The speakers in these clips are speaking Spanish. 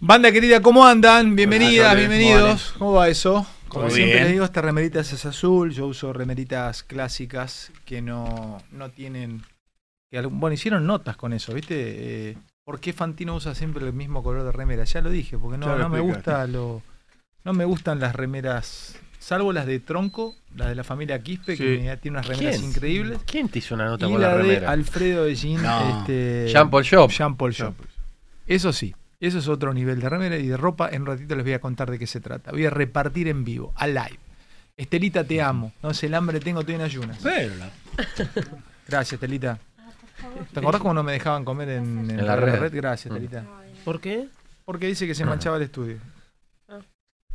Banda querida, ¿cómo andan? Bienvenidas, bienvenidos. ¿Cómo va eso? Como Muy siempre bien. les digo, esta remerita es azul. Yo uso remeritas clásicas que no, no tienen. Que, algún- bueno, hicieron notas con eso, ¿viste? Eh, ¿Por qué Fantino usa siempre el mismo color de remera? Ya lo dije, porque no, me gusta lo. No me gustan las remeras, salvo las de tronco, las de la familia Quispe, que Sí. me- tiene unas remeras ¿Quién? increíbles. ¿Quién te hizo una nota Y con la la de remera? Alfredo de Jean, No. este, Jean Paul Shop. Jean Paul Shop. Eso sí, eso es otro nivel de remera y de ropa. En un ratito les voy a contar de qué se trata. Voy a repartir en vivo, a live. Estelita, te amo. No sé, el hambre tengo, estoy en ayunas. Gracias, Estelita. ¿Te acordás cómo no me dejaban comer en, En la red. Gracias, Mm. Estelita. ¿Por qué? Porque dice que se manchaba el estudio.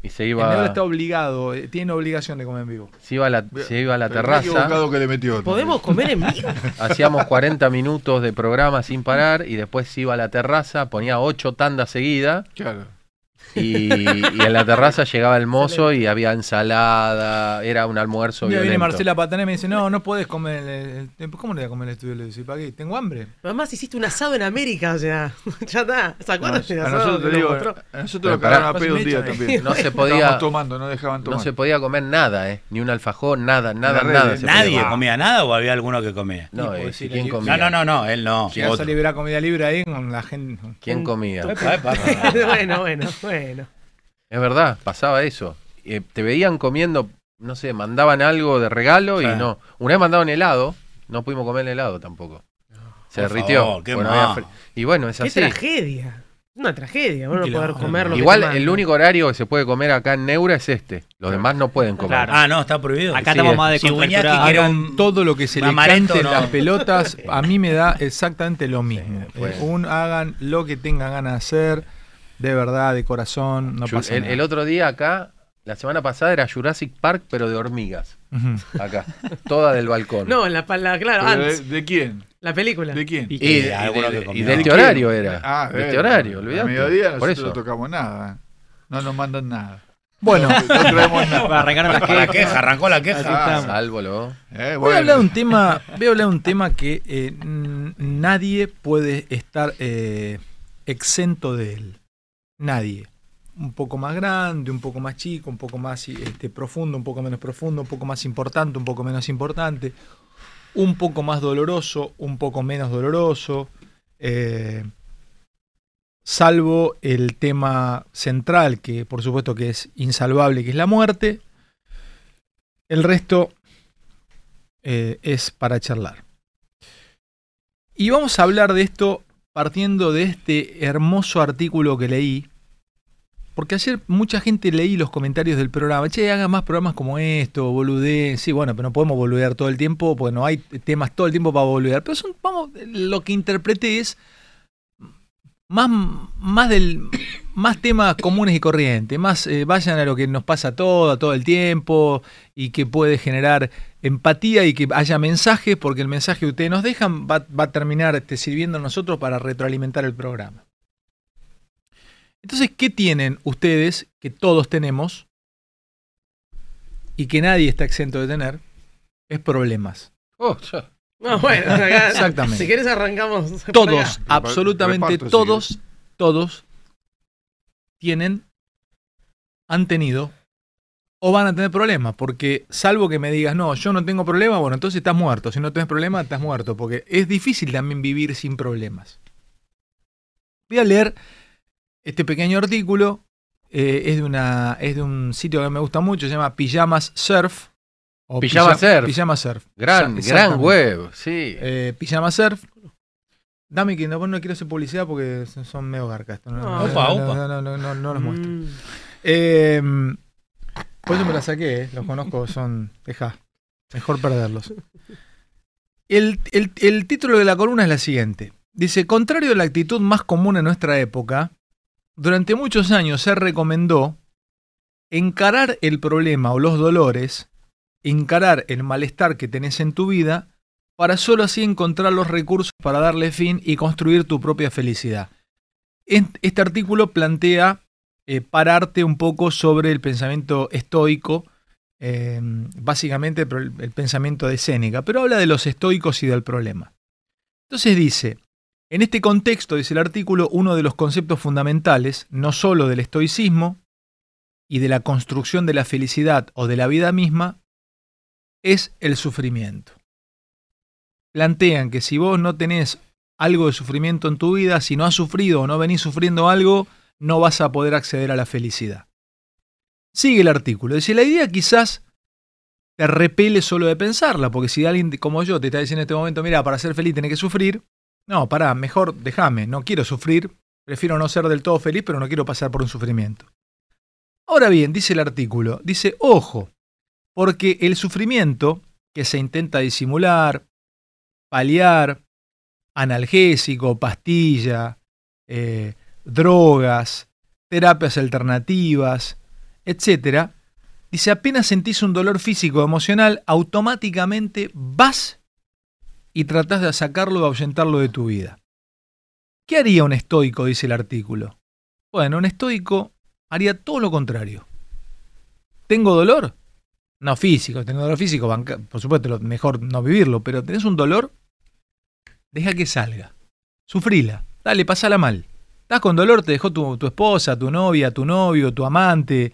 Y se El iba, está obligado, eh, tiene obligación de comer en vivo. se iba a la, se iba a la terraza. que le metió. ¿Podemos comer en vivo? Hacíamos 40 minutos de programa sin parar y después se iba a la terraza, ponía 8 tandas seguidas Claro. Y, y en la terraza llegaba el mozo y había ensalada, era un almuerzo día viene. Marcela Patané y me dice, no, no podés comer el, el- ¿Cómo le voy a comer el estudio? Le dice, ¿para qué? Tengo hambre. Además hiciste un asado en América, o sea, ya está. ¿Se A, acuerdan del a asado nosotros, que te digo, a nosotros lo cagaron a pedo un día Pásame también. No se podía, tomando, no dejaban no tomar. se podía comer nada, ¿eh? Ni un alfajor, nada, nada, red, nada. ¿eh? se podía ¿Nadie comer. comía nada o había alguno que comía? No, eh, decir, ¿quién ahí- comía? No, no, no, no, él no. Llegas a otro. liberar comida libre ahí con la gente. ¿Quién comía? Epa. bueno, bueno, bueno. Es verdad, pasaba eso. Eh, te veían comiendo, no sé, mandaban algo de regalo y Sí. no. Una vez mandaban helado, no pudimos comer el helado tampoco. Se Por derritió. favor, qué porque no había mal. fri- y bueno, es Qué así. tragedia. Una tragedia, bueno, Y poder comer lo Igual el único horario que se puede comer acá en Neura es este. Los demás no pueden comer. Claro. Ah, no, está prohibido. Sí, Acá estamos es- más si. Hagan Quiero un- todo lo que se un le amaretto, cante no. las pelotas, a mí me da exactamente lo mismo. Bueno. Eh, un, hagan lo que tengan ganas de hacer, de verdad, de corazón, no pasa el, nada. el otro día acá, la semana pasada era Jurassic Park, pero de hormigas. Acá. Toda del balcón. No, en la, la- claro, antes. ¿De, de quién? La película. ¿De quién? Y, Y de- alguno y de- que y comió. de ¿De este horario era. Ah, de este horario, A olvidate. mediodía Por nosotros eso. no tocamos nada. No nos mandan nada. Bueno, No traemos nada. arrancaron la queja, arrancó la queja. Ah, Sálvolo. eh, voy a hablar un tema, voy a hablar de un tema que eh, nadie puede estar eh, exento de él. Nadie. Un poco más grande, un poco más chico, un poco más este, profundo, un poco menos profundo, un poco más importante, un poco menos importante, un poco más doloroso, un poco menos doloroso. eh, salvo el tema central, que por supuesto que es insalvable, que es la muerte. El resto eh, es para charlar. Y vamos a hablar de esto partiendo de este hermoso artículo que leí. Porque ayer mucha gente leí los comentarios del programa. Che, hagan más programas como esto, boludeen. Sí, bueno, pero no podemos boludear todo el tiempo, porque no hay temas todo el tiempo para boludear. Pero son, vamos, lo que interpreté es más, más del más temas comunes y corrientes, más eh, vayan a lo que nos pasa todo, todo el tiempo y que puede generar empatía y que haya mensajes, porque el mensaje que ustedes nos dejan va, va a terminar este, sirviendo a nosotros para retroalimentar el programa. Entonces, ¿qué tienen ustedes que todos tenemos y que nadie está exento de tener? Es problemas. Oh, ya. No, bueno, acá- Exactamente. Si quieres arrancamos. Todos, absolutamente reparto, todos, todos tienen, han tenido o van a tener problemas, porque salvo que me digas, no, yo no tengo problema, bueno, entonces estás muerto. Si no tienes problema, estás muerto, porque es difícil también vivir sin problemas. Voy a leer Este pequeño artículo eh, es, de una, es de un sitio que me gusta mucho, se llama Pijamas Surf. o Pijama Pija- Surf. Pijama Surf. Gran, gran web, sí. Eh, Pijama Surf. Dame que no, no quiero hacer publicidad porque son- medio garcas. esto, No, no, Ah. Opa, no, opa. no, no, no, no, no los Mm. muestro. Eh, por eso me la saqué, eh, los conozco, son. Deja, mejor perderlos. El, el- el título de la columna es la siguiente. Dice, contrario a la actitud más común en nuestra época, durante muchos años se recomendó encarar el problema o los dolores, encarar el malestar que tenés en tu vida, para solo así encontrar los recursos para darle fin y construir tu propia felicidad. Este artículo plantea eh, pararte un poco sobre el pensamiento estoico, eh, básicamente el pensamiento de Séneca, pero habla de los estoicos y del problema. Entonces dice, en este contexto, dice el artículo, uno de los conceptos fundamentales, no solo del estoicismo y de la construcción de la felicidad o de la vida misma, es el sufrimiento. Plantean que si vos no tenés algo de sufrimiento en tu vida, si no has sufrido o no venís sufriendo algo, no vas a poder acceder a la felicidad. Sigue el artículo. Dice, la idea quizás te repele solo de pensarla, porque si alguien como yo te está diciendo en este momento, mira, para ser feliz tenés que sufrir, no, pará, mejor déjame, no quiero sufrir, prefiero no ser del todo feliz, pero no quiero pasar por un sufrimiento. Ahora bien, dice el artículo, dice, ojo, porque el sufrimiento que se intenta disimular, paliar, analgésico, pastilla, eh, drogas, terapias alternativas, etc., dice, apenas sentís un dolor físico o emocional, automáticamente vas y tratás de sacarlo o ahuyentarlo de tu vida. ¿Qué haría un estoico? dice el artículo. Bueno, un estoico haría todo lo contrario. ¿Tengo dolor? No físico, tengo dolor físico, por supuesto, mejor no vivirlo, pero tenés un dolor, deja que salga. Sufrila, dale, pasala mal. Estás con dolor, te dejó tu, tu esposa, tu novia, tu novio, tu amante,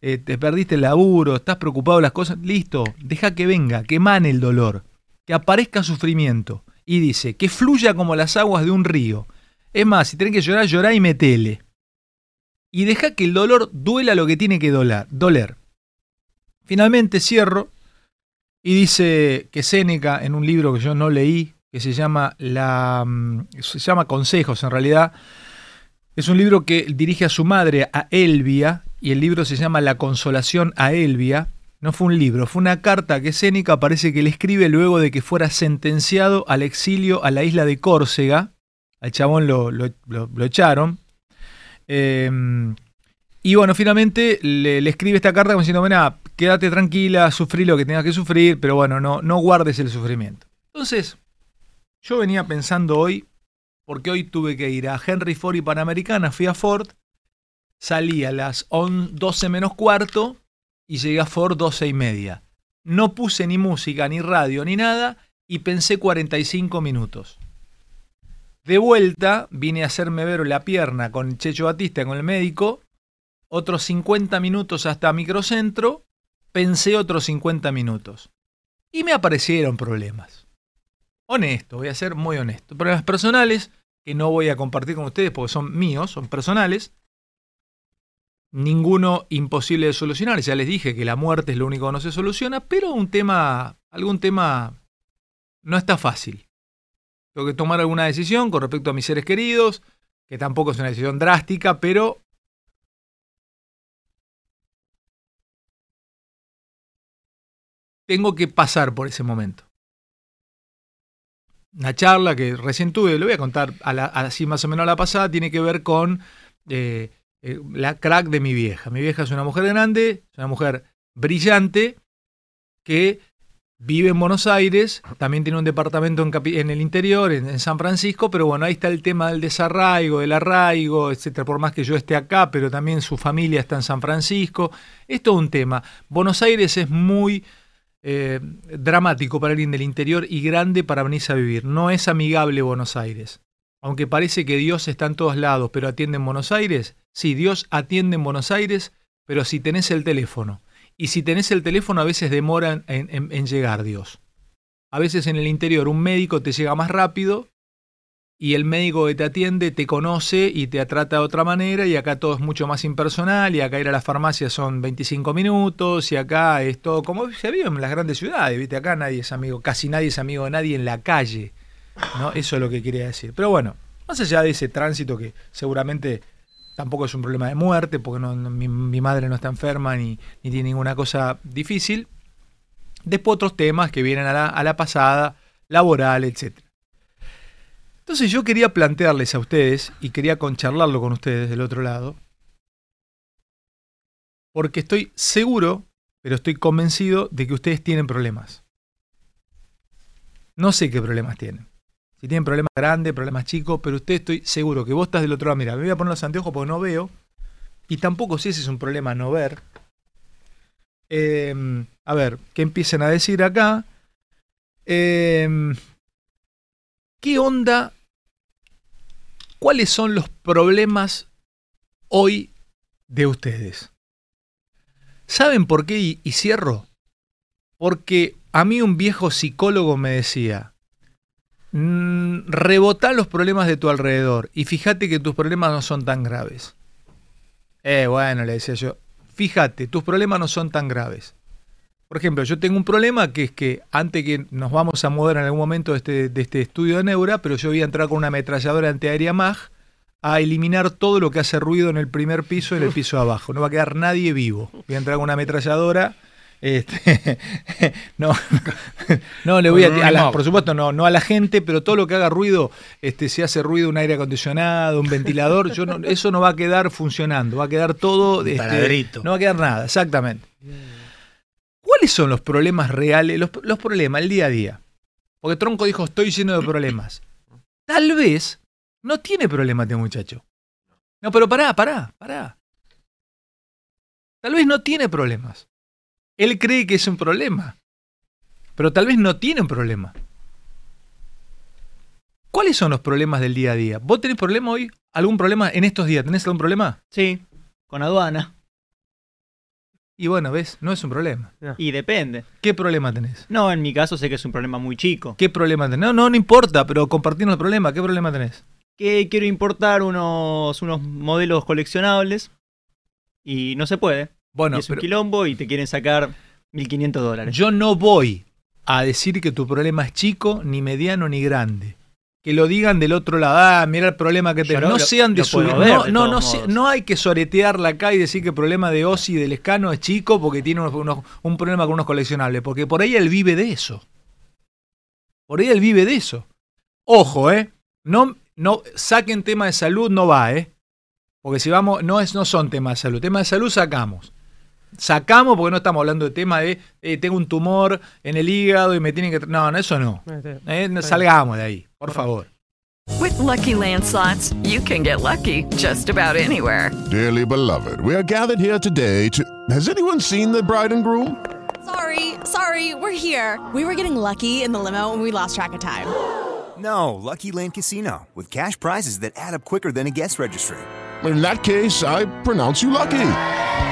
eh, te perdiste el laburo, estás preocupado de las cosas, listo, deja que venga, que emane el dolor, aparezca sufrimiento. Y dice, que fluya como las aguas de un río. Es más, si tenés que llorar, llorá y metele. Y deja que el dolor duela lo que tiene que doler. Finalmente cierro y dice que Séneca, en un libro que yo no leí, que se llama la mm, se llama Consejos en realidad, es un libro que dirige a su madre, a Elvia, y el libro se llama La consolación a Elvia. No fue un libro, fue una carta que Séneca parece que le escribe luego de que fuera sentenciado al exilio a la isla de Córcega. Al chabón lo, lo- lo- echaron. Eh, y bueno, finalmente le, escribe esta carta como diciendo, "Mira, quédate tranquila, sufrí lo que tengas que sufrir, pero bueno, no, no guardes el sufrimiento. Entonces, yo venía pensando hoy, porque hoy tuve que ir a Henry Ford y Panamericana, fui a Ford, salí a las 11 12 menos cuarto y llegué a Ford 12 y media. No puse ni música, ni radio, ni nada, y pensé 45 minutos. De vuelta vine a hacerme ver la pierna con Checho Batista, con el médico, otros 50 minutos hasta microcentro, pensé otros 50 minutos. Y me aparecieron problemas. Honesto, voy a ser muy honesto. Problemas personales que no voy a compartir con ustedes porque son míos, son personales. Ninguno imposible de solucionar. Ya les dije que la muerte es lo único que no se soluciona, pero un tema, algún tema no está fácil. Tengo que tomar alguna decisión con respecto a mis seres queridos, que tampoco es una decisión drástica, pero tengo que pasar por ese momento. Una charla que recién tuve, lo voy a contar así más o menos a la pasada, tiene que ver con eh, eh, la crack de mi vieja. Mi vieja es una mujer grande, es una mujer brillante, que vive en Buenos Aires, también tiene un departamento en, el interior, en, en San Francisco, pero bueno, ahí está el tema del desarraigo, del arraigo, etcétera, por más que yo esté acá, pero también su familia está en San Francisco. Es todo un tema. Buenos Aires es muy eh, dramático para alguien del interior y grande para venirse a vivir. No es amigable Buenos Aires. Aunque parece que Dios está en todos lados, pero atiende en Buenos Aires. Sí, Dios atiende en Buenos Aires, pero si tenés el teléfono. Y si tenés el teléfono a veces demora en, en- en llegar Dios. A veces en el interior un médico te llega más rápido y el médico que te atiende te conoce y te trata de otra manera y acá todo es mucho más impersonal y acá ir a la farmacia son 25 minutos y acá es todo como se vive en las grandes ciudades, ¿viste? Acá nadie es amigo, casi nadie es amigo de nadie en la calle, ¿no? Eso es lo que quería decir. Pero bueno, más allá de ese tránsito que seguramente tampoco es un problema de muerte porque mi, madre no está enferma ni, tiene ninguna cosa difícil, después otros temas que vienen a la, a la pasada, laboral, etcétera. Entonces yo quería plantearles a ustedes, y quería concharlarlo con ustedes del otro lado, porque estoy seguro, pero estoy convencido de que ustedes tienen problemas. No sé qué problemas tienen. Si tienen problemas grandes, problemas chicos, pero usted estoy seguro que vos estás del otro lado. Mira, me voy a poner los anteojos porque no veo, y tampoco si es un problema no ver. Eh, a ver, ¿qué empiecen a decir acá? Eh, ¿Qué onda? ¿Cuáles son los problemas hoy de ustedes? ¿Saben por qué? Y cierro. Porque a mí un viejo psicólogo me decía, mm, rebotá los problemas de tu alrededor y fíjate que tus problemas no son tan graves. Eh, bueno, le decía yo, fíjate, tus problemas no son tan graves. Por ejemplo, yo tengo un problema que es que antes que nos vamos a mudar en algún momento de este, este estudio de Neura, pero yo voy a entrar con una ametralladora antiaérea MAG a eliminar todo lo que hace ruido en el primer piso y en el piso abajo. No va a quedar nadie vivo. Voy a entrar con una ametralladora. Este, no, no le voy a, a la- por supuesto no, no a la gente, pero todo lo que haga ruido, este, si hace ruido un aire acondicionado, un ventilador, yo no- eso no va a quedar funcionando, va a quedar todo, este, no va a quedar nada, exactamente. ¿Cuáles son los problemas reales, los, los problemas, el día a día? Porque Tronco dijo, estoy lleno de problemas. Tal vez no tiene problema este muchacho. No, pero pará, pará, pará. Tal vez no tiene problemas. Él cree que es un problema. Pero tal vez no tiene un problema. ¿Cuáles son los problemas del día a día? ¿Vos tenés problema hoy? ¿Algún problema en estos días? ¿Tenés algún problema? Sí, con aduana. Y bueno, ves, no es un problema. Y depende. ¿Qué problema tenés? No, en mi caso sé que es un problema muy chico. ¿Qué problema tenés? No, no, no importa, pero compartirnos el problema. ¿Qué problema tenés? Que quiero importar unos, unos modelos coleccionables y no se puede. Bueno, Y es un pero- quilombo y te quieren sacar 1.500 dólares. Yo no voy a decir que tu problema es chico, ni mediano, ni grande. Que lo digan del otro lado. Ah, mira el problema que lo- No sean de su. No, de no, no, se- modos. no hay que soretearla acá y decir que el problema de Ozzy del escano es chico porque tiene unos- unos- un problema con unos coleccionables. Porque por ahí él vive de eso. Por ahí él vive de eso. Ojo, ¿eh? No, no, saquen tema de salud, no va, ¿eh? Porque si vamos, no, es, no son temas de salud. Temas de salud sacamos. Sacamos porque no estamos hablando de tema de eh, tengo un tumor en el hígado y me tienen que. No, no, eso no. Eh, salgamos de ahí, por favor. With Lucky Land slots, you can get lucky just about anywhere. Dearly beloved, we are gathered here today to. Has anyone seen the bride and groom? Sorry, sorry, we're here. We were getting lucky in the limo and we lost track of time. No, Lucky Land Casino, with cash prizes that add up quicker than a guest registry. In that case, I pronounce you lucky.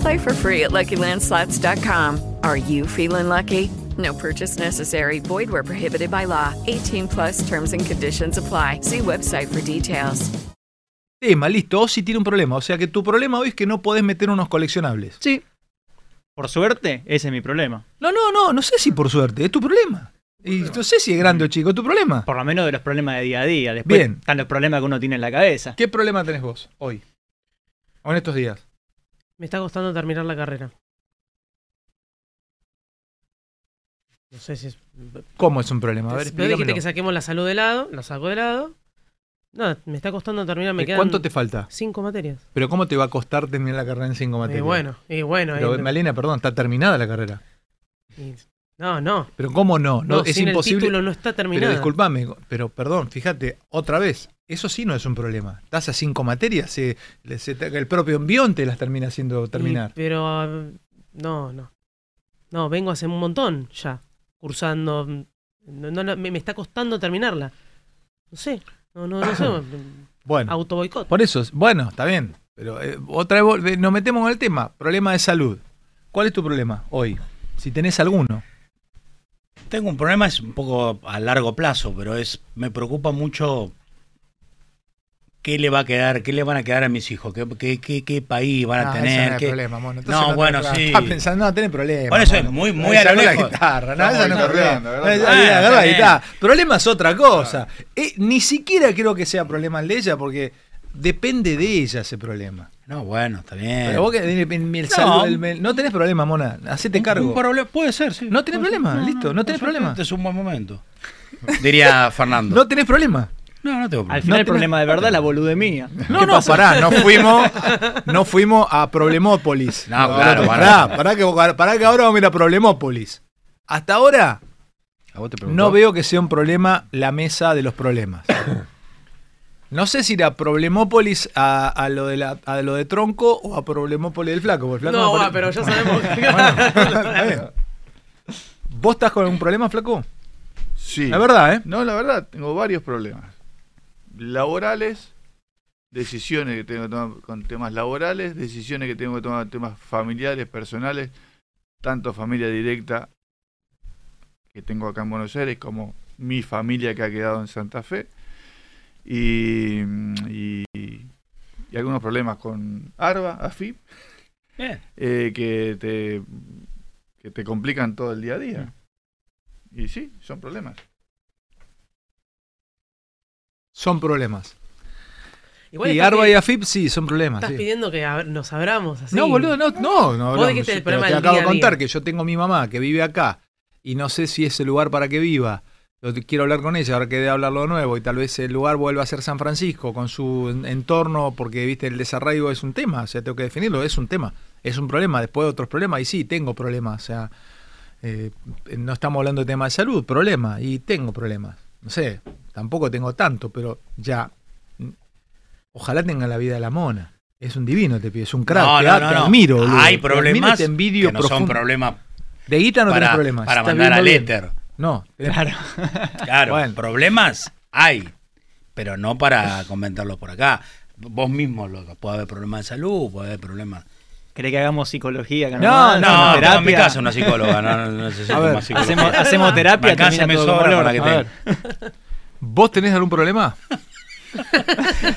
Play for free at LuckyLandSlots.com. Are you feeling lucky? No purchase necessary. Void where prohibited by law. 18 plus. Terms and conditions apply. See website for details. Tema, listo. Ozzy tiene un problema. O sea que tu problema hoy es que no podés meter unos coleccionables. Sí. Por suerte, ese es mi problema. No, no, no. No sé si por suerte. Es tu problema. Y no sé si es grande o chico. Es tu problema. Por lo menos de los problemas de día a día. Después Bien. están los problemas que uno tiene en la cabeza. ¿Qué problema tenés vos hoy? O en estos días. Me está costando terminar la carrera. No sé si es. ¿Cómo es un problema? A ver, dijiste que saquemos la salud de lado, la saco de lado. No, me está costando terminar. Me ¿De quedan ¿Cuánto te falta? Cinco materias. Pero ¿cómo te va a costar terminar la carrera en cinco materias? Y bueno, y bueno. Pero, ahí- Malena, perdón, está terminada la carrera. y- no, no. Pero ¿cómo no? No, No, es sin el imposible. título no está terminada. Pero disculpame, pero perdón, fíjate, otra vez, Eso sí no es un problema. Estás a cinco materias, se- se el propio envión te las termina haciendo terminar. Y- pero no, no. No, vengo hace un montón ya, cursando. No, no, me, me está costando terminarla. No sé, no, no, no sé. Bueno, Auto boicot. por eso, bueno, está bien. Pero eh, otra vez vol- nos metemos en el tema. Problema de salud. ¿Cuál es tu problema hoy? Si tenés alguno. Tengo un problema, es un poco a largo plazo, pero es me preocupa mucho qué le va a quedar, qué le van a quedar a mis hijos, qué, qué, qué, qué país van a tener. no es problema, mono. Entonces no, bueno, sí. Estás pensando, no tenés problema. Por eso es muy- muy a lo sacó la lejos. guitarra, no, no es problema. es otra cosa. Eh, ni siquiera creo que sea problema el de ella, porque depende de ella ese problema. No, bueno, está bien. Pero vos que en- en el No. el- no tenés problema, mona. Hacete cargo. Un puede ser, sí. No tenés problema, listo, no tenés problema. Este es un buen momento. Diría Fernando. No tenés problema. No, no tengo problema. Al final No el tenés- problema de verdad es la boludemia. No, no, pará, no fuimos, no fuimos a Problemópolis. No, claro, pará, pará. pará, que, pará que ahora vamos a ir a Problemópolis. Hasta ahora ¿A vos te preguntó? no veo que sea un problema la mesa de los problemas. No sé si ir a Problemópolis a, a lo de la, a lo de Tronco o a Problemópolis del Flaco. porque el Flaco No, va, pare- pero ya sabemos bien. ¿Vos estás con algún problema, Flaco? Sí. La verdad, ¿eh? No, la verdad, tengo varios problemas. Laborales, decisiones que tengo que tomar con temas laborales, decisiones que tengo que tomar temas familiares, personales, tanto familia directa que tengo acá en Buenos Aires como mi familia que ha quedado en Santa Fe. Y, y, y algunos problemas con ARBA, AFIP, eh, que, te, que te complican todo el día a día. Y sí, son problemas. Son problemas. Igual y Arba y Afip sí, son problemas. Estás sí. pidiendo que a- nos abramos así. No, boludo, no, no, no. Vos hablamos. el te- problema te, del acabo de a contar que yo tengo mi mamá que vive acá y no sé si es el lugar para que viva. Lo quiero hablar con ella, ahora que de hablarlo de nuevo y tal vez el lugar vuelva a ser San Francisco con su en- entorno, porque viste el desarraigo es un tema, o sea, tengo que definirlo, es un tema, es un problema, después otros problemas, y sí, tengo problemas, o sea, eh, no estamos hablando de tema de salud, problema, y tengo problemas, no sé, tampoco tengo tanto, pero ya, mm, ojalá tenga la vida de la mona. Es un divino, te pido, es un crack, No, te, no, te no, no. admiro. boludo, Hay te admiro y problemas te envidio que no son problemas De guita no para, tenés problemas. para mandar al éter. No, Claro. Claro, Bueno. problemas hay, pero no para comentarlos por acá. Vos mismo lo puede haber problemas de salud, puede haber problemas. ¿Cree que hagamos psicología? acá No? No, ¿Hacemos tengo en mi casa una psicóloga, no, no necesito A ver, más psicología. Hacemos, hacemos terapia, termina me sobra para que ver. ¿Vos tenés algún problema?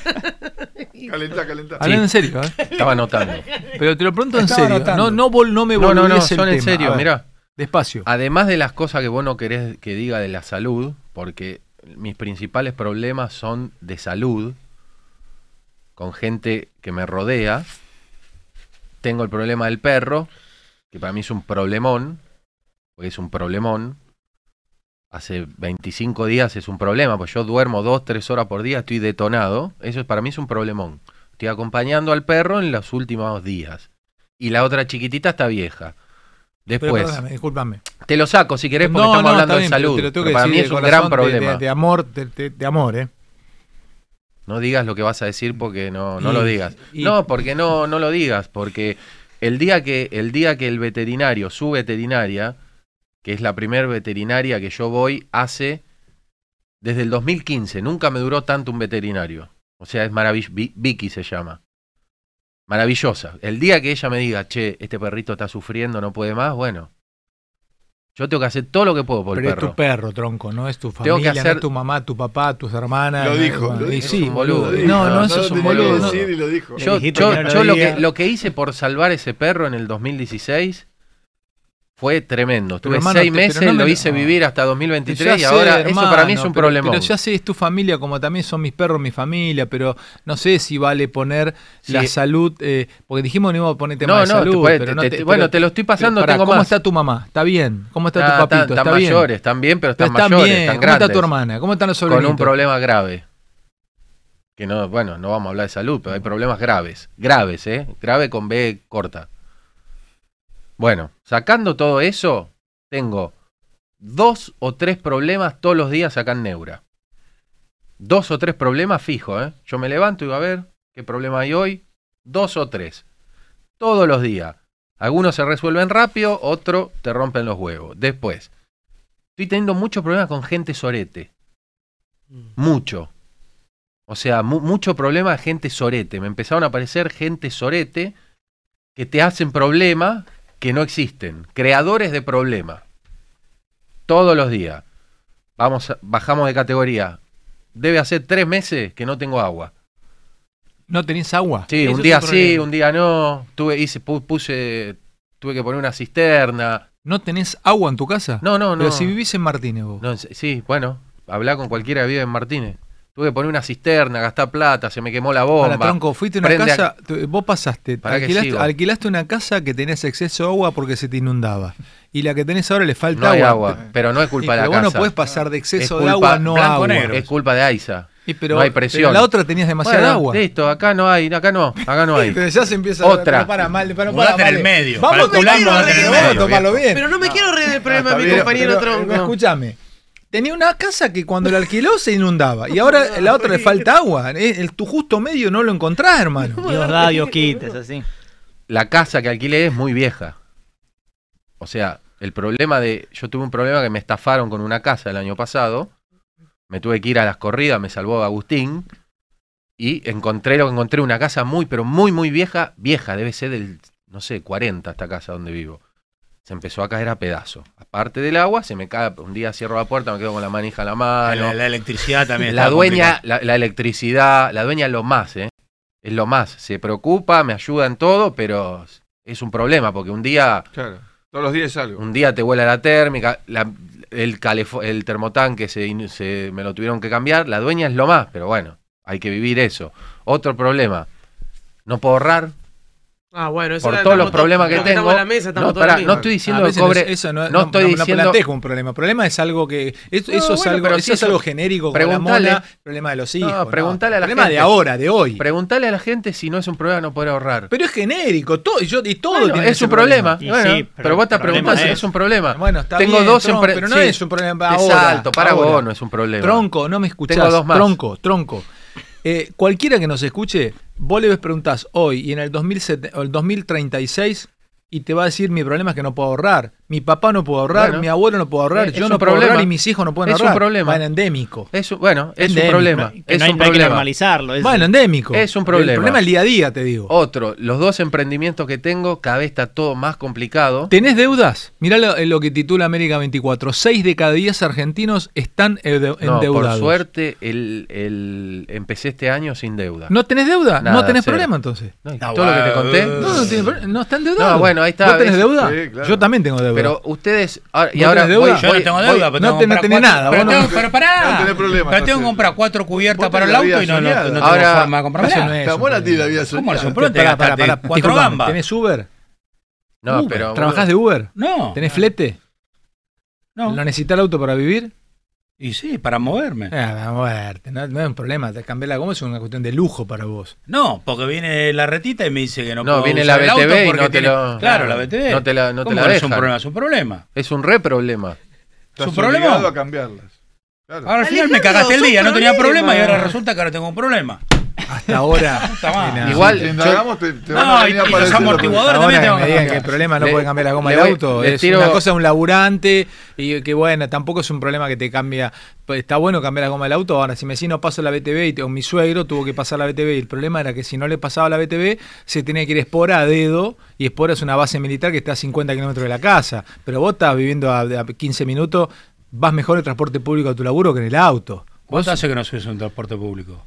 Calentá, calentá. Hablando en serio, ¿eh? Estaba anotando. Pero te lo pregunto en serio. anotando. No, no, vol- no me No, no, no, son en serio, mirá. Despacio. Además de las cosas que vos no querés que diga de la salud, porque mis principales problemas son de salud, con gente que me rodea. Tengo el problema del perro, que para mí es un problemón, porque es un problemón. Hace 25 días es un problema, pues yo duermo 2, 3 horas por día, estoy detonado. Eso es, para mí es un problemón. Estoy acompañando al perro en los últimos días. Y la otra chiquitita está vieja. Pero Después, perdóname, discúlpame. te lo saco si querés porque No, estamos no, hablando de pero salud. te lo tengo pero que para decir mí es un gran problema. De, de amor, de, de- de amor, ¿eh? No digas lo que vas a decir porque no, no Y- lo digas. y- No, porque no, no lo digas, porque el día que, el día que el veterinario, su veterinaria, que es la primer veterinaria que yo voy, hace desde el 2015, nunca me duró tanto un veterinario. O sea, es maravilloso. Vicky se llama. Maravillosa. El día que ella me diga, che, este perrito está sufriendo, no puede más, bueno. Yo tengo que hacer todo lo que puedo por Pero el es perro. tu perro, tronco, no es tu Tengo que familia, no hacer- es tu mamá, tu papá, tus hermanas. Lo no, dijo, bueno, lo dijo. sí, Es un boludo. No, no, eso es un boludo. no. decir y lo dijo. Yo, no que, lo que hice por salvar ese perro en el 2016 fue tremendo. Estuve hermano, seis te- meses, no me lo hice no. vivir hasta 2023 Ya y sé, ahora eso para mí es un pero- problema. Pero ya sé, es tu familia, como también son mis perros, mi familia, pero no sé si vale poner la salud, eh, porque dijimos que no íbamos a poner tema No, de salud. puede- pero te- no te- bueno, te lo estoy pasando, tengo ¿Cómo más. está tu mamá? ¿Está bien? ¿Cómo está Ah, tu papito? están- ¿Está mayores, están bien, pero están Están mayores, bien. están ¿Cómo está tu grandes. hermana? ¿Cómo están los Con sobrinitos? un problema grave. Que no, bueno, no vamos a hablar de salud, pero hay problemas graves. Graves, ¿eh? Grave con B corta. Bueno, sacando todo eso, tengo dos o tres problemas todos los días acá en Neura. Dos o tres problemas fijos, ¿eh? Yo me levanto y digo, a ver, ¿qué problema hay hoy? Dos o tres. Todos los días. Algunos se resuelven rápido, otros te rompen los huevos. Después, estoy teniendo muchos problemas con gente sorete. Mucho. O sea, mu- mucho problema de gente sorete. Me empezaron a aparecer gente sorete que te hacen problemas que no existen. Creadores de problemas. Todos los días. Vamos, bajamos de categoría. Debe hacer tres meses que no tengo agua. ¿No tenés agua? Sí, un día sí, un día no. Tuve, hice, pu- puse, tuve que poner una cisterna. ¿No tenés agua en tu casa? No, no, no. Pero si vivís en Martínez vos. No, sí, bueno, hablar con cualquiera que vive en Martínez. Tuve que poner una cisterna, gastar plata, se me quemó la bomba. Para, tronco, fuiste a una Prende a- casa, tu- vos pasaste, alquilaste, alquilaste una casa que tenías exceso de agua porque se te inundaba. Y la que tenés ahora le falta No hay agua. agua, pero no es culpa Y, de la pero vos no casa. podés pasar de exceso Es de agua no a blanco agua. negro. Es culpa de AISA. Y pero- no hay pero presión. la otra tenías demasiada Bueno, agua. Listo, acá no hay, acá no, acá no hay. Pero ya se empieza Otra. pero para mal, pero Mudate para en el medio. Vamos Para a tomarlo, a bien. Pero no me quiero reír del problema de mi Pero- compañero pero- tronco. Escúchame. Tenía una casa que cuando la alquiló se inundaba. Y ahora la otra le falta agua. El, tu justo medio no lo encontrás, hermano. Dios da, Dios quita, es así. La casa que alquilé es muy vieja. O sea, el problema de. Yo tuve un problema que me estafaron con una casa el año pasado. Me tuve que ir a las corridas, me salvó Agustín. Y encontré lo que encontré, una casa muy, pero muy, muy vieja. Vieja, debe ser del, no sé, 40 esta casa donde vivo. Se empezó a caer a pedazos. Aparte del agua, se me cae. Un día cierro la puerta, me quedo con la manija en la mano. La, la electricidad también La dueña, la, la electricidad, la dueña es lo más, ¿eh? Es lo más. Se preocupa, me ayuda en todo, pero es un problema porque un día, Claro. Todos los días es algo. un día te vuela la térmica, la- el, calefo- el termotanque se, se- me lo tuvieron que cambiar. La dueña es lo más, pero bueno, hay que vivir eso. Otro problema, no puedo ahorrar. Ah, bueno, eso Por todos los problemas que tengo. la mesa, estamos no, pará, no estoy diciendo que cobre. no, es- eso no, no no- estoy no- no diciendo. plantees como un problema. El problema es algo que. Eso, No, eso es, bueno, algo, pero eso si es eso- algo genérico con la preguntale- mona, problema de los hijos. No, ¿no? preguntale a la problema gente. de ahora, de hoy. Preguntale a la gente si no es un problema no poder ahorrar. Pero es genérico, todo, y, yo, y todo Bueno, tiene es un problema. problema. Bueno, pero, vos te preguntás si es un problema. Bueno, está Tengo bien, dos pero no sí, es un problema ahora. salto, para vos no es un problema. Tronco, no me escuchás. Tengo dos más. Tronco, tronco. Eh, cualquiera que nos escuche, vos le preguntás hoy y en el, 2007 o el 2036 y te va a decir mi problema es que no puedo ahorrar. Mi papá no puede ahorrar, Bueno. mi abuelo no puede ahorrar, Eh, yo es no puedo problema. ahorrar y mis hijos no pueden Es un ahorrar. problema. Bueno, endémico. Es un- bueno, es Endémico. un problema. Que es no hay- un no hay que normalizarlo. es- Bueno, endémico. Es un problema. El problema es el día a día, te digo. Otro, los dos emprendimientos que tengo, cada vez está todo más complicado. ¿Tenés deudas? Mirá lo, lo que titula América 24. Seis de cada diez argentinos están endeudados. por suerte, el, el- empecé este año sin deuda. ¿No tenés deuda? Nada, ¿No tenés cero. problema entonces? Todo lo que te conté. No, no, tiene no está endeudado. No, bueno, ahí está. ¿Vos tenés deuda? Sí, claro. Yo también tengo deuda. Pero ustedes. ahora- y ¿Vos ahora deuda? voy- Yo voy- no tengo voy- deuda, pero no tengo te- no comprar nada, Pero, tengo- pero pará. No tenés problema, pero tengo que comprar cuatro cubiertas para el auto y no, no, no soñada. tengo Ahora- forma de comprarme Eso nada. no es La un mona problema. tiene la vida ¿Cómo problema? Pará, pará, pará, cuatro gambas. ¿Tenés Uber? No, Uber. pero. ¿Trabajás de Uber? No. ¿Tenés flete? No. ¿Lo necesitas el auto para vivir? Y sí, para moverme. Ah, a moverte, no, no es un problema. Te cambiar la goma es una cuestión de lujo para vos. No, porque viene la retita y me dice que no, No, puedo viene usar la el auto BTV y porque no te tiene- lo- Claro, la BTV. no te la- no te ¿Cómo la no es un problema? Es un problema. Es un re problema. Estás ¿Su problema? a cambiarlas. Claro. Ahora al final me cagaste el día, no tenía problema y ahora resulta que ahora tengo un problema. Hasta ahora. Igual, Si te yo- te, te van No, a y- venir a y los aparecer los amortiguadores también que tengo me que digan que cambiar. el problema no Le- puede cambiar la goma del voy- auto. Es tiro- una cosa un laburante y que bueno, tampoco es un problema que te cambia. pues, Está bueno cambiar la goma del auto. Ahora, si mi vecino pasa la BTV y te- o mi suegro tuvo que pasar la BTV y el problema era que si no le pasaba la BTV se tenía que ir a Espora a dedo y Espora es una base militar que está a 50 kilómetros de la casa. Pero vos estás viviendo a, a 15 minutos, vas mejor en transporte público a tu laburo que en el auto. ¿Cuánto hace que no subes un transporte público?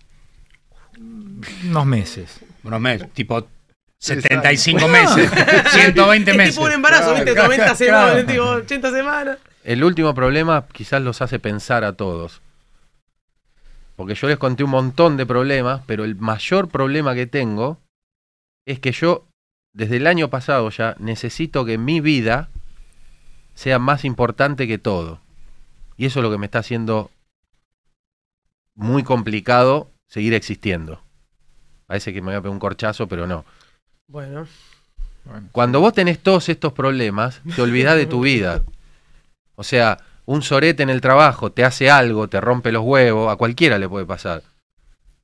Unos meses. Unos meses, tipo Sí, 75 exacto. meses, 120 Es meses. tipo un embarazo, ¿viste? Claro, 90 claro. semanas, tipo 80 semanas. El último problema quizás los hace pensar a todos. Porque yo les conté un montón de problemas, pero el mayor problema que tengo es que yo, desde el año pasado ya, necesito que mi vida sea más importante que todo. Y eso es lo que me está haciendo muy complicado seguir existiendo. Parece que me voy a pegar un corchazo, pero no. Bueno. Cuando vos tenés todos estos problemas, te olvidás de tu vida. O sea, un sorete en el trabajo te hace algo, te rompe los huevos, a cualquiera le puede pasar.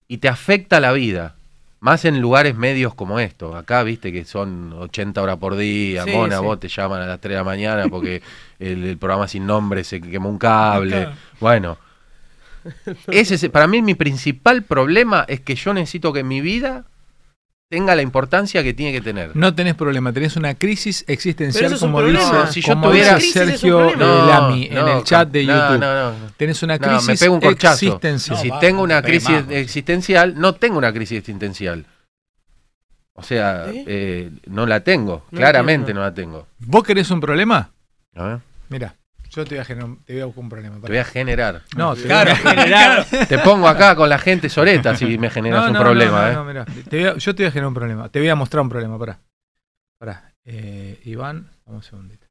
Y te afecta la vida. Más en lugares medios como estos. Acá viste que son 80 horas por día. Sí, Mona, sí. vos te llaman a las 3 de la mañana porque el, el programa sin nombre se quemó un cable. Acá. Bueno. Ese es, para mí mi principal problema es que yo necesito que mi vida tenga la importancia que tiene que tener. No tenés problema, tenés una crisis existencial es como problema. dice, No, si yo como tuviera- Sergio eh, No, Lamy en no, el chat de no, YouTube. no, no. Tenés una No, crisis me pego un existencial. si tengo una crisis existencial, no tengo una crisis existencial. O sea, eh, no la tengo. No Claramente entiendo. no la tengo. ¿Vos querés un problema? A ver. Mira, yo te voy a generar, te voy a buscar un problema. Te voy a generar. No, te Claro, voy a generar. Te pongo acá con la gente soreta si me generas No, un no, problema, no, ¿eh? no, mirá, te voy a- yo te voy a generar un problema. Te voy a mostrar un problema, pará. Pará. Eh, Iván, vamos un segundito.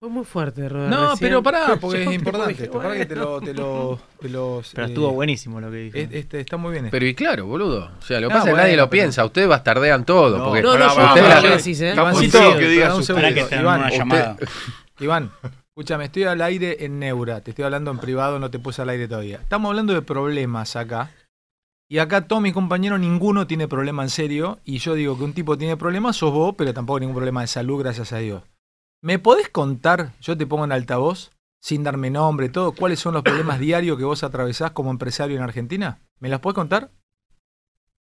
Fue muy fuerte, Robert. No, recién. pero pará, porque Yo es importante dije, esto. Pará que te lo, te lo, te los, Pero eh, estuvo buenísimo lo que dijo. es- Este, está muy bien. esto. Pero y claro, boludo. O sea, lo que Ah, pasa es que nadie lo piensa. Ustedes bastardean todo. No, porque no, no, ustedes no, la- yo decís, ¿eh? Ivancito, que diga un que Iván, una llamada. Iván, escúchame, estoy al aire en Neura. Te estoy hablando en privado, no te puse al aire todavía. Estamos hablando de problemas acá. Y acá todos mis compañeros, ninguno tiene problema en serio. Y yo digo que un tipo tiene problemas, sos vos, pero tampoco ningún problema de salud, gracias a Dios. ¿Me podés contar, yo te pongo en altavoz, sin darme nombre, todo, cuáles son los problemas diarios que vos atravesás como empresario en Argentina? ¿Me las podés contar?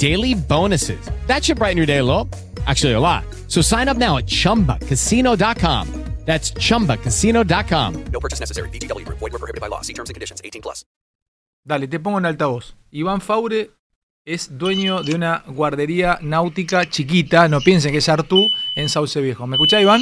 daily bonuses. That should brighten your day a little. Actually, a lot. So sign up now at chumbacasino.com. That's chumbacasino.com. No purchase necessary. VGW Group. Void were prohibited by law. See terms and conditions. 18 plus. Dale, te pongo en altavoz. Iván Faure es dueño de una guardería náutica chiquita, no piensen que es Artú, en Sauce Viejo. ¿Me escuchá, Iván?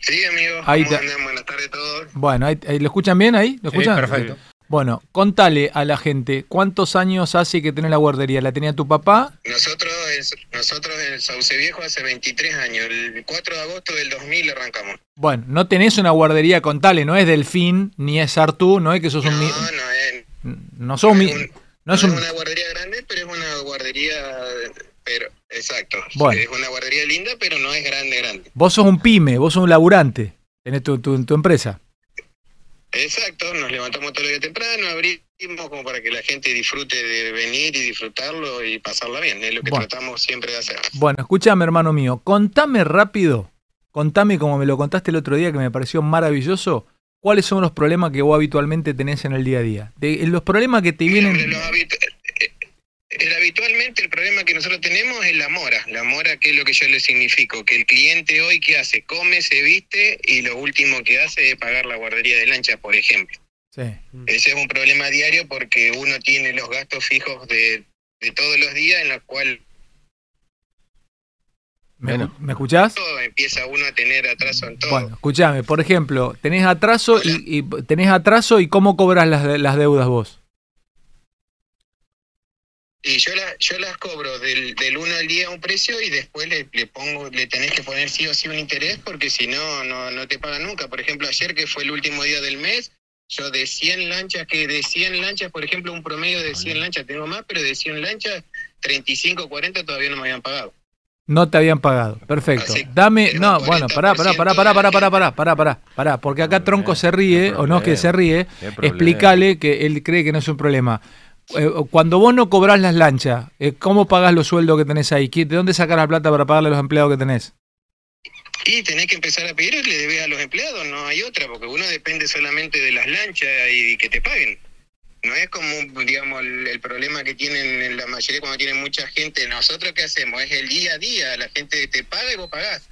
Sí, amigo. Ahí ¿Cómo te- andan? Buenas tardes a todos. Bueno, ahí- ahí- ¿lo escuchan bien ahí? ¿Lo Sí, escuchan? perfecto. Bueno, contale a la gente, ¿cuántos años hace que tenés la guardería? ¿La tenía tu papá? Nosotros en, nosotros en Sauce Viejo hace 23 años. El 4 de agosto del 2000 arrancamos. Bueno, no tenés una guardería, contale, no es Delfín, ni es Artú, no es que sos un... No, no es, No sos un... mi- No es un... una guardería grande, pero es una guardería... Pero, exacto. Bueno. Es una guardería linda, pero no es grande, grande. Vos sos un pyme, vos sos un laburante, tenés tu, tu, tu empresa. Exacto, nos levantamos todo el día temprano, abrimos como para que la gente disfrute de venir y disfrutarlo y pasarla bien. Es lo que Bueno. tratamos siempre de hacer. Bueno, escúchame, hermano mío, contame rápido, contame como me lo contaste el otro día que me pareció maravilloso, cuáles son los problemas que vos habitualmente tenés en el día a día. De, los problemas que te vienen... habitualmente el problema que nosotros tenemos es la mora. La mora, que es lo que yo le significo? Que el cliente hoy, ¿qué hace? Come, se viste y lo último que hace es pagar la guardería de lancha, por ejemplo. Sí. Ese es un problema diario porque uno tiene los gastos fijos de, de todos los días en los cuales ¿Me, ¿me escuchás? empieza uno a tener atraso en todo. Bueno, escúchame, por ejemplo, tenés atraso y, y tenés atraso y cómo cobras las, de- las deudas vos. Y yo, la, yo las cobro del, del 1 al 10 a un precio y después le, le pongo, le tenés que poner sí o sí un interés porque si no, no, no te pagan nunca. Por ejemplo, ayer que fue el último día del mes, yo de 100 lanchas, que de 100 lanchas, por ejemplo, un promedio de 100 lanchas tengo más, pero de 100 lanchas, 35 40 todavía no me habían pagado. No te habían pagado. Perfecto. Dame, no, bueno, pará, pará, pará, pará, pará, pará, pará, pará, pará, pará, porque acá Tronco se ríe, o no es que se ríe, explícale que él cree que no es un problema. Eh, Cuando vos no cobrás las lanchas, eh, ¿cómo pagás los sueldos que tenés ahí? ¿Qué- ¿De dónde sacás la plata para pagarle a los empleados que tenés? Y tenés que empezar a pedir y le debes a los empleados, no hay otra, porque uno depende solamente de las lanchas y que te paguen. No es como, digamos, el, el problema que tienen en la mayoría cuando tienen mucha gente. Nosotros, ¿qué hacemos? Es el día a día. La gente te paga y vos pagás.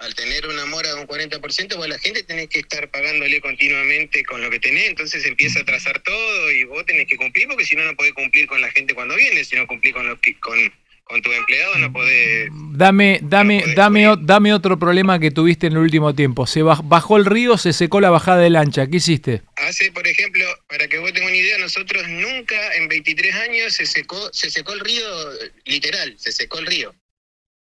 Al tener una mora de un 40%, vos la gente tenés que estar pagándole continuamente con lo que tenés. Entonces empieza a trazar todo y vos tenés que cumplir porque si no, no podés cumplir con la gente cuando viene. Si no cumplís con, lo que- con, con tu empleado, no podés Dame, dame, dame, o- dame otro problema que tuviste en el último tiempo. Se baj- bajó el río, se secó la bajada de lancha. ¿Qué hiciste? Hace, por ejemplo, para que vos tengas una idea, nosotros nunca en 23 años se secó, se secó el río, literal, se secó el río.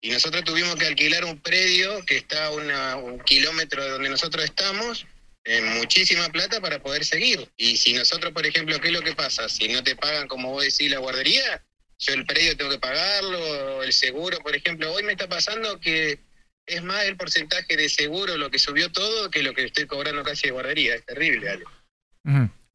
Y nosotros tuvimos que alquilar un predio que está a una- un kilómetro de donde nosotros estamos, en muchísima plata para poder seguir. Y si nosotros, por ejemplo, ¿qué es lo que pasa? Si no te pagan, como vos decís, la guardería, yo el predio tengo que pagarlo, el seguro, por ejemplo, hoy me está pasando que es más el porcentaje de seguro lo que subió todo que lo que estoy cobrando casi de guardería. Es terrible, Ale.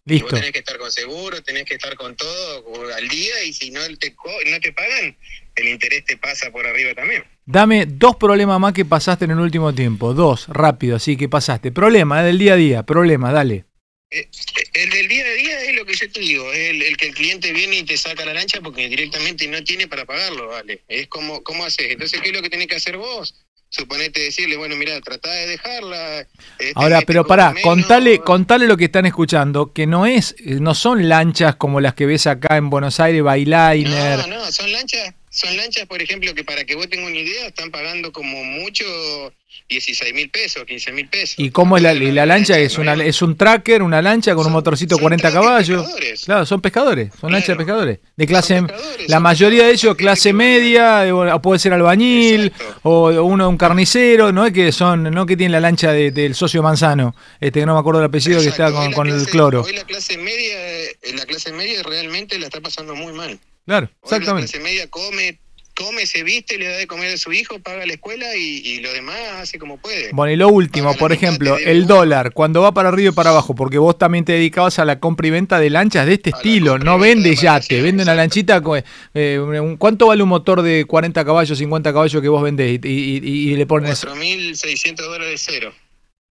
Y Listo. Vos tenés que estar con seguro, tenés que estar con todo al día y si no te, no te pagan, el interés te pasa por arriba también. Dame dos problemas más que pasaste en el último tiempo. Dos, rápido, así que pasaste. Problema, eh, del día a día. Problema, dale. El del día a día es lo que yo te digo, es el, el que el cliente viene y te saca la lancha porque directamente no tiene para pagarlo, ¿vale? Es como, ¿cómo haces? Entonces, ¿qué es lo que tenés que hacer vos? Suponete decirle, bueno, mira, tratá de dejarla. este, Ahora, este pero pará, menos. contale, contale lo que están escuchando, que no es, eh, no son lanchas como las que ves acá en Buenos Aires, Bailiner. No, no, son lanchas, son lanchas, por ejemplo, que para que vos tengas una idea, están pagando como mucho 16 mil pesos, 15 mil pesos. ¿Y cómo es la, y la lancha? Es una es un tracker, una lancha con un motorcito de 40 caballos. Claro, son pescadores, son lanchas de pescadores. De clase, la mayoría de ellos clase media, eh, o puede ser albañil, o uno un carnicero, no es que son, no que tienen la lancha de- del socio Manzano, este que no me acuerdo el apellido que está con, con el cloro. Hoy la clase media, eh, la clase media realmente la está pasando muy mal. Claro, Hoy la exactamente. clase media come, come, se viste, le da de comer a su hijo, paga la escuela y, y lo demás hace como puede. Bueno, y lo último, por ejemplo, el dólar, cuando va para arriba y para abajo, porque vos también te dedicabas a la compra y venta de lanchas de este estilo, no vende yate, vende una lanchita, eh, ¿cuánto vale un motor de 40 caballos, 50 caballos que vos vendés? Y, y- y- le pones 4.600 dólares cero,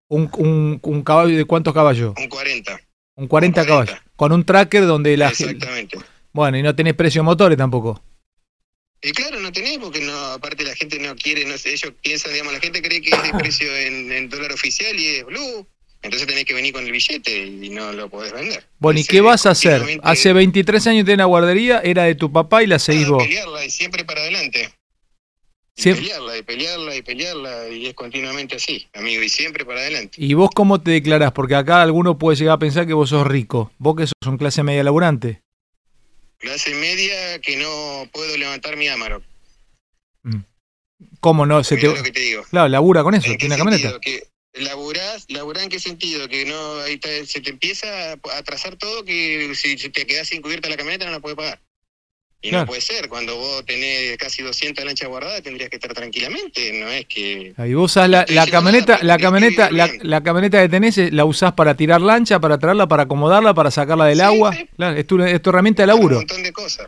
un, un- un caballo de cuántos caballos? un 40. Un 40 caballos, con un tracker donde la. Exactamente. Bueno, y no tenés precio motores tampoco. Y claro, no tenés, porque no, aparte la gente no quiere, no sé, ellos piensan, digamos, la gente cree que es de precio en, en dólar oficial y es blue, entonces tenés que venir con el billete y no lo podés vender. Bueno, ¿y qué vas a hacer? Hace 23 años tenés la guardería, era de tu papá y la seguís vos. Pelearla y siempre para adelante. Y Siem- pelearla y pelearla y pelearla y es continuamente así, amigo, y siempre para adelante. ¿Y vos cómo te declarás? Porque acá alguno puede llegar a pensar que vos sos rico. Vos que sos un clase media laburante. Clase media que no puedo levantar mi Amarok. ¿Cómo no? Se te... Mirá lo que te digo. Claro, labura con eso, ¿En qué tiene camioneta. Que laburás, laburás en qué sentido? Que no ahí está- se te empieza a atrasar todo que si si te quedás sin cubierta la camioneta no la puedes pagar. Y Claro. no puede ser, cuando vos tenés casi 200 lanchas guardadas tendrías que estar tranquilamente, no es que... Y vos usás la, la camioneta, la camioneta, la, la camioneta que tenés, eh, la usás para tirar lancha, para traerla, para acomodarla, para sacarla del agua. Claro, es tu, es tu herramienta de laburo.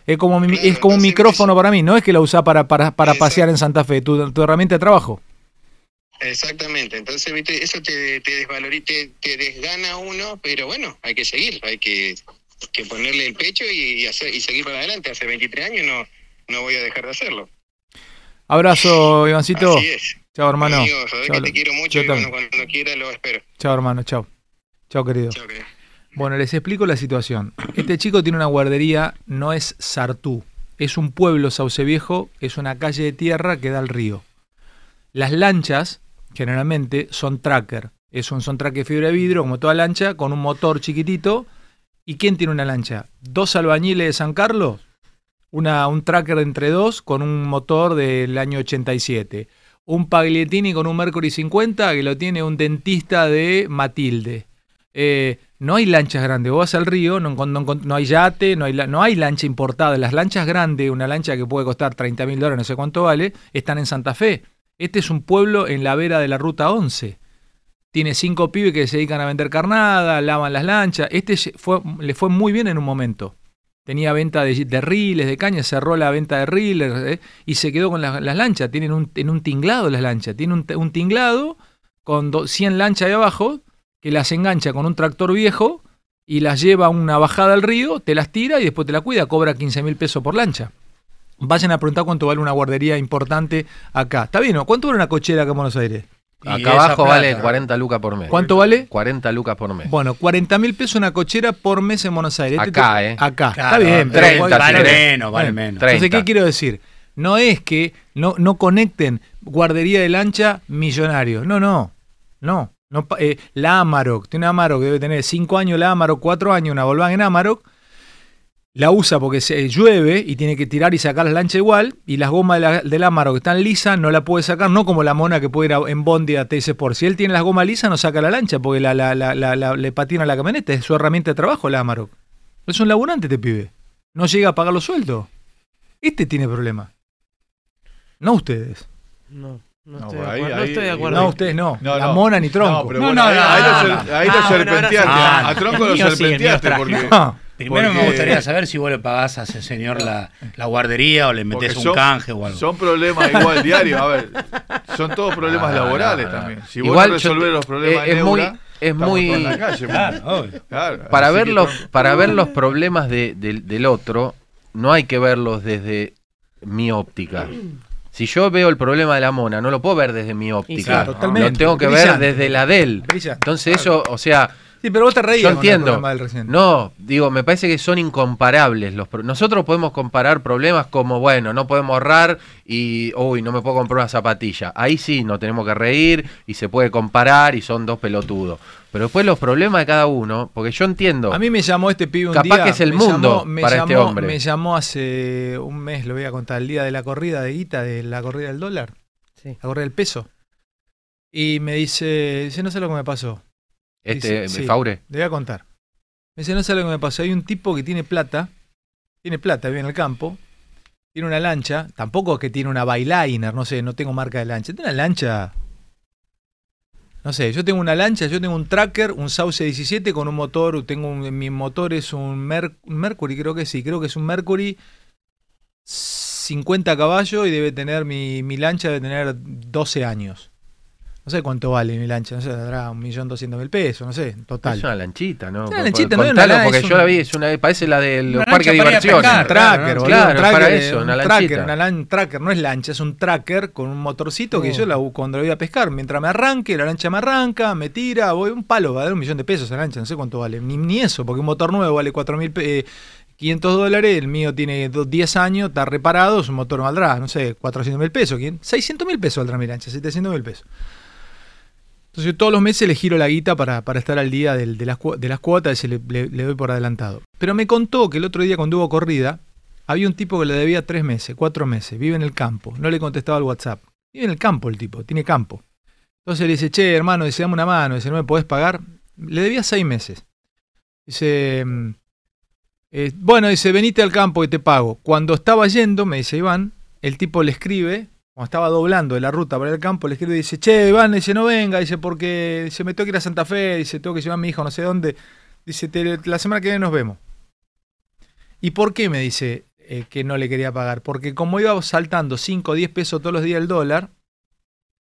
Es como, mi- es como un micrófono para mí, no es que la usás para, para, para pasear en Santa Fe, tu, tu herramienta de trabajo. Exactamente, entonces, viste, eso te, te desvaloriza, te, te desgana uno, pero bueno, hay que seguir, hay que, que ponerle el pecho y, y hacer, y seguir para adelante. Hace 23 años no, no voy a dejar de hacerlo. Abrazo, Ivancito. Así es. Chao, hermano. Amigo, sabés Chao, que te quiero mucho yo y cuando, también. cuando quiera lo espero. Chao, hermano, chao. Chao, querido. Bueno, les explico la situación. Este chico tiene una guardería, no es Sartú, es un pueblo, Sauce Viejo, es una calle de tierra que da al río. Las lanchas, generalmente, son tracker. Es un, son tracker de fibra de vidrio, como toda lancha, con un motor chiquitito. ¿Y quién tiene una lancha? Dos albañiles de San Carlos, una, un tracker entre dos con un motor del año 87. Un Pagliettini con un Mercury 50 que lo tiene un dentista de Matilde. Eh, no hay lanchas grandes. Vos vas al río, no, no hay yate, no hay, no hay lancha importada. Las lanchas grandes, una lancha que puede costar 30 mil dólares, no sé cuánto vale, están en Santa Fe. Este es un pueblo en la vera de la ruta 11. Tiene cinco pibes que se dedican a vender carnada, lavan las lanchas. Este le fue muy bien en un momento. Tenía venta de, de riles, de caña, cerró la venta de riles eh, y se quedó con las, lanchas. Tienen un, en un tinglado las lanchas. Tiene un, tinglado con do- 100 lanchas ahí abajo que las engancha con un tractor viejo y las lleva a una bajada al río, te las tira y después te la cuida, cobra 15 mil pesos por lancha. Vayan a preguntar cuánto vale una guardería importante acá. ¿Está bien? ¿Cuánto vale una cochera acá en Buenos Aires? Acá abajo vale 40 lucas por mes. ¿Cuánto vale? 40 lucas por mes. Bueno, 40 mil pesos una cochera por mes en Buenos Aires. Este Acá, te- ¿eh? Acá. Claro, Está bien. pero 30, igual- vale Bueno, menos, vale menos. Entonces, 30. ¿qué quiero decir? No es que no, no conecten guardería de lancha millonarios. No, no. No. no pa- eh, la Amarok, tiene una Amarok que debe tener 5 años, la Amarok, 4 años, una Volkswagen Amarok. La usa porque se llueve y tiene que tirar y sacar la lancha igual. Y las gomas de la, del Amarok están lisas, no la puede sacar, no como la mona que puede ir a- en Bondi a TS Sport. Si él tiene las gomas lisas, no saca la lancha porque la, la- la- la- la- le patina la camioneta. Es su herramienta de trabajo, la Amarok. Es un laburante este pibe. No llega a pagar los sueldos. Este tiene problema. No ustedes. No, no, No, estoy, ahí- acuerdo, no estoy de acuerdo. No, ustedes no. No, la no. mona ni tronco. No, pero bueno, ahí, ahí lo, Ah, serpenteaste. a- tronco lo el el serpenteaste porque. Primero me gustaría saber si vos le pagás a ese señor la, la guardería o le metés un canje o algo. Son problemas igual diarios. A ver, son todos problemas laborales no, no. también. Si vos Igual resolvés te- los problemas es- de es muy- es muy- todos en la calle. Claro. Claro, Para ver, los, para ver los problemas de- del- del otro, no hay que verlos desde mi óptica. Si yo veo el problema de la mona, no lo puedo ver desde mi óptica. claro, totalmente. Lo tengo que ver desde la de él. Entonces eso, o sea, Sí, pero vos te reías yo con el entiendo. problema del recién. No, digo, me parece que son incomparables los pro- Nosotros podemos comparar problemas como, bueno, no podemos ahorrar y, uy, no me puedo comprar una zapatilla. Ahí sí, nos tenemos que reír y se puede comparar y son dos pelotudos. Pero después los problemas de cada uno, porque yo entiendo. A mí me llamó este pibe un Capaz día. que es el me mundo llamó- me para este hombre. Me llamó hace un mes, lo voy a contar, el día de la corrida de guita, de la corrida del dólar, Sí. la corrida del peso. Y me dice, dice, no sé lo que me pasó. Este, Dice, sí, Faure. Le voy a contar. Me dice, no sé lo que me pasó. Hay un tipo que tiene plata, tiene plata, vive en el campo, tiene una lancha, tampoco es que tiene una Bailiner, no sé, no tengo marca de lancha, tiene una lancha... No sé, yo tengo una lancha, yo tengo un tracker, un Sauce 17 con un motor, tengo un, mi motor es un, Mer- un Mercury, creo que sí, creo que es un Mercury 50 caballos y debe tener mi, mi lancha debe tener 12 años. No sé cuánto vale mi lancha, no sé, tendrá un millón doscientos mil pesos, no sé, total. Es una lanchita, ¿no? Es una lanchita, no es una contalo, lan- porque es yo la vi, es una, parece la del Una de para ir a diversiones. un tracker, boludo, claro, un tracker, para eh, eso, un una tracker, lanchita. una lan- tracker, no es lancha, es un tracker con un motorcito que Oh. yo la, cuando la voy a pescar, mientras me arranque, la lancha me arranca, me tira, voy un palo, va a dar un millón de pesos esa lancha, no sé cuánto vale, ni, ni eso, porque un motor nuevo vale 4.500 dólares, el mío tiene do- 10 años, está reparado, su motor valdrá, no sé, 400 mil pesos, 600 mil pesos valdrá mi lancha, 700 mil pesos. Entonces yo todos los meses le giro la guita para, para estar al día de, las, de las cuotas y le, le- le doy por adelantado. Pero me contó que el otro día cuando hubo corrida, había un tipo que le debía tres meses, cuatro meses, vive en el campo, no le contestaba al WhatsApp. Vive en el campo el tipo, tiene campo. Entonces le dice, che, hermano, dice, dame una mano, dice, ¿no me podés pagar? Le debía seis meses. Dice, mm, eh, bueno, dice, venite al campo y te pago. Cuando estaba yendo, me dice Iván, el tipo le escribe, cuando estaba doblando de la ruta para al campo, le escribe y dice, che, Iván, dice, no venga, dice, porque se me tengo que ir a Santa Fe, dice, tengo que llevar a mi hijo no sé dónde. Dice, "Te- la semana que viene nos vemos. ¿Y por qué me dice eh, que no le quería pagar? Porque como iba saltando 5 o 10 pesos todos los días el dólar,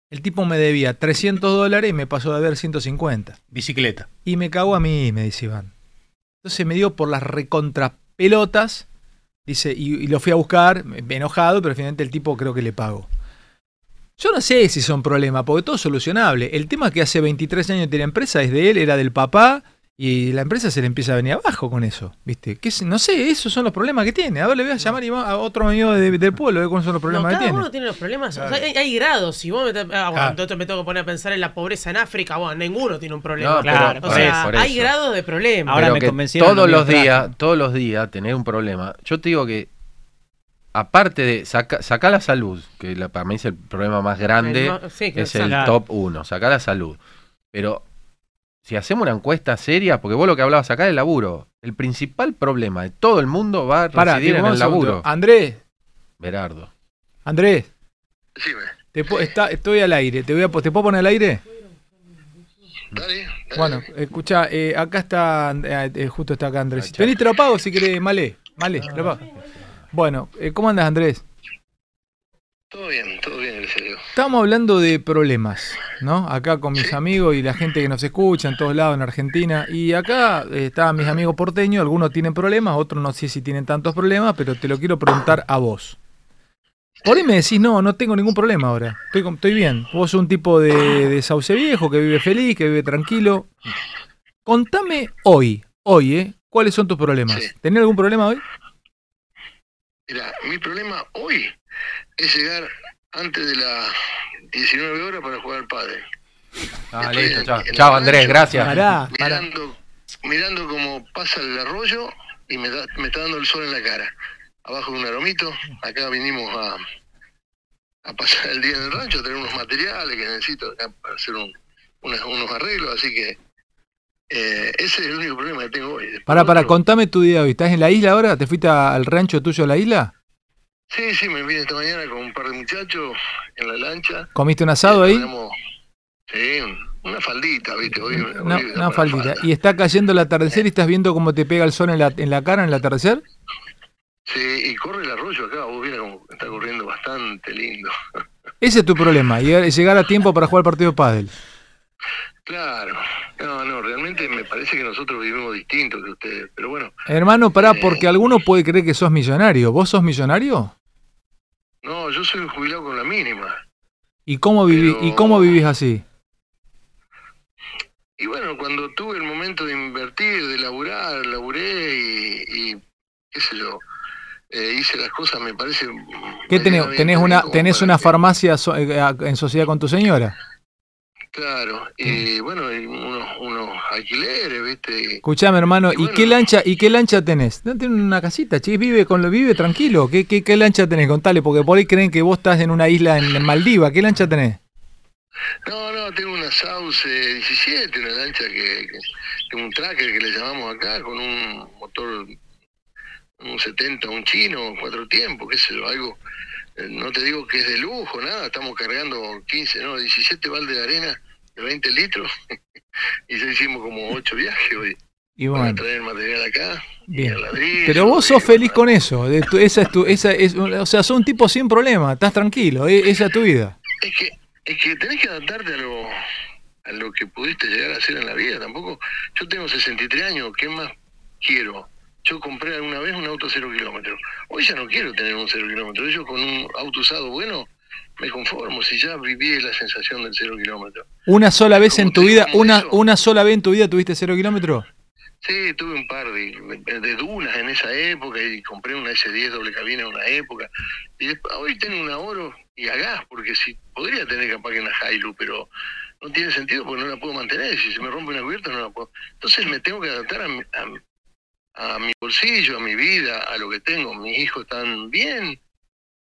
el tipo me debía 300 dólares y me pasó de deber 150. Bicicleta. Y me cagó a mí, me dice Iván. Entonces me dio por las recontrapelotas, dice, y, lo fui a buscar, enojado, pero finalmente el tipo creo que le pago. Yo no sé si son problemas, porque todo es solucionable. El tema que hace 23 años tiene empresa, es de él, era del papá, y la empresa se le empieza a venir abajo con eso, ¿viste? Que es- no sé, esos son los problemas que tiene. A ver, le voy a llamar a otro amigo de- del pueblo, a ver cuáles son los No, problemas que cada tiene. uno tiene los problemas. O sea, hay, hay grados. Si vos me, te- ah, bueno, entonces me tengo que poner a pensar en la pobreza en África, bueno, ninguno tiene un problema. No, pero Claro, o sea, eso, hay grados de problemas. Pero que todos los días, todos los días tener un problema. Yo te digo que aparte de saca, saca la salud, que la- para mí es el problema más grande, El ma- sí, que es el top uno, saca la salud. Pero si hacemos una encuesta seria, porque vos lo que hablabas acá del laburo, el principal problema de todo el mundo va a Pará, residir te en el laburo. Andrés, Berardo. Andrés. Te po- está, estoy al aire. ¿Te, voy a, ¿Te puedo poner al aire? Bueno, escucha, acá está, eh, eh, justo está acá Andrés. Vení, te lo pago si querés, Malé. Malé, te lo pago. Bueno, eh, ¿cómo andas, Andrés? Todo bien, todo bien. sé yo. Estamos hablando de problemas, ¿no? Acá con mis amigos y la gente que nos escucha en todos lados en Argentina. Y acá eh, estaban mis amigos porteños, algunos tienen problemas, otros no sé si tienen tantos problemas, pero te lo quiero preguntar a vos. Por ahí me decís, no, no tengo ningún problema ahora. Estoy bien. Vos sos un tipo de, de sauce viejo que vive feliz, que vive tranquilo. Contame hoy, hoy, ¿eh? ¿Cuáles son tus problemas? ¿Tenés algún problema hoy? Mira, mi problema hoy es llegar antes de las 19 horas para jugar al padre. Ah, listo, chao. Chao, Andrés, gracias. Mirando, mirando cómo pasa el arroyo y me, da- me está dando el sol en la cara. Abajo de un aromito, acá vinimos a, a pasar el día en el rancho, a tener unos materiales que necesito acá para hacer un- unas- unos arreglos, así que eh, ese es el único problema que tengo hoy. Para, para, contame tu día hoy. ¿Estás en la isla ahora? ¿Te fuiste al rancho tuyo a la isla? Sí, sí, me vine esta mañana con un par de muchachos en la lancha. ¿Comiste un asado ahí? Tenemos, sí, una faldita, ¿viste? Hoy, Una, hoy- una faldita. ¿Y está cayendo el atardecer y estás viendo cómo te pega el sol en la, en la cara en el atardecer? Sí, y corre el arroyo acá, vos vieras como está corriendo bastante lindo. Ese es tu problema, llegar, a tiempo para jugar el partido de pádel. Claro, no, no, realmente me parece que nosotros vivimos distinto que ustedes, pero bueno, Hermano, pará, porque alguno puede creer que sos millonario. ¿Vos sos millonario? No, yo soy jubilado con la mínima. ¿Y cómo, viví, ¿y cómo vivís así? Y bueno, cuando tuve el momento de invertir, de laburar, laburé y, y qué sé yo, eh, hice las cosas, me parece... ¿Qué tenés? ¿Tenés una, tenés una que- farmacia so- eh, en sociedad con tu señora? Claro, y bueno, unos, unos alquileres, ¿viste? Escuchame, hermano, ¿y qué lancha y qué lancha tenés? No tiene una casita, che, vive con lo vive tranquilo. ¿Qué, qué, qué lancha tenés? Contale, porque por ahí creen que vos estás en una isla en, Maldiva. ¿Qué lancha tenés? No, no, tengo una Sauce 17, una lancha que, que, que un tracker que le llamamos acá, con un motor, un 70, un chino, cuatro tiempos, qué sé yo, algo, eh, no te digo que es de lujo, nada, estamos cargando 15, no, 17 baldes de arena de 20 litros y ya hicimos como 8 viajes hoy. Y Para bueno, traer el material acá, bien. ladrillo, Pero vos sos feliz con eso. De tu- esa es tu, esa es, o sea, sos un tipo sin problema, estás tranquilo, e- esa es tu vida. Es que, es que tenés que adaptarte a lo, a lo que pudiste llegar a hacer en la vida. Tampoco, yo tengo 63 años, ¿qué más quiero? Yo compré alguna vez un auto cero kilómetros. Hoy ya no quiero tener un cero kilómetro. Yo con un auto usado bueno me conformo. Si ya viví la sensación del cero kilómetro. Una sola vez en tu vida, una, una sola vez en tu vida tuviste cero kilómetros. Sí, tuve un par de, de dunas en esa época y compré una S10 doble cabina en una época. Y después, hoy tengo una oro y a gas, porque si podría tener capaz que una Hilux, pero no tiene sentido porque no la puedo mantener. Si se me rompe una cubierta, no la puedo. Entonces me tengo que adaptar a a, a mi bolsillo, a mi vida, a lo que tengo. Mis hijos están bien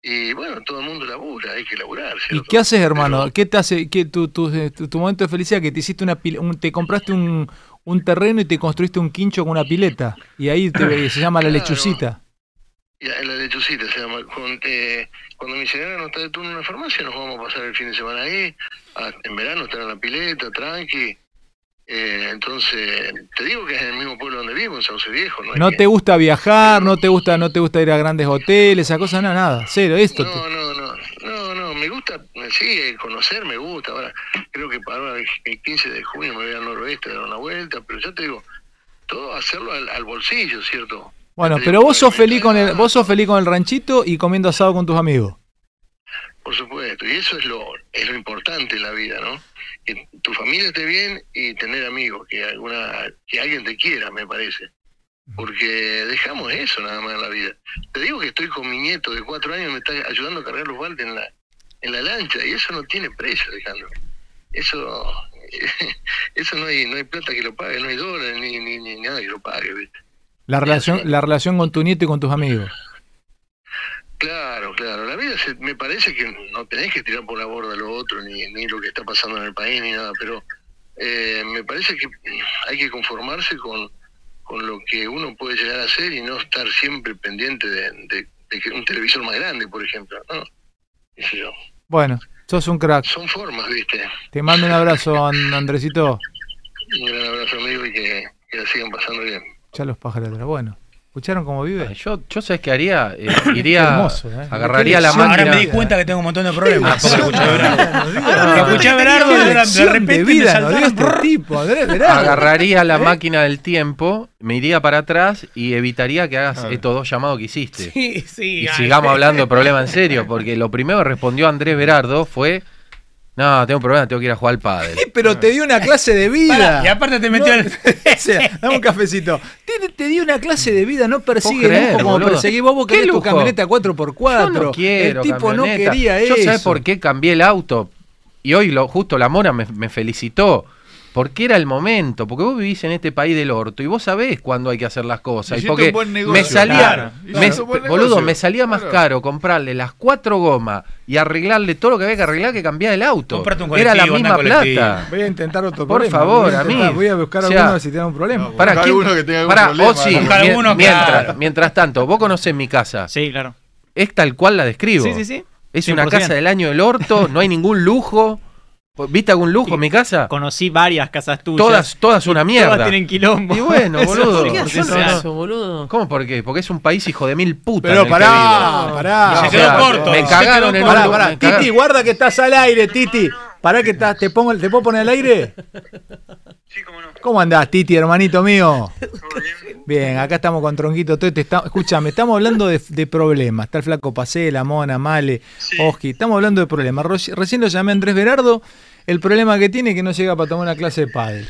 y bueno, todo el mundo labura, hay que laburar. ¿Y qué haces, hermano? ¿Qué te hace, qué, tu, tu, tu- tu momento de felicidad que te hiciste una un- te compraste un, un terreno y te construiste un quincho con una pileta y ahí te- se llama la Claro. lechucita. Ya, la lechucita se llama. Con, eh, cuando mi señora no está de turno en la farmacia, nos vamos a pasar el fin de semana ahí. a- en verano estar en la pileta, tranqui. Eh, entonces, te digo que es en el mismo pueblo donde vivo, en Sauce Viejo. No, No que- te gusta viajar, no te gusta, no te gusta ir a grandes hoteles, esa cosa, nada, nada, cero, esto. te- No, no, no, no, no, me gusta, sí, conocer me gusta. Ahora, creo que para el 15 de junio me voy al noroeste a dar una vuelta, pero ya te digo, todo hacerlo al, al bolsillo, ¿cierto? Bueno, pero vos sos feliz con el, vos sos feliz con el ranchito y comiendo asado con tus amigos. Por supuesto, y eso es lo, es lo importante en la vida, ¿no? Que tu familia esté bien y tener amigos, que alguna, que alguien te quiera, me parece. Porque dejamos eso nada más en la vida. Te digo que estoy con mi nieto de cuatro años, me está ayudando a cargar los baldes en la, en la lancha, y eso no tiene precio, Alejandro. Eso, eso no hay, no hay plata que lo pague, no hay dólares, ni, ni, ni nada que lo pague, ¿viste? La relación, la relación con tu nieto y con tus amigos. Claro, claro. La vida se- me parece que no tenés que tirar por la borda lo otro, ni, ni lo que está pasando en el país, ni nada, pero eh, me parece que hay que conformarse con, con lo que uno puede llegar a hacer y no estar siempre pendiente de, de- un televisor más grande, por ejemplo. ¿no? Yo. Bueno, sos un crack. Son formas, ¿viste? Te mando un abrazo, An- Andresito. Un gran abrazo, amigo, y que, que la sigan pasando bien. Ya los pájaros. Bueno, ¿Escucharon cómo vive? Yo, yo sabes qué haría, Eh, iría, hermoso, ¿eh? agarraría la Ahora máquina. me di cuenta que tengo un montón de problemas. Escuché a Berardo. No, Que escuché a Berardo y de- repente me vida dio este tipo, Andrés Berardo. Agarraría la ¿Eh? máquina del tiempo, me iría para atrás y evitaría que hagas estos dos llamados que hiciste. Sí, sí. y ay. sigamos hablando de problemas en serio, porque lo primero que respondió Andrés Berardo fue, no, tengo un problema, tengo que ir a jugar al padre. Pero te dio una clase de vida. Pará, y aparte te metió No, el- o sea, dame un cafecito. Te, te dio una clase de vida, no persigue ¿Puedo creer, lujo como boludo? perseguís vos, vos ¿Qué querés tu lujo? camioneta 4x4. Yo no quiero El tipo no camioneta. quería Yo eso. sabés por qué cambié el auto. Y hoy lo, justo la Mora me, me felicitó. Porque era el momento, porque vos vivís en este país del orto y vos sabés cuándo hay que hacer las cosas. Y porque un buen negocio. me salía, Claro, me- buen boludo, negocio. me salía más Claro. caro comprarle las cuatro gomas y arreglarle todo lo que había que arreglar que cambiar el auto. Un Era la misma plata. Voy a intentar otro Por problema. favor, voy a, a mí. voy a buscar O sea, alguno si tiene un problema. Para alguno que tenga algún para, mien- alguno, mientras, claro. mientras tanto, vos conocés mi casa. Sí, claro. Es tal cual la describo. Sí, sí, sí. Es una 100%. casa del año del orto, no hay ningún lujo. ¿Viste algún lujo en mi casa? Conocí varias casas tuyas. Todas, todas una mierda. Todas tienen quilombo. Y bueno, boludo. ¿Por qué no- no- eso, boludo? ¿Cómo por qué? Porque es un país hijo de mil putas. Pero pará, pará. No, Se o quedó sea, corto, Me cagaron en Pará, pará. me Titi, guarda que estás al aire, Titi. Pará que estás, te pongo, ¿te puedo poner al aire? ¿Cómo andás, Titi, hermanito mío? Bien, acá estamos con Tronquito Tete. Está, escúchame, estamos hablando de, de problemas. Está el flaco Pacé, la Mona, Male, Oski. Estamos hablando de problemas. Reci- Recién lo llamé a Andrés Berardo. El problema que tiene es que no llega para tomar una clase de pádel.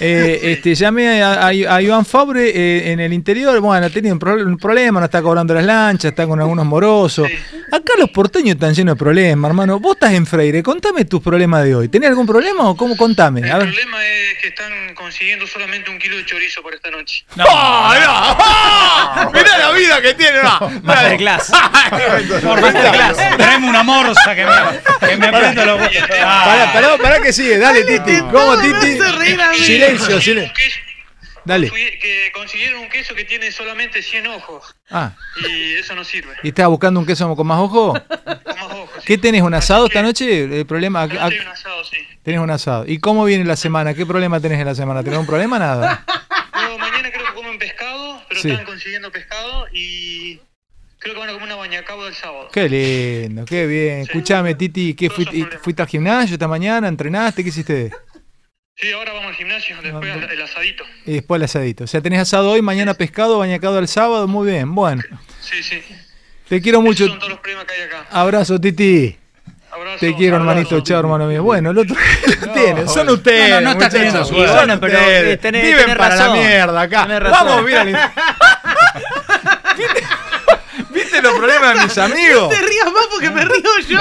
Eh, este, llamé a, a- a Iván Fabre eh, en el interior. Bueno, tenía un, pro- un problema, no está cobrando las lanchas, está con algunos morosos. Acá los porteños están llenos de problemas, hermano. Vos estás en Freire, contame tus problemas de hoy. ¿Tenés algún problema o cómo? Contame. A ver. problema es que están consiguiendo solamente un kilo de chorizo por esta noche. No, Mirá la vida que tiene, no. Masterclass. Masterclass. Traeme una morsa que me, que me aprieta los Ah. Pará, pará, pará que sigue. Dale, Titi. ¿Cómo, Titi? Silencio, silencio. Dale. Que consiguieron un queso que tiene solamente 100 ojos. Ah, Y eso no sirve. ¿y estás buscando un queso con más ojo? ¿Qué tenés, un asado esta noche? El problema... ac- un asado, sí. Tenés un asado. ¿Y cómo viene la semana? ¿Qué problema tenés en la semana? ¿Tenés un problema? Nada. No, mañana creo que comen pescado, pero Sí. están consiguiendo pescado y creo que van a comer una bañacabo el sábado. Qué lindo, qué bien. Escuchame, Titi, ¿qué fuiste, fuiste al gimnasio esta mañana? ¿Entrenaste? ¿Qué hiciste? Sí, ahora vamos al gimnasio, después al- el asadito. Y después el asadito. O sea, tenés asado hoy, mañana pescado, bañacado el sábado. Muy bien, bueno. Sí, sí. Te quiero mucho. Son todos los problemas que hay acá. Abrazo, Titi. Te quiero, hermanito. Chao, hermano mío. Bueno, el otro lo tiene. Son ustedes. No, no, no teniendo suerte. Bueno, pero, eh, tenés- Viven tenés para razón. la mierda acá. Vamos, mira. ¿Viste, ¿Viste los problemas de mis amigos? te rías más porque me río yo.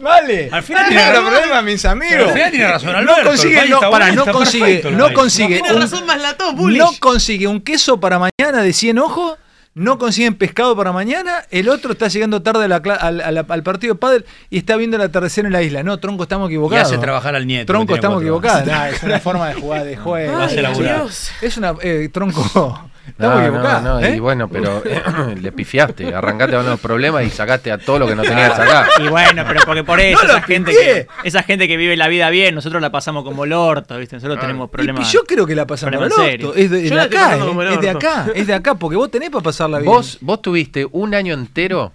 Vale. Al final ¿Viste tiene los razón. problemas de mis amigos. Pero al final tiene razón, No Alberto, el consigue, no, no consigue, no consigue. Razón más la no consigue un queso para mañana de 100 ojos, no consiguen pescado para mañana, el otro está llegando tarde a la al, a la- al partido de pádel y está viendo el atardecer en la isla. No, tronco, estamos Y equivocados. hace trabajar al nieto. Tronco, estamos equivocados. es una forma de jugar, de juego. Lo hace laburar. Dios. Es una. eh, tronco, No, estamos no, equivocados. no, ¿eh? y bueno, pero le pifiaste, arrancaste con los problemas y sacaste a todo lo que no tenías que sacar. Y bueno, pero porque por eso, No esa, gente pifié. que, esa gente que vive la vida bien, nosotros la pasamos como el orto, ¿viste? Nosotros tenemos Y problemas. yo creo que la pasamos al problemas orto. serios. Es de, acá, como el eh, es de acá, es de acá, porque vos tenés para pasarla bien. Vos, vos tuviste un año entero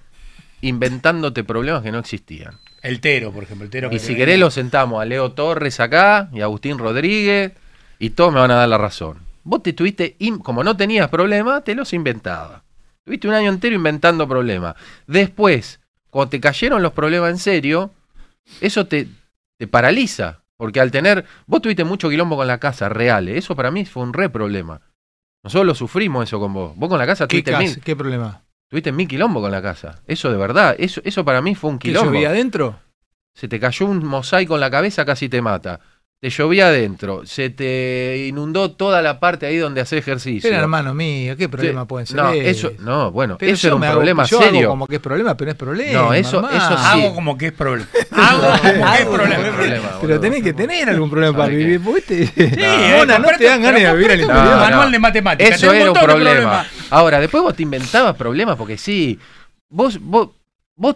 inventándote problemas que no existían. El Tero, por ejemplo. El Tero que Y si querés lo sentamos a Leo Torres acá y a Agustín Rodríguez y todos me van a dar la razón. Vos te tuviste, como no tenías problemas, te los inventabas. Tuviste un año entero inventando problemas. Después, cuando te cayeron los problemas en serio, eso te, te paraliza. Porque al tener, vos tuviste mucho quilombo con la casa, reales. Eso para mí fue un re problema. Nosotros lo sufrimos eso con vos. Vos con la casa ¿Qué, tuviste mil, ¿Qué problema? tuviste mil quilombo con la casa. Eso de verdad. Eso, eso para mí fue un ¿Que quilombo. llovía adentro? Se te cayó un mosaico en la cabeza, casi te mata. Te llovía adentro. Se te inundó toda la parte ahí donde haces ejercicio. Pero hermano mío, ¿qué problema Sí, pueden ser? No, eso, no, bueno, Pero eso era un hago- problema yo hago serio. como que es problema, pero no es problema. No, eso- eso sí. Hago como que es problema. Hago como que es Hago problema. Pero tenés que tener algún problema para vivir. ¿viste? eh, Mona, no te dan ganas de vivir al comprate un interior. manual de matemáticas, Eso era un problema. Ahora, después vos te inventabas problemas porque sí. Vos, vos, vos,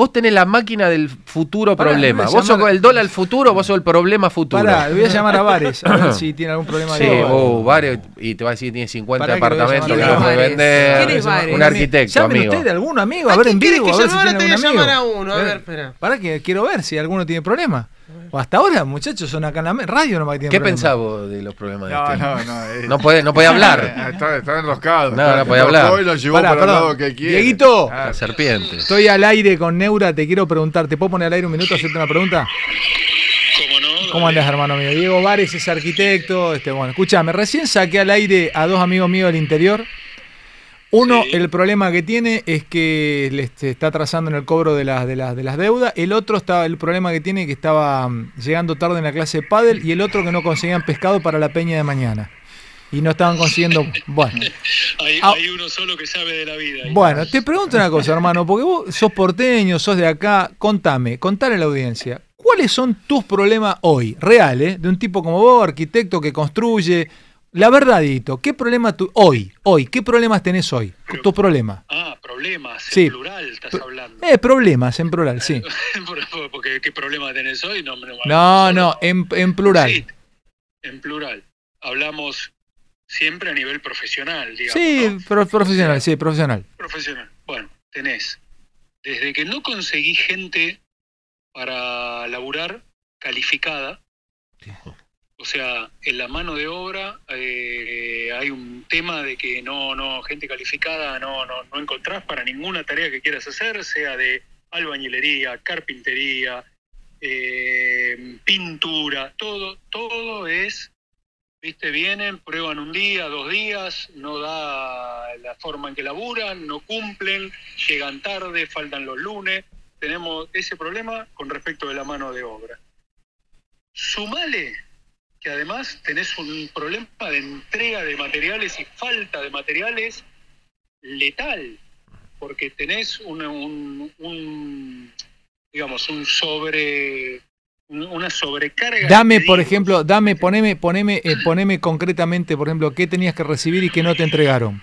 Vos tenés la máquina del futuro Pará, problema. Vos sos llamar- el dólar futuro, vos sos el problema futuro. Pará, voy a llamar a Vares a ver si tiene algún problema Sí, de oh, Vares, y te va a decir que tiene 50 Pará que apartamentos que no a puede vender. ¿Quién es Vares? Un arquitecto, Llamen amigo. ustedes algún amigo, a ver en vivo, a ver si tiene algún amigo. llamar a uno? A ver, espera. Para que quiero ver si alguno tiene problema. O hasta ahora, muchachos, son acá en la me- radio nomás que tienen ¿Qué pensás vos de los problemas de No, este? no, no, eh. No puede, no puede hablar. Está, está enroscado. No, está- no hablar. tocó y lo llevó para el lado que quiere. Dieguito. Ah, serpiente. Estoy al aire con Neura, te quiero preguntar, ¿te puedo poner al aire un minuto a hacerte una pregunta? ¿Cómo no? ¿Cómo andas, hermano mío? Diego Vares es arquitecto. Este, bueno, escúchame, recién saqué al aire a dos amigos míos del interior. Uno, el problema que tiene es que le está atrasando en el cobro de las, de, las, de las deudas. El otro, estaba, el problema que tiene es que estaba mm, llegando tarde en la clase de pádel. Y el otro que no conseguían pescado para la peña de mañana. Y no estaban consiguiendo... Bueno, Hay, Ah. hay uno solo que sabe de la vida. bueno, te pregunto una cosa, hermano, porque vos sos porteño, sos de acá, contame, contale a la audiencia, ¿cuáles son tus problemas hoy, reales, de un tipo como vos, arquitecto que construye? La verdadito, ¿qué problema tú hoy, hoy, qué problemas tenés hoy? tus problemas. Ah, problemas, Sí. en plural estás hablando. Eh, problemas en plural, sí. Porque qué problema tenés hoy, no, no, No, no, en, en plural. Sí, en plural. Hablamos siempre a nivel profesional, digamos. Sí, ¿no? pro- profesional, sí, profesional. Profesional. Bueno, tenés. Desde que no conseguí gente para laburar calificada, o sea, en la mano de obra eh, hay un tema de que no, no, gente calificada no, no, no encontrás para ninguna tarea que quieras hacer, sea de albañilería, carpintería, eh, pintura, todo, todo es, viste, vienen, prueban un día, dos días, no da la forma en que laburan, no cumplen, llegan tarde, faltan los lunes, tenemos ese problema con respecto de la mano de obra. Sumale que además tenés un problema de entrega de materiales y falta de materiales letal, porque tenés un, un- un, digamos, un sobre, un- una sobrecarga. Dame, por ejemplo, dame, poneme, poneme, eh, poneme concretamente, por ejemplo, qué tenías que recibir y qué no te entregaron.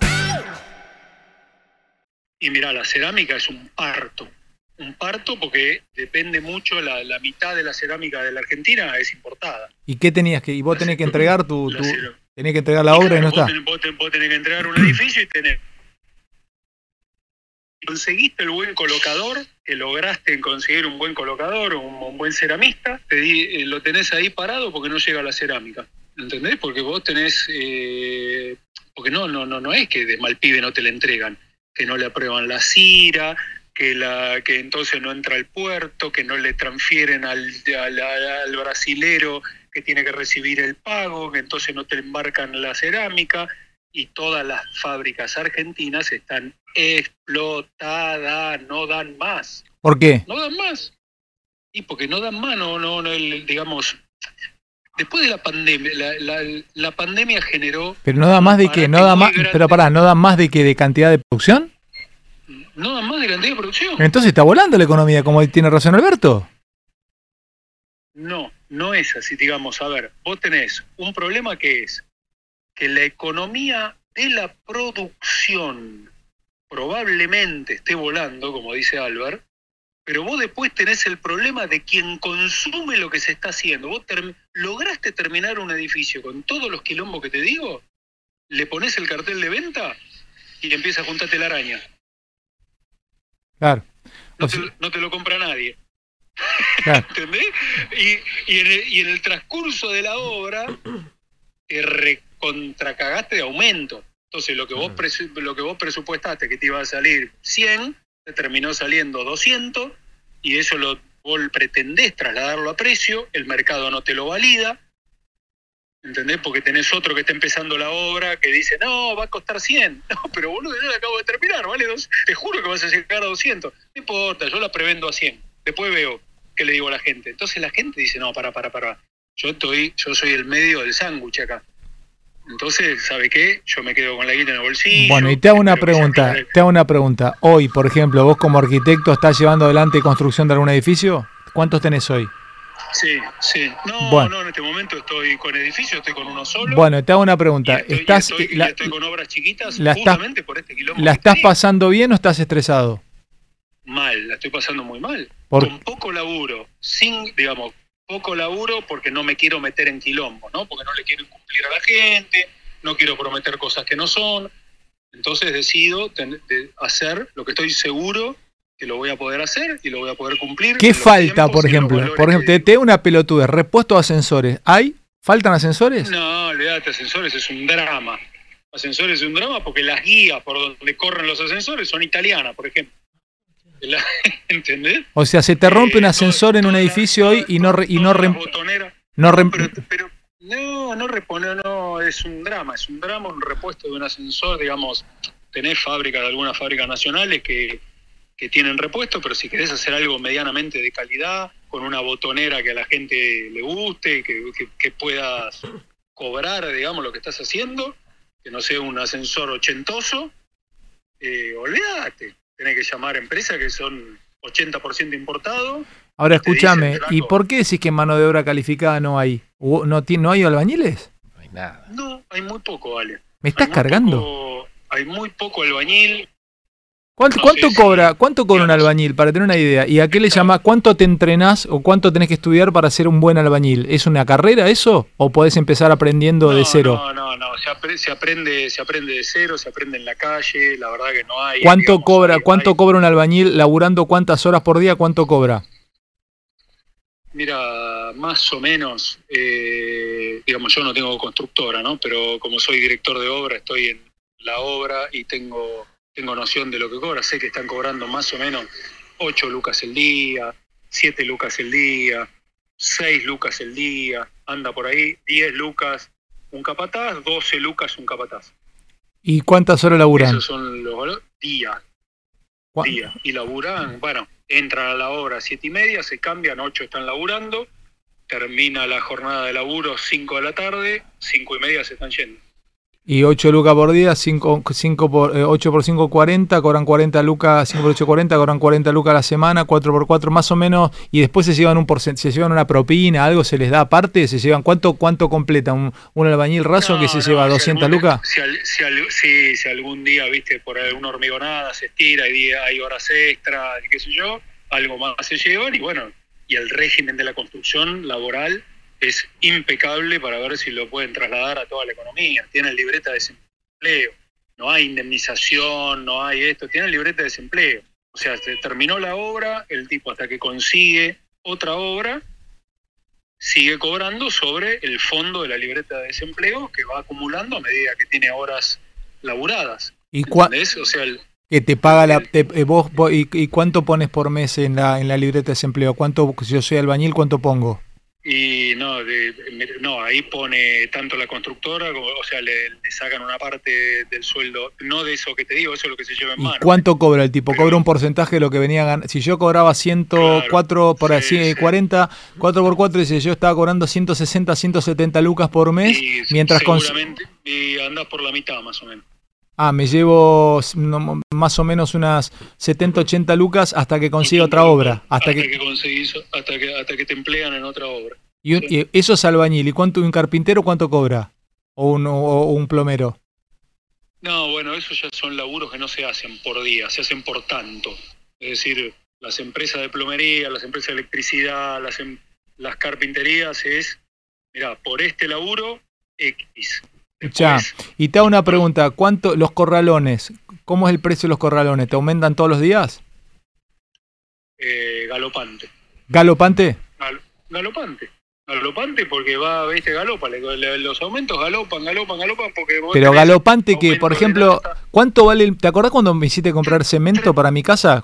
Y mira, la cerámica es un parto. Un parto porque depende mucho, la, la mitad de la cerámica de la Argentina es importada. ¿Y qué tenías que, y vos tenés que entregar tu, tenés que entregar la obra y no Vos está? vos tenés- vos tenés que entregar un edificio y tenés. Conseguiste el buen colocador, que lograste conseguir un buen colocador, un, un buen ceramista, te di- eh, lo tenés ahí parado porque no llega la cerámica. ¿Entendés? Porque vos tenés. eh, porque no, no, no, no es que de mal pibe no te la entregan, que no le aprueban la CIRA, que, la, que entonces no entra al puerto, que no le transfieren al, al, brasilero que tiene que recibir el pago, que entonces no te embarcan la cerámica y todas las fábricas argentinas están explotadas, no dan más. ¿Por qué? No dan más. Y porque no dan más, no, no, no, el- digamos, después de la pandemia, la, la- la pandemia generó, Pero no da más de que, no da más, pero pará, no da más de que de cantidad de producción. no dan más de cantidad de producción. Entonces está volando la economía, como tiene razón Alberto. No, no es así, digamos, a ver, vos tenés un problema que es que la economía de la producción probablemente esté volando, como dice Albert, pero vos después tenés el problema de quien consume lo que se está haciendo. Vos lograste terminar un edificio con todos los quilombos que te digo, le pones el cartel de venta y empieza a juntarte la araña. Claro. no te, no te lo compra nadie. Claro. ¿Entendés? Y, y, en el, y en el transcurso de la obra te recontracagaste de aumento. Entonces lo que vos presu- lo que vos presupuestaste que te iba a salir 100, te terminó saliendo 200 y eso lo vos pretendés trasladarlo a precio, el mercado no te lo valida. ¿Entendés? Porque tenés otro que está empezando la obra que dice, no, va a costar 100. No, pero boludo, yo la acabo de terminar, ¿vale? Dos- te juro que vas a llegar a 200. No importa, yo la prevendo a 100. Después veo qué le digo a la gente. Entonces la gente dice, no, para, para, para. Yo estoy, yo soy el medio del sándwich acá. Entonces, ¿sabe qué? Yo me quedo con la guita en el bolsillo. Bueno, y te hago una pregunta, te hago una pregunta. Hoy, por ejemplo, vos como arquitecto estás llevando adelante construcción de algún edificio. ¿Cuántos tenés hoy? Sí, sí. No, Bueno. no, en este momento estoy con edificio, estoy con uno solo. Bueno, te hago una pregunta. Y estoy, y ¿Estás, estoy- y la, estoy con obras chiquitas la estás- justamente por este quilombo. ¿La estás pasando bien o estás estresado? mal, la estoy pasando muy mal. Por- Con poco laburo, sin, digamos, poco laburo porque no me quiero meter en quilombo, ¿no? Porque no le quiero incumplir a la gente, no quiero prometer cosas que no son. Entonces decido ten- de hacer lo que estoy seguro que lo voy a poder hacer y lo voy a poder cumplir. ¿Qué falta, por ejemplo? Por ejemplo, te, te una pelotuda. Repuesto de ascensores. ¿Hay? ¿Faltan ascensores? No, olvídate, ascensores es un drama. Ascensores es un drama porque las guías por donde corren los ascensores son italianas, por ejemplo. La- ¿Entendés? O sea, se te rompe un ascensor en un edificio hoy y no re- y no rem- no rem- No, no repone, no, es un drama, es un drama, un repuesto de un ascensor, digamos, tenés fábricas, algunas fábricas nacionales que, que tienen repuesto, pero si querés hacer algo medianamente de calidad, con una botonera que a la gente le guste, que, que- que puedas cobrar, digamos, lo que estás haciendo, que no sea un ascensor ochentoso, eh, olvídate, tenés que llamar a empresas que son 80% importados, Ahora escúchame, ¿y "Flaco, por qué decís que mano de obra calificada no hay? ¿Hubo- ¿No, ti- no hay albañiles? No, hay muy poco, Ale. ¿Me estás cargando? Poco- hay muy poco albañil. ¿Cuánto, No cuánto sé, cobra, cuánto cobra un albañil? Para tener una idea. ¿Y a qué le llama? ¿Cuánto te entrenás o cuánto tenés que estudiar para ser un buen albañil? ¿Es una carrera eso? ¿O podés empezar aprendiendo de cero? No, no, no. Se, apre- se aprende, se aprende de cero, se aprende en la calle. La verdad que no hay. ¿Cuánto digamos, cobra, hay- cuánto cobra un albañil laburando cuántas horas por día? ¿Cuánto cobra? Mira, más o menos, eh, digamos, yo no tengo constructora, ¿no? Pero como soy director de obra, estoy en la obra y tengo, tengo noción de lo que cobra. Sé que están cobrando más o menos 8 lucas el día, 7 lucas el día, 6 lucas el día, anda por ahí, 10 lucas un capataz, 12 lucas un capataz. ¿Y cuántas horas laburan? Esos son los valores. Día. ¿Cuá- Día. Y laburan, bueno, entran a la obra a siete y media, se cambian, ocho están laburando, termina la jornada de laburo 5 de la tarde, cinco y media se están yendo. Y 8 lucas por día, 5, por, eh, 8 por 5, 40, cobran 40 lucas, 5 por 8, 40, cobran 40 lucas a la semana, 4 por 4 más o menos, y después se llevan un se llevan una propina, algo se les da aparte, se llevan, ¿cuánto, cuánto completa un, un albañil raso que se lleva 200 algún- lucas? Si, al- si al- sí, si algún día, viste, por alguna hormigonada se estira y día- hay horas extras, y qué sé yo, algo más se llevan y bueno, y el régimen de la construcción laboral es impecable para ver si lo pueden trasladar a toda la economía. Tienen libreta de desempleo, no hay indemnización, no hay esto, tienen libreta de desempleo. O sea, se terminó la obra, el tipo hasta que consigue otra obra, sigue cobrando sobre el fondo de la libreta de desempleo que va acumulando a medida que tiene horas laburadas. ¿Y, ¿Entendés? O sea, el- que te paga la, te- eh, vos, vos- y, y cuánto pones por mes en la, en la libreta de desempleo? ¿Cuánto, si yo soy albañil, cuánto pongo? Y no, de- no, ahí pone tanto la constructora, como, o sea, le, le sacan una parte del sueldo, no de eso que te digo, eso es lo que se lleva en ¿Y mano. cuánto cobra el tipo? ¿Cobra un porcentaje de lo que venía ganando? Si yo cobraba 104 por así, 40, 4 por 4, dice yo estaba cobrando 160, 170 lucas por mes, Y mientras con... seguramente y andás por la mitad más o menos. Ah, me llevo más o menos unas 70, 80 lucas hasta que consiga otra obra. Hasta Hasta que, que conseguís, hasta que, hasta que te emplean en otra obra. y, un- y eso es albañil. ¿Y cuánto un carpintero cuánto cobra? ¿O un, o- un plomero? No, bueno, eso ya son laburos que no se hacen por día, se hacen por tanto. Es decir, las empresas de plomería, las empresas de electricidad, las, em- las carpinterías es, mira, por este laburo, X. Ya. Y te hago una pregunta. ¿Cuánto los corralones? ¿Cómo es el precio de los corralones? ¿Te aumentan todos los días? eh, galopante. ¿Galopante? Gal- galopante. Galopante porque va, viste, galopa. los aumentos galopan, galopan, galopan porque vos Pero galopante que, por ejemplo, ¿cuánto vale? el- ¿Te acordás cuando me hiciste comprar cemento para mi casa?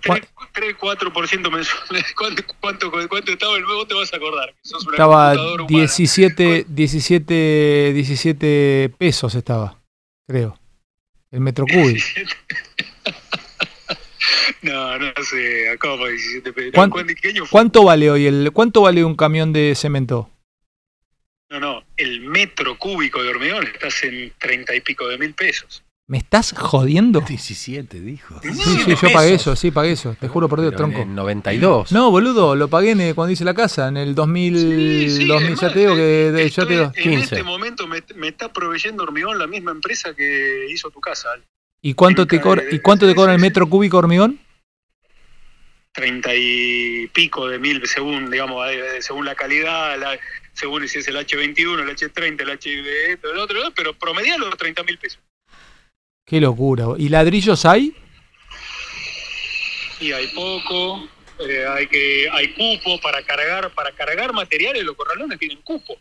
¿Cuá- 3-4% mensuales. ¿Cuánto, cuánto, ¿Cuánto estaba el vos te vas a acordar? sos una Estaba computadora humana. 17, 17, 17 pesos estaba, creo. El metro cúbico. No, no sé, acá para 17 pesos. ¿Cuán- ¿Cuánto? ¿Cuánto vale hoy el cuánto vale un camión de cemento? No, no, el metro cúbico de hormigón estás en 30 y pico de mil pesos. ¿Me estás jodiendo? 17 dijo. Sí, sí, yo pagué eso, sí, pagué eso. Te juro por Dios, Pero en tronco. el 92. No, boludo, lo pagué en cuando hice la casa, en el 2000, 2000 ya te digo que de- ya te digo. En este momento me, me está proveyendo hormigón la misma empresa que hizo tu casa. ¿Y cuánto te cobra y cuánto te cobra el metro cúbico hormigón? 30 y pico de mil según, digamos, eh, según la calidad, la- según si es el H21, el H30, el H esto, el otro, pero promedia los 30 mil pesos. Qué locura. ¿Y ladrillos hay? Y hay poco, eh, hay que hay cupo para cargar para cargar materiales, los corralones tienen cupo.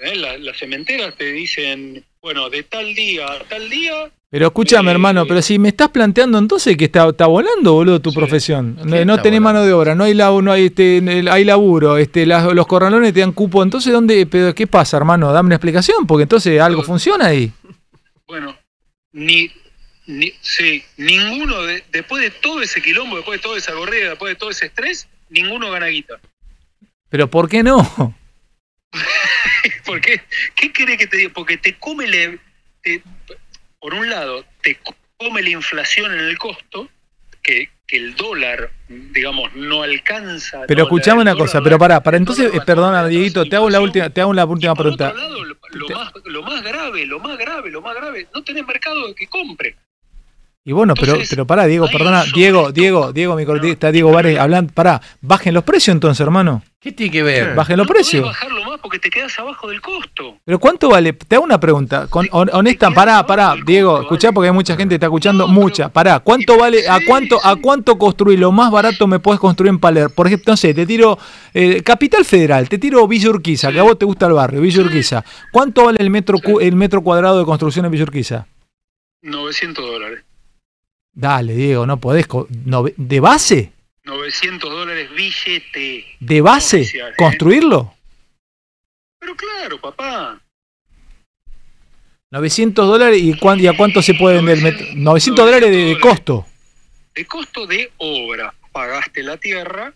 ¿eh? La- las cementeras te dicen, bueno, de tal día a tal día, Pero escúchame, hermano, pero si me estás planteando entonces que está, está volando, boludo, tu profesión. No, no tenés mano de obra, no hay labo, no hay este, hay laburo, este, las- los corralones te dan cupo. Entonces, ¿dónde, pero qué pasa, hermano? Dame una explicación, porque entonces algo funciona ahí. bueno, ni, ni sí, ninguno de, después de todo ese quilombo, después de toda esa corrida, después de todo ese estrés, ninguno gana guita. Pero ¿por qué no? ¿Por qué? ¿Qué querés que te diga? Porque te come le, te- por un lado, te come la inflación en el costo, que, que el dólar, digamos, no alcanza. Pero no, escuchame una cosa, pero pará, para entonces, eh, perdona, Dieguito, te hago la última, te hago la última pregunta. lo más, lo más grave, lo más grave, lo más grave, no tenés mercado que compre. Y bueno, pero, Entonces, pero pará, Diego, perdona, Diego, Diego, Diego, mi cortista, Diego Vares, hablando, pará, bajen los precios entonces, hermano. ¿Qué tiene que ver? Bajen los precios. bajarlo más porque te quedas abajo del costo. Pero ¿cuánto vale? Te hago una pregunta, con, hon- honesta, pará, pará, Diego, escuchá porque hay mucha gente que está escuchando, mucha, pará, ¿cuánto vale, a cuánto, a cuánto construir lo más barato me puedes construir en Palermo? Por ejemplo, no sé, te tiro eh, Capital Federal, te tiro Villa Urquiza, que a vos te gusta el barrio, Villa Urquiza. ¿Cuánto vale el metro, cu- el metro cuadrado de construcción en Villa Urquiza? 900 dólares. Dale, Diego, no podés, nove- ¿de base? 900 dólares billete. ¿De base? oficial, ¿eh? ¿Construirlo? Pero claro, papá. 900 dólares y, cuán- y a cuánto se puede vender el metro? 900 dólares de, de costo. De costo de obra, pagaste la tierra,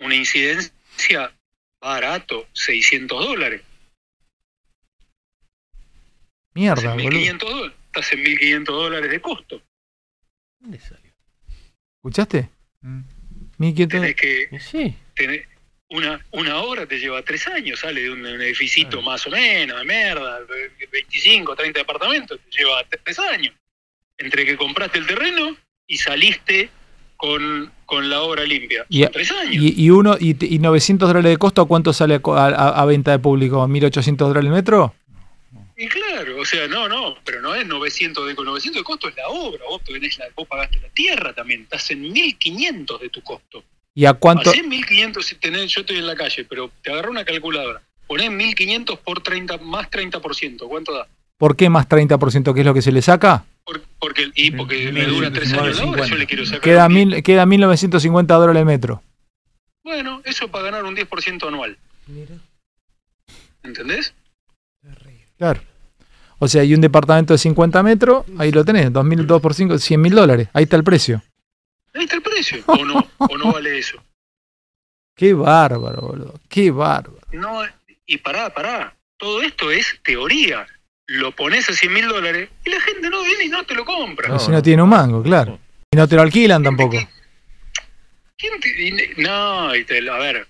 una incidencia barato, 600 dólares. Mierda, boludo. 1500 dólares. Estás en 1500 dólares de costo. ¿Escuchaste? 1500 Tenés que. Sí. tenés- una, una obra te lleva tres años, sale de un, un edificito más o menos, de mierda, de 25, 30 departamentos, te lleva tres años. Entre que compraste el terreno y saliste con, con la obra limpia. Y, Son tres años. y, y uno, y, y 900 dólares de costo, ¿a cuánto sale a- a venta de público? ¿1800 dólares el metro? Y claro, o sea, no, no, pero no es 900 de, con 900 de costo es la obra, vos, tenés la, vos pagaste la tierra también, estás en 1500 de tu costo. ¿Y a cuánto? Hacés 1500 si tenés, yo estoy en la calle, pero te agarró una calculadora. Ponés 1500 por 30, más 30%, ¿cuánto da? ¿Por qué más 30%? ¿Qué es lo que se le saca? Porque, y porque me dura tres años la obra, yo le quiero sacar. Queda, mil, queda 1950 dólares el metro. Bueno, eso para ganar un 10% anual. ¿Entendés? Claro. O sea, hay un departamento de 50 metros, ahí lo tenés, 2.000, 2 por 5, 100 mil dólares. Ahí está el precio. Ahí está el precio. ¿O no? ¿O no vale eso? Qué bárbaro, boludo. Qué bárbaro. No, y pará, pará. Todo esto es teoría. Lo pones a 100 mil dólares y la gente no viene y no te lo compra. Pero si no tiene un mango, claro. Y no te lo alquilan tampoco. ¿Quién te- y- no, y te- a ver,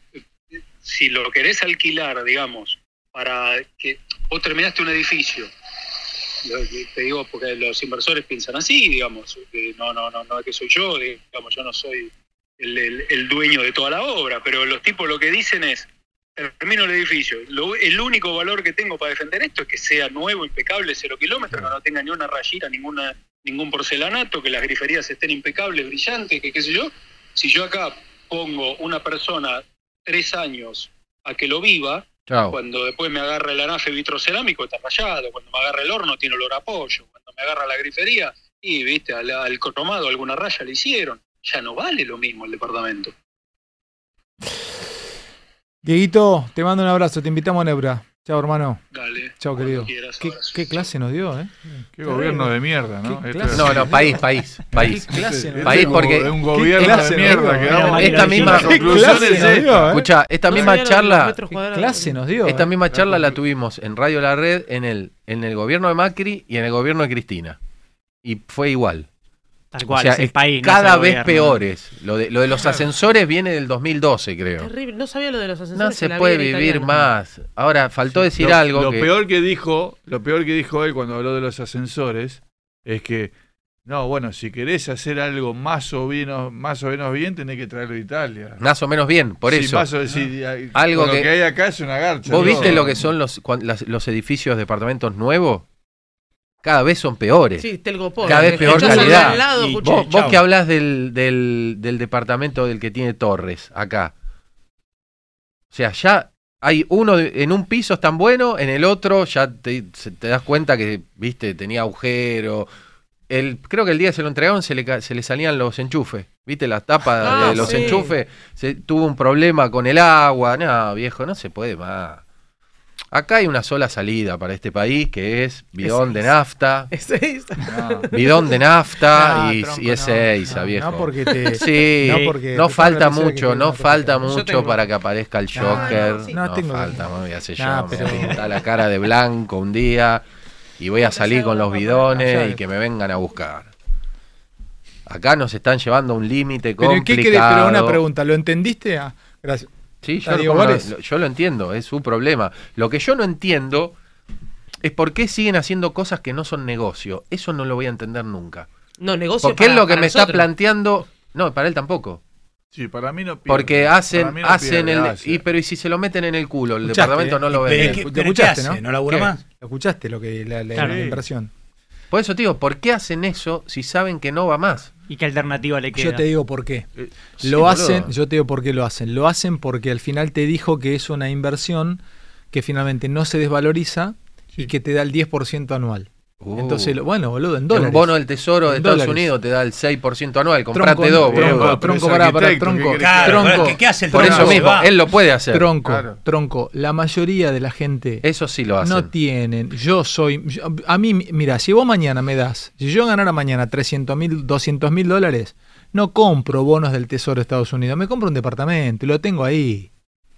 si lo querés alquilar, digamos, para que vos terminaste un edificio, te digo porque los inversores piensan así, digamos, no, no, no, no es que soy yo, digamos, yo no soy el, el- el dueño de toda la obra, pero los tipos lo que dicen es, termino el edificio, lo- el único valor que tengo para defender esto es que sea nuevo, impecable, cero kilómetros, que no tenga ni una rayita, ninguna, ningún porcelanato, que las griferías estén impecables, brillantes, que qué sé yo, si yo acá pongo una persona tres años a que lo viva, Chao. cuando después me agarra el anafe vitrocerámico está rayado, cuando me agarra el horno tiene olor a pollo, cuando me agarra la grifería, y viste, al, al cromado alguna raya le hicieron. Ya no vale lo mismo el departamento. Dieguito, te mando un abrazo, te invitamos a Neura. Chao, hermano. Dale. Chao, querido. quieras, ¿Qué, qué clase nos dio, eh? Qué gobierno de mierda, ¿no? ¿Qué Este-? No, no, país, país, país. ¿Qué clase nos País porque De un gobierno clase de mierda. esta misma. Escucha, esta No misma charla. ¿Qué clase nos dio? esta eh? misma charla la tuvimos en Radio La Red, en el, en el gobierno de Macri y en el gobierno de Cristina. Y fue igual. Tal O cual, sea, es el es país. no es cada vez gobierno. peores. Lo de, lo de los ascensores viene del 2012, creo. Terrible. No sabía lo de los ascensores. No que se puede vivir italiana. más. Ahora, faltó decir Lo- algo Lo que... peor que dijo, lo peor que dijo él cuando habló de los ascensores es que no, bueno, si querés hacer algo más o menos, más o menos bien, tenés que traerlo de Italia. Más o menos bien, por Sí, eso. más o- sí, Algo con lo que- que hay acá es una garcha. ¿Vos viste lo que son los, cuan- las- los edificios, departamentos nuevos? Cada vez son peores. Sí, Telgopor. Cada vez peor calidad. al lado, Y escuché, vos, que hablas del, del, del departamento del que tiene Torres, acá. O sea, ya hay uno de- en un piso es tan bueno, en el otro ya te, das cuenta que, viste, tenía agujero. El, creo que el día que se lo entregaron se le, se le salían los enchufes. ¿Viste? La tapa Ah, de los sí. enchufes. Se, tuvo un problema con el agua. No, viejo, no se puede más. Acá hay una sola salida para este país que es bidón de nafta. Es esa. Bidón de nafta No, y, tronco, y es no, no, viejo. no porque te- Sí, no no, porque te pongo falta mucho, no falta mucho tengo. para que aparezca el No, Joker. no, sí. No, No, tengo- falta, me voy a hacer yo, No, me pero- voy a pintar la cara de blanco un día y voy a salir con los bidones y que me vengan a buscar. Acá nos están llevando a un límite Pero, ¿y ¿qué querés? complicado. Pero una pregunta, ¿lo entendiste? Ah, gracias. Sí, yo. Lo- yo lo entiendo, es su problema. Lo que yo no entiendo es por qué siguen haciendo cosas que no son negocio. Eso no lo voy a entender nunca. No, negocio Porque es lo que me está planteando. No, para él tampoco. Sí, para mí no pierde. Porque hacen, no hacen pierde, el. hace. Y, pero y si se lo meten en el culo, el departamento no lo Y- vende. pero ¿qué- ¿Lo ¿Lo escuchaste, no? ¿No labura más? ¿Lo escuchaste lo que la, la- Claro. la inversión? Por eso te digo, ¿por qué hacen eso si saben que no va más? ¿Y qué alternativa le queda? Yo te digo por qué. Eh, sí, Lo boludo. hacen, yo te digo por qué lo hacen. Lo hacen porque al final te dijo que es una inversión que finalmente no se desvaloriza y que te da el 10% anual. Uh. Entonces, bueno, boludo, en dólares. Un bono del Tesoro de Estados dólares. Unidos te da el 6% anual. Tronco, Comprate dos, tronco, boludo. tronco, pará, arquitecto, tronco, ¿qué querés Claro, tronco. ¿qué- qué hace el Por eso mismo, va. él lo puede hacer. Tronco, Claro. tronco. La mayoría de la gente Eso sí lo hacen. no tienen. Yo soy. yo- a mí, mira, si vos mañana me das, si yo ganara mañana 300 mil, 200 mil dólares, no compro bonos del Tesoro de Estados Unidos, me compro un departamento y lo tengo ahí.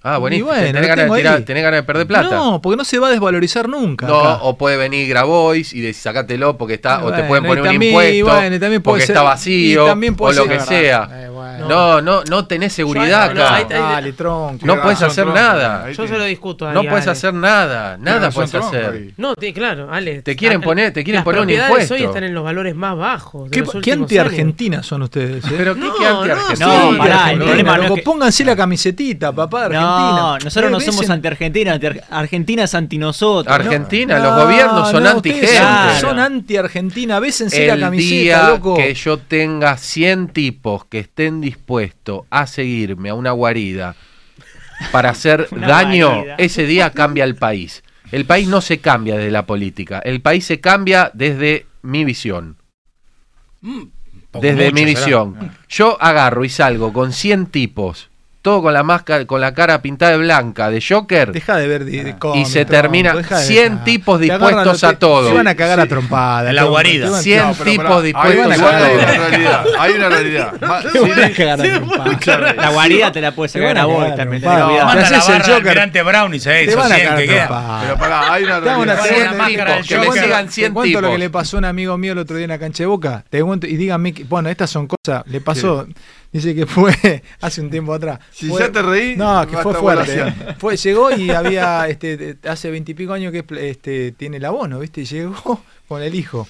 Ah, Y buenísimo. bueno, tenés, ganas de tirar- ahí. tenés ganas de perder plata. No, porque no se va a desvalorizar nunca. No, acá. o puede venir Grabois y decir sacátelo porque está, o te pueden y poner un impuesto bueno, y también puede porque ser- está vacío y también puede o lo ser- que sea. Eh, bueno. No, no, no tenés seguridad no, acá. ahí está- Dale, tronco. No puedes hacer Tronco. nada. Yo se lo discuto No puedes hacer nada, nada puedes hacer. ahí. No, te- claro, Ale. Te quieren poner- te quieren las poner un propiedades impuesto. hoy están en los valores más bajos. de ¿Qué, los qué últimos anti-argentina son ustedes? eh? Pero qué, No, qué no, anti-argentina. No, pará, el Argentina, problema no Pónganse la camisetita, papá, Argentina. No, nosotros no somos anti- Argentina es anti nosotros. Argentina, No, los gobiernos son no, anti-gente. ustedes son- Claro. Son anti-Argentina. Bésense la El camiseta, día loco. que yo tenga 100 tipos que estén dispuestos a seguirme a una guarida para hacer daño, guarida. ese día cambia el país. El país no se cambia desde la política, el país se cambia desde mi visión. Poco Desde mucho mi visión. Yo agarro y salgo con 100 tipos, todo con la máscara, con la cara pintada de blanca de Joker. Deja de ver de, de y cómic, se tronco, termina deja de 100 ver. tipos Te dispuestos los- a todo. Te van a cagar a Sí. trompada. En la guarida. te van- 100 No, pero tipos pará, dispuestos hay van una, a a cagar hay todo. una a realidad. Hay una realidad. Te van a de- cagar a trompada. La guarida te la puedes Te sacar a a vos también. Te la haces el Joker. Brown y se Te van a 100 cagar que a quedan. trompada. Pero pará, hay una Te realidad. De Te sigan cuento- 100 te cuento lo que le pasó a un amigo mío el otro día en la cancha de Boca. Te cuento, y díganme, que- bueno, estas son cosas, le pasó, dice que fue hace un tiempo atrás. Si Fue- ya te reí, No, que fue fuerte. ¿eh? Fue, llegó y había, este, hace veintipico años que este, tiene el abono, ¿viste? Y llegó con el hijo.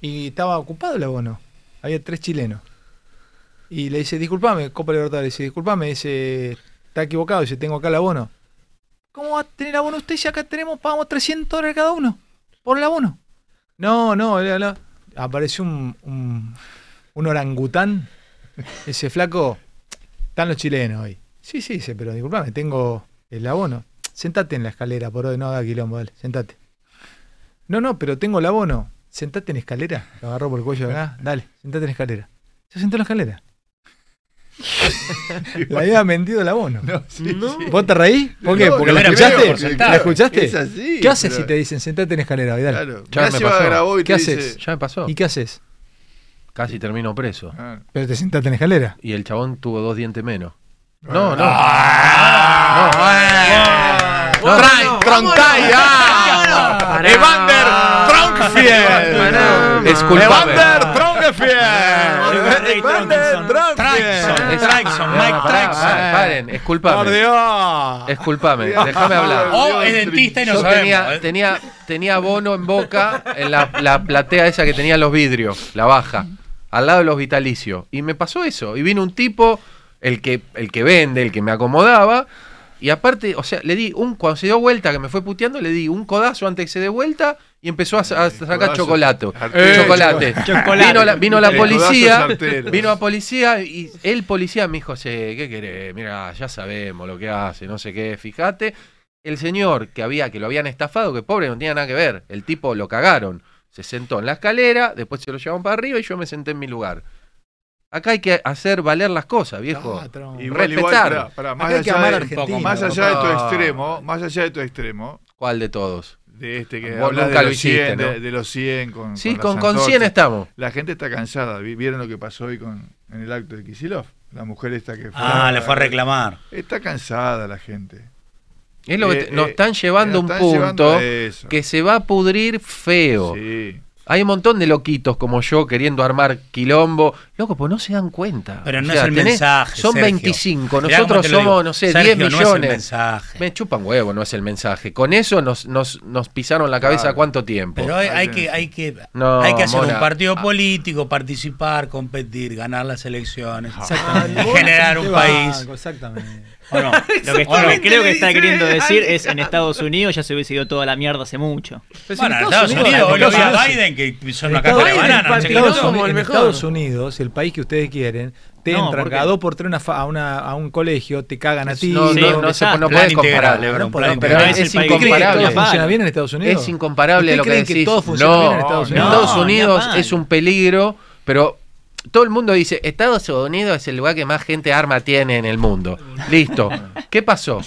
Y estaba ocupado el abono. Había tres chilenos. Y le dice, disculpame, Copa Libertadores, dice, disculpame, dice, está equivocado, dice, tengo acá el abono. ¿Cómo va a tener abono usted si acá tenemos, pagamos 300 dólares cada uno? Por el abono. No, no, no, no. apareció un, un, un orangután. Ese flaco, Están los chilenos hoy. Sí, sí, sí, pero disculpame, tengo el abono. Sentate en la escalera, por hoy, no haga quilombo, dale, sentate. No, no, pero tengo el abono. Sentate en la escalera. Lo agarró por el cuello de acá. Dale, sentate en la escalera. Se sentó en la escalera. Le había vendido el abono. ¿Vos te reí? ¿Por qué? No, ¿Porque no, la escuchaste? ¿La escuchaste? Es así, ¿Qué haces pero- si te dicen sentate en la escalera? Vidal? Claro. Ya me pasó. grabó y ¿Qué dice- haces? Ya me pasó. ¿Y qué haces? Casi termino preso. Ah. Pero te sentaste en la escalera. Y el chabón tuvo dos dientes menos. No, no. Ah. No, no. Troncay, ah. Evander Tronkfield. Evander Tronkfield. Evander Tronkfield. Traxon, Mike Traxon. Paren, disculpame. Por Dios. Disculpame, déjame hablar. O es dentista y no sabemos. tenía, ¿eh? tenía, tenía bono en boca en la, la platea esa que tenía los vidrios, la baja, al lado de los vitalicios. Y me pasó eso. Y vino un tipo, el que, el que vende, el que me acomodaba. Y aparte, o sea, le di un, cuando se dio vuelta, que me fue puteando, le di un codazo antes que se dé vuelta y empezó a, a sacar codazo. chocolate. Eh, chocolate. chocolate. Vino la, vino policía, vino la policía y el policía me dijo, "Che, ¿qué querés? Mira, ya sabemos lo que hace, no sé qué, fíjate. El señor que había, que lo habían estafado, que pobre no tenía nada que ver, el tipo lo cagaron. Se sentó en la escalera, después se lo llevaron para arriba y yo me senté en mi lugar. Acá hay que hacer valer las cosas, viejo. Ah, tron. Igual, igual, Respetar. pará, pará, más Acá hay que allá amar a de- Argentina. Más allá de tu extremo, más allá de tu extremo, ¿Cuál de todos? de este que nunca de lo los 100, hiciste, ¿no? de, de los 100 con Sí, con, con 100 antorchas. estamos. La gente está cansada. Vi- ¿Vieron lo que pasó hoy con, en el acto de Kisilov? La mujer esta que fue. Ah, le fue a reclamar. Está cansada la gente. Es lo que Eh, te- nos eh, están llevando a un nos están llevando punto que se va a pudrir feo. Sí. Hay un montón de loquitos como yo queriendo armar quilombo. Loco, pues no se dan cuenta. Pero O no sea, es el tenés- mensaje. Son Sergio. 25, Mirá cómo nosotros digo. somos, no sé, Sergio, 10 no es el millones. mensaje. Me chupan huevo, no es el mensaje. Con eso nos, nos, nos pisaron la cabeza Claro. cuánto tiempo. Pero hay, hay que, hay que, No, hay que hacer Mona. un partido político, participar, competir, ganar las elecciones, Exactamente. y generar un país. banco, Exactamente. ¿O no? Lo que, ¿O no? lo que creo que está queriendo decir es en Estados Unidos ya se hubiese ido toda la mierda hace mucho. Pero Bueno, en en Estados Unidos, hoy lo vi a Estados Biden que son una caja de Estados- banana. no Estados como el en mejor. Estados Unidos, el país que ustedes quieren, te No, entran ¿por cada dos por tres una a, una, a un colegio, te cagan a ti. no, Sí, no, no, se, no Plan puede integral, compararle. Lebron, Pero es es, incomparable. funciona bien en Estados Unidos? Es incomparable ¿Ustedes lo que decís. que todo funciona no, bien en Estados Unidos? Estados No, Unidos es un peligro, pero todo el mundo dice, Estados Unidos es el lugar que más gente arma tiene en el mundo. Listo. ¿Qué pasó?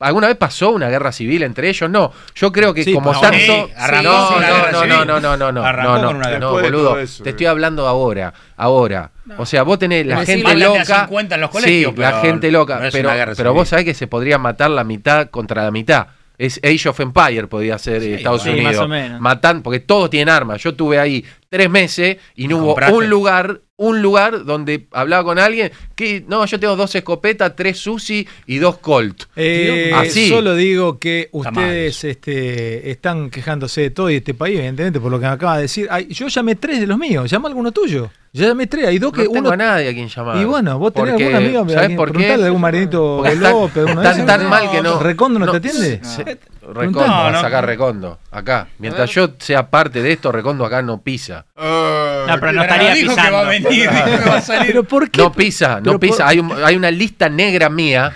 ¿Alguna vez pasó una guerra civil entre ellos? No. Yo creo que Sí, como tanto... Sí, arrancó no, no, guerra no, civil. no, no, no, no, no, Arrancó no, no, no, boludo. Eso, te estoy hablando ahora, ahora. O sea, vos tenés la gente loca. 50 en los colegios, sí, la gente loca. no pero pero vos sabés que se podría matar la mitad contra la mitad. Es Age of Empire, podría ser eh, Estados sí, Unidos. más o menos. Matan, porque todos tienen armas. Yo estuve ahí tres meses y no hubo compraste? un lugar, un lugar donde hablaba con alguien que, no, yo tengo dos escopetas, tres Susi y dos Colt. Eh, Así. Solo digo que ustedes este, están quejándose de todo y de este país, evidentemente, por lo que me acaba de decir. Ay, yo llamé tres de los míos, llama alguno tuyo. Yo llamé tres, hay dos No que tengo uno. a nadie a quien llamar. Y bueno, vos tenés Porque, algún amigo, ¿sabés alguien- por qué? de algún marinito López, están esos. tan mal que no. ¿Recondo no, no, te atiende? se- No. Recondo, No, no. sacar Recondo, acá. Mientras yo sea parte de esto, Recondo acá no pisa. Ah, No, pero no estaría dijo que pisando. va a venir, dijo que va a salir. Pero ¿por qué? No pisa, Pero no pisa. por- Hay, un- hay una lista negra mía,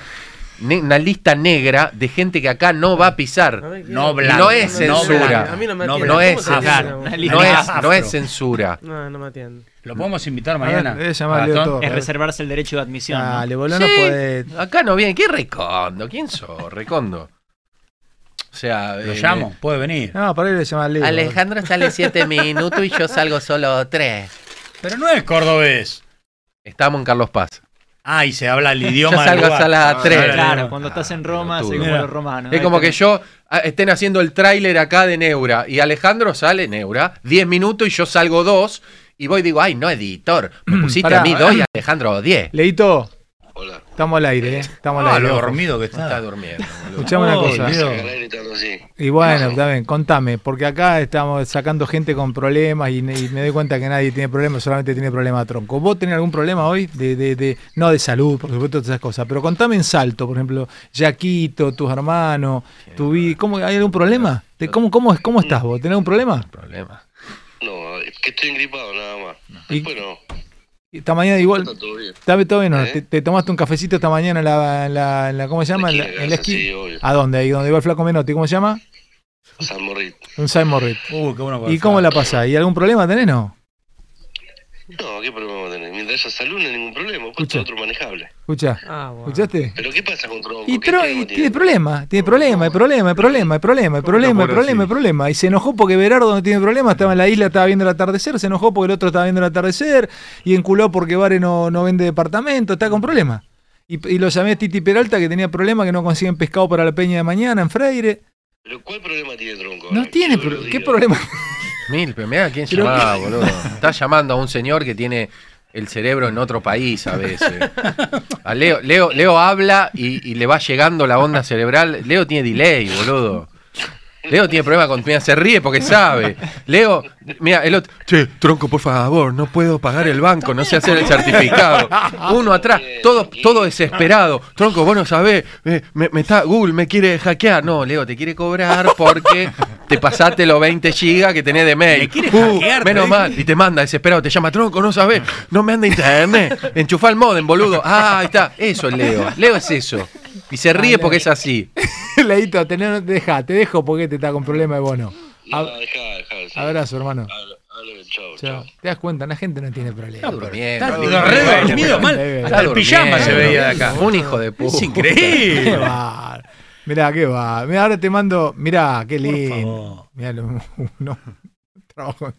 ne- una lista negra de gente que acá no va a pisar. No blanco. no es censura. A mí no No. No ¿Cómo es No es, no es censura. No, no me atiende. Lo podemos invitar mañana. Torres. Es reservarse el derecho de admisión. ¿no? Dale, boludo, no Sí, puede. Acá no viene. ¿Qué Recondo? ¿Quién sos, Recondo? O sea, Lo eh, llamo, puede venir. No, para él le llama Leo. Alejandro sale siete minutos y yo salgo solo tres. Pero no es cordobés. Estamos en Carlos Paz. Ah, y se habla el idioma Yo salgo a las Ah, tres. claro. Claro, cuando estás en Roma, soy como los romanos. Es Ahí como que yo ah, estén haciendo el tráiler acá de Neura y Alejandro sale Neura 10 minutos y yo salgo dos y voy y digo, ay, no, editor, me pusiste Pará. a mí dos y a Alejandro 10. Leito. Estamos al aire, ¿eh? Estamos al Ah, aire. lo dormido que Está está. durmiendo. Escuchame una cosa. Y bueno, bien, contame, porque acá estamos sacando gente con problemas y, y me doy cuenta que nadie tiene problemas, solamente tiene problema tronco. ¿Vos tenés algún problema hoy? De, de, de, no de salud, por supuesto, todas esas cosas, pero contame en salto, por ejemplo, Yaquito, tus hermanos, tu vida, ¿cómo, ¿hay algún problema? ¿Te- ¿Cómo, cómo, es- ¿Cómo estás vos? ¿Tenés algún problema? Problema. No, es que estoy engripado nada más. ¿Y- Después no. Esta mañana igual. Está todo bien. ¿Está todo bien? ¿Eh? ¿Te, te tomaste un cafecito esta mañana en la, en la, en la- ¿cómo se llama? En la, en la esquina. Sí, obvio. ¿A dónde? Ahí donde iba el flaco Menotti, ¿cómo se llama? San Morrit. Un Simon Reed. Uh, qué bueno ¿Y cómo la pasás? ¿Y algún problema tenés, no? No, ¿qué problema va a tener? Mientras haya salud no hay ningún problema. Pues Escucha. otro manejable. Escucha. ¿Escuchaste? ¿Pero qué pasa con Tronco? Y ¿Qué tro- y tiene? tiene problema, tiene problema, hay problema, hay problema, hay problema, hay problema, hay problema, hay problema. Y se enojó porque Berardo no tiene problema, estaba en la isla, estaba viendo el atardecer, se enojó porque el otro estaba viendo el atardecer, y enculó porque Vare no, no vende departamento, está con problemas. Y, y lo llamé a Titi Peralta que tenía problema, que no consiguen pescado para la peña de mañana en Freire. ¿Pero cuál problema tiene Tronco? No tiene, pro- ¿qué problema? Mil, pero mirá quién Pero llamaba, boludo. Está llamando a un señor que tiene el cerebro en otro país a veces. A Leo, Leo, Leo habla y, y le va llegando la onda cerebral. Leo tiene delay, boludo. Leo tiene problema con. Mira, se ríe porque sabe. Leo, mira, el otro. Che, tronco, por favor, no puedo pagar el banco, no sé hacer el certificado. Uno atrás, todo, todo desesperado. Tronco, vos no sabés, eh, me, me está, Google me quiere hackear. No, Leo, te quiere cobrar porque te pasaste los 20 gigas que tenés de mail. quiere Uh, menos mal. Y te manda desesperado, te llama tronco, no sabés, no me anda internet. Enchufá el modem, boludo. Ah, ahí está. Eso es Leo. Leo es eso. Y se ríe porque es así. Leito, tener, deja, te dejo porque te está con problema de bono. No, Ab- dejá, dejá. sí. abrazo, hermano. Chao. chao. ¿Te das cuenta? La gente no tiene problema. Está dormido, mal. Está Hasta el pijama se veía de acá. Un hijo de puta. Es Qué increíble. va. Mirá, qué va. Mirá, ahora te mando. Mirá, qué lindo. Mirá, lo- no. Trabajo.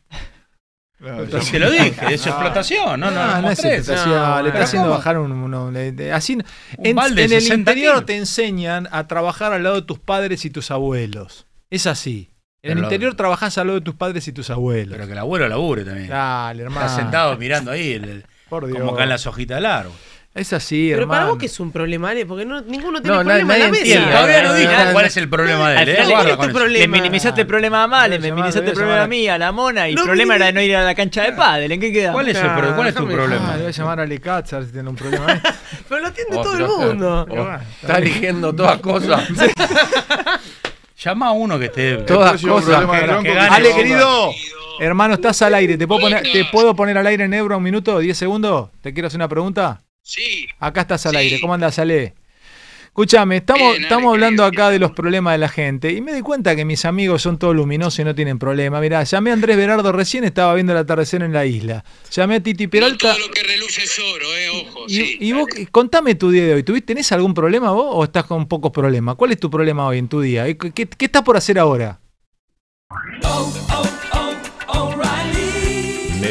Te lo dije, es explotación, no, no, no, no, no es explotación, No, le está haciendo ¿cómo? bajar un, uno- le- así en, balde de en el 60 interior kilos. te enseñan a trabajar al lado de tus padres y tus abuelos. Es así. En el Pero lo- interior trabajás al lado de tus padres y tus abuelos. Pero que el abuelo labure también. Dale, hermano. Está sentado mirando ahí, el- el- Por Dios. como caen las hojitas del árbol. Es así, Pero hermano. para vos que es un problema, Ale, porque no, ninguno tiene No, problema nadie en la mesa. entiende. Todavía no dijo cuál es el problema de él, ¿eh? ¿cuál es tu problema? Le minimizaste el problema a Mal, le minimizaste el problema a mí, a la mona, y el No, problema mire- era no ir a la cancha de pádel. ¿En qué queda? ¿Cuál es, el pro- cuál es tu problema? Ah, le voy a llamar a Ale Katz a ver si tiene un problema. Pero lo entiende Oh, todo el mundo. está eligiendo todas cosas. Llama a uno que esté. Todas cosas. Ale, querido. Hermano, estás al aire. ¿Te puedo, poner, ¿Te puedo poner al aire en euro un minuto? ¿10 segundos? ¿Te quiero hacer una pregunta? Sí, Acá estás al Sí. aire. ¿Cómo andas, Ale? Escúchame, estamos, Bien, Ale, estamos hablando acá de los problemas de la gente y me di cuenta que mis amigos son todos luminosos y no tienen problema. Mirá, llamé a Andrés Berardo recién, estaba viendo el atardecer en la isla. Llamé a Titi no Peralta todo lo que reluce es oro, eh, ojo, y, sí. y vos, contame tu día de hoy. ¿Tuviste, ¿Tenés algún problema vos o estás con pocos problemas? ¿Cuál es tu problema hoy en tu día? ¿Qué, qué, qué estás por hacer ahora?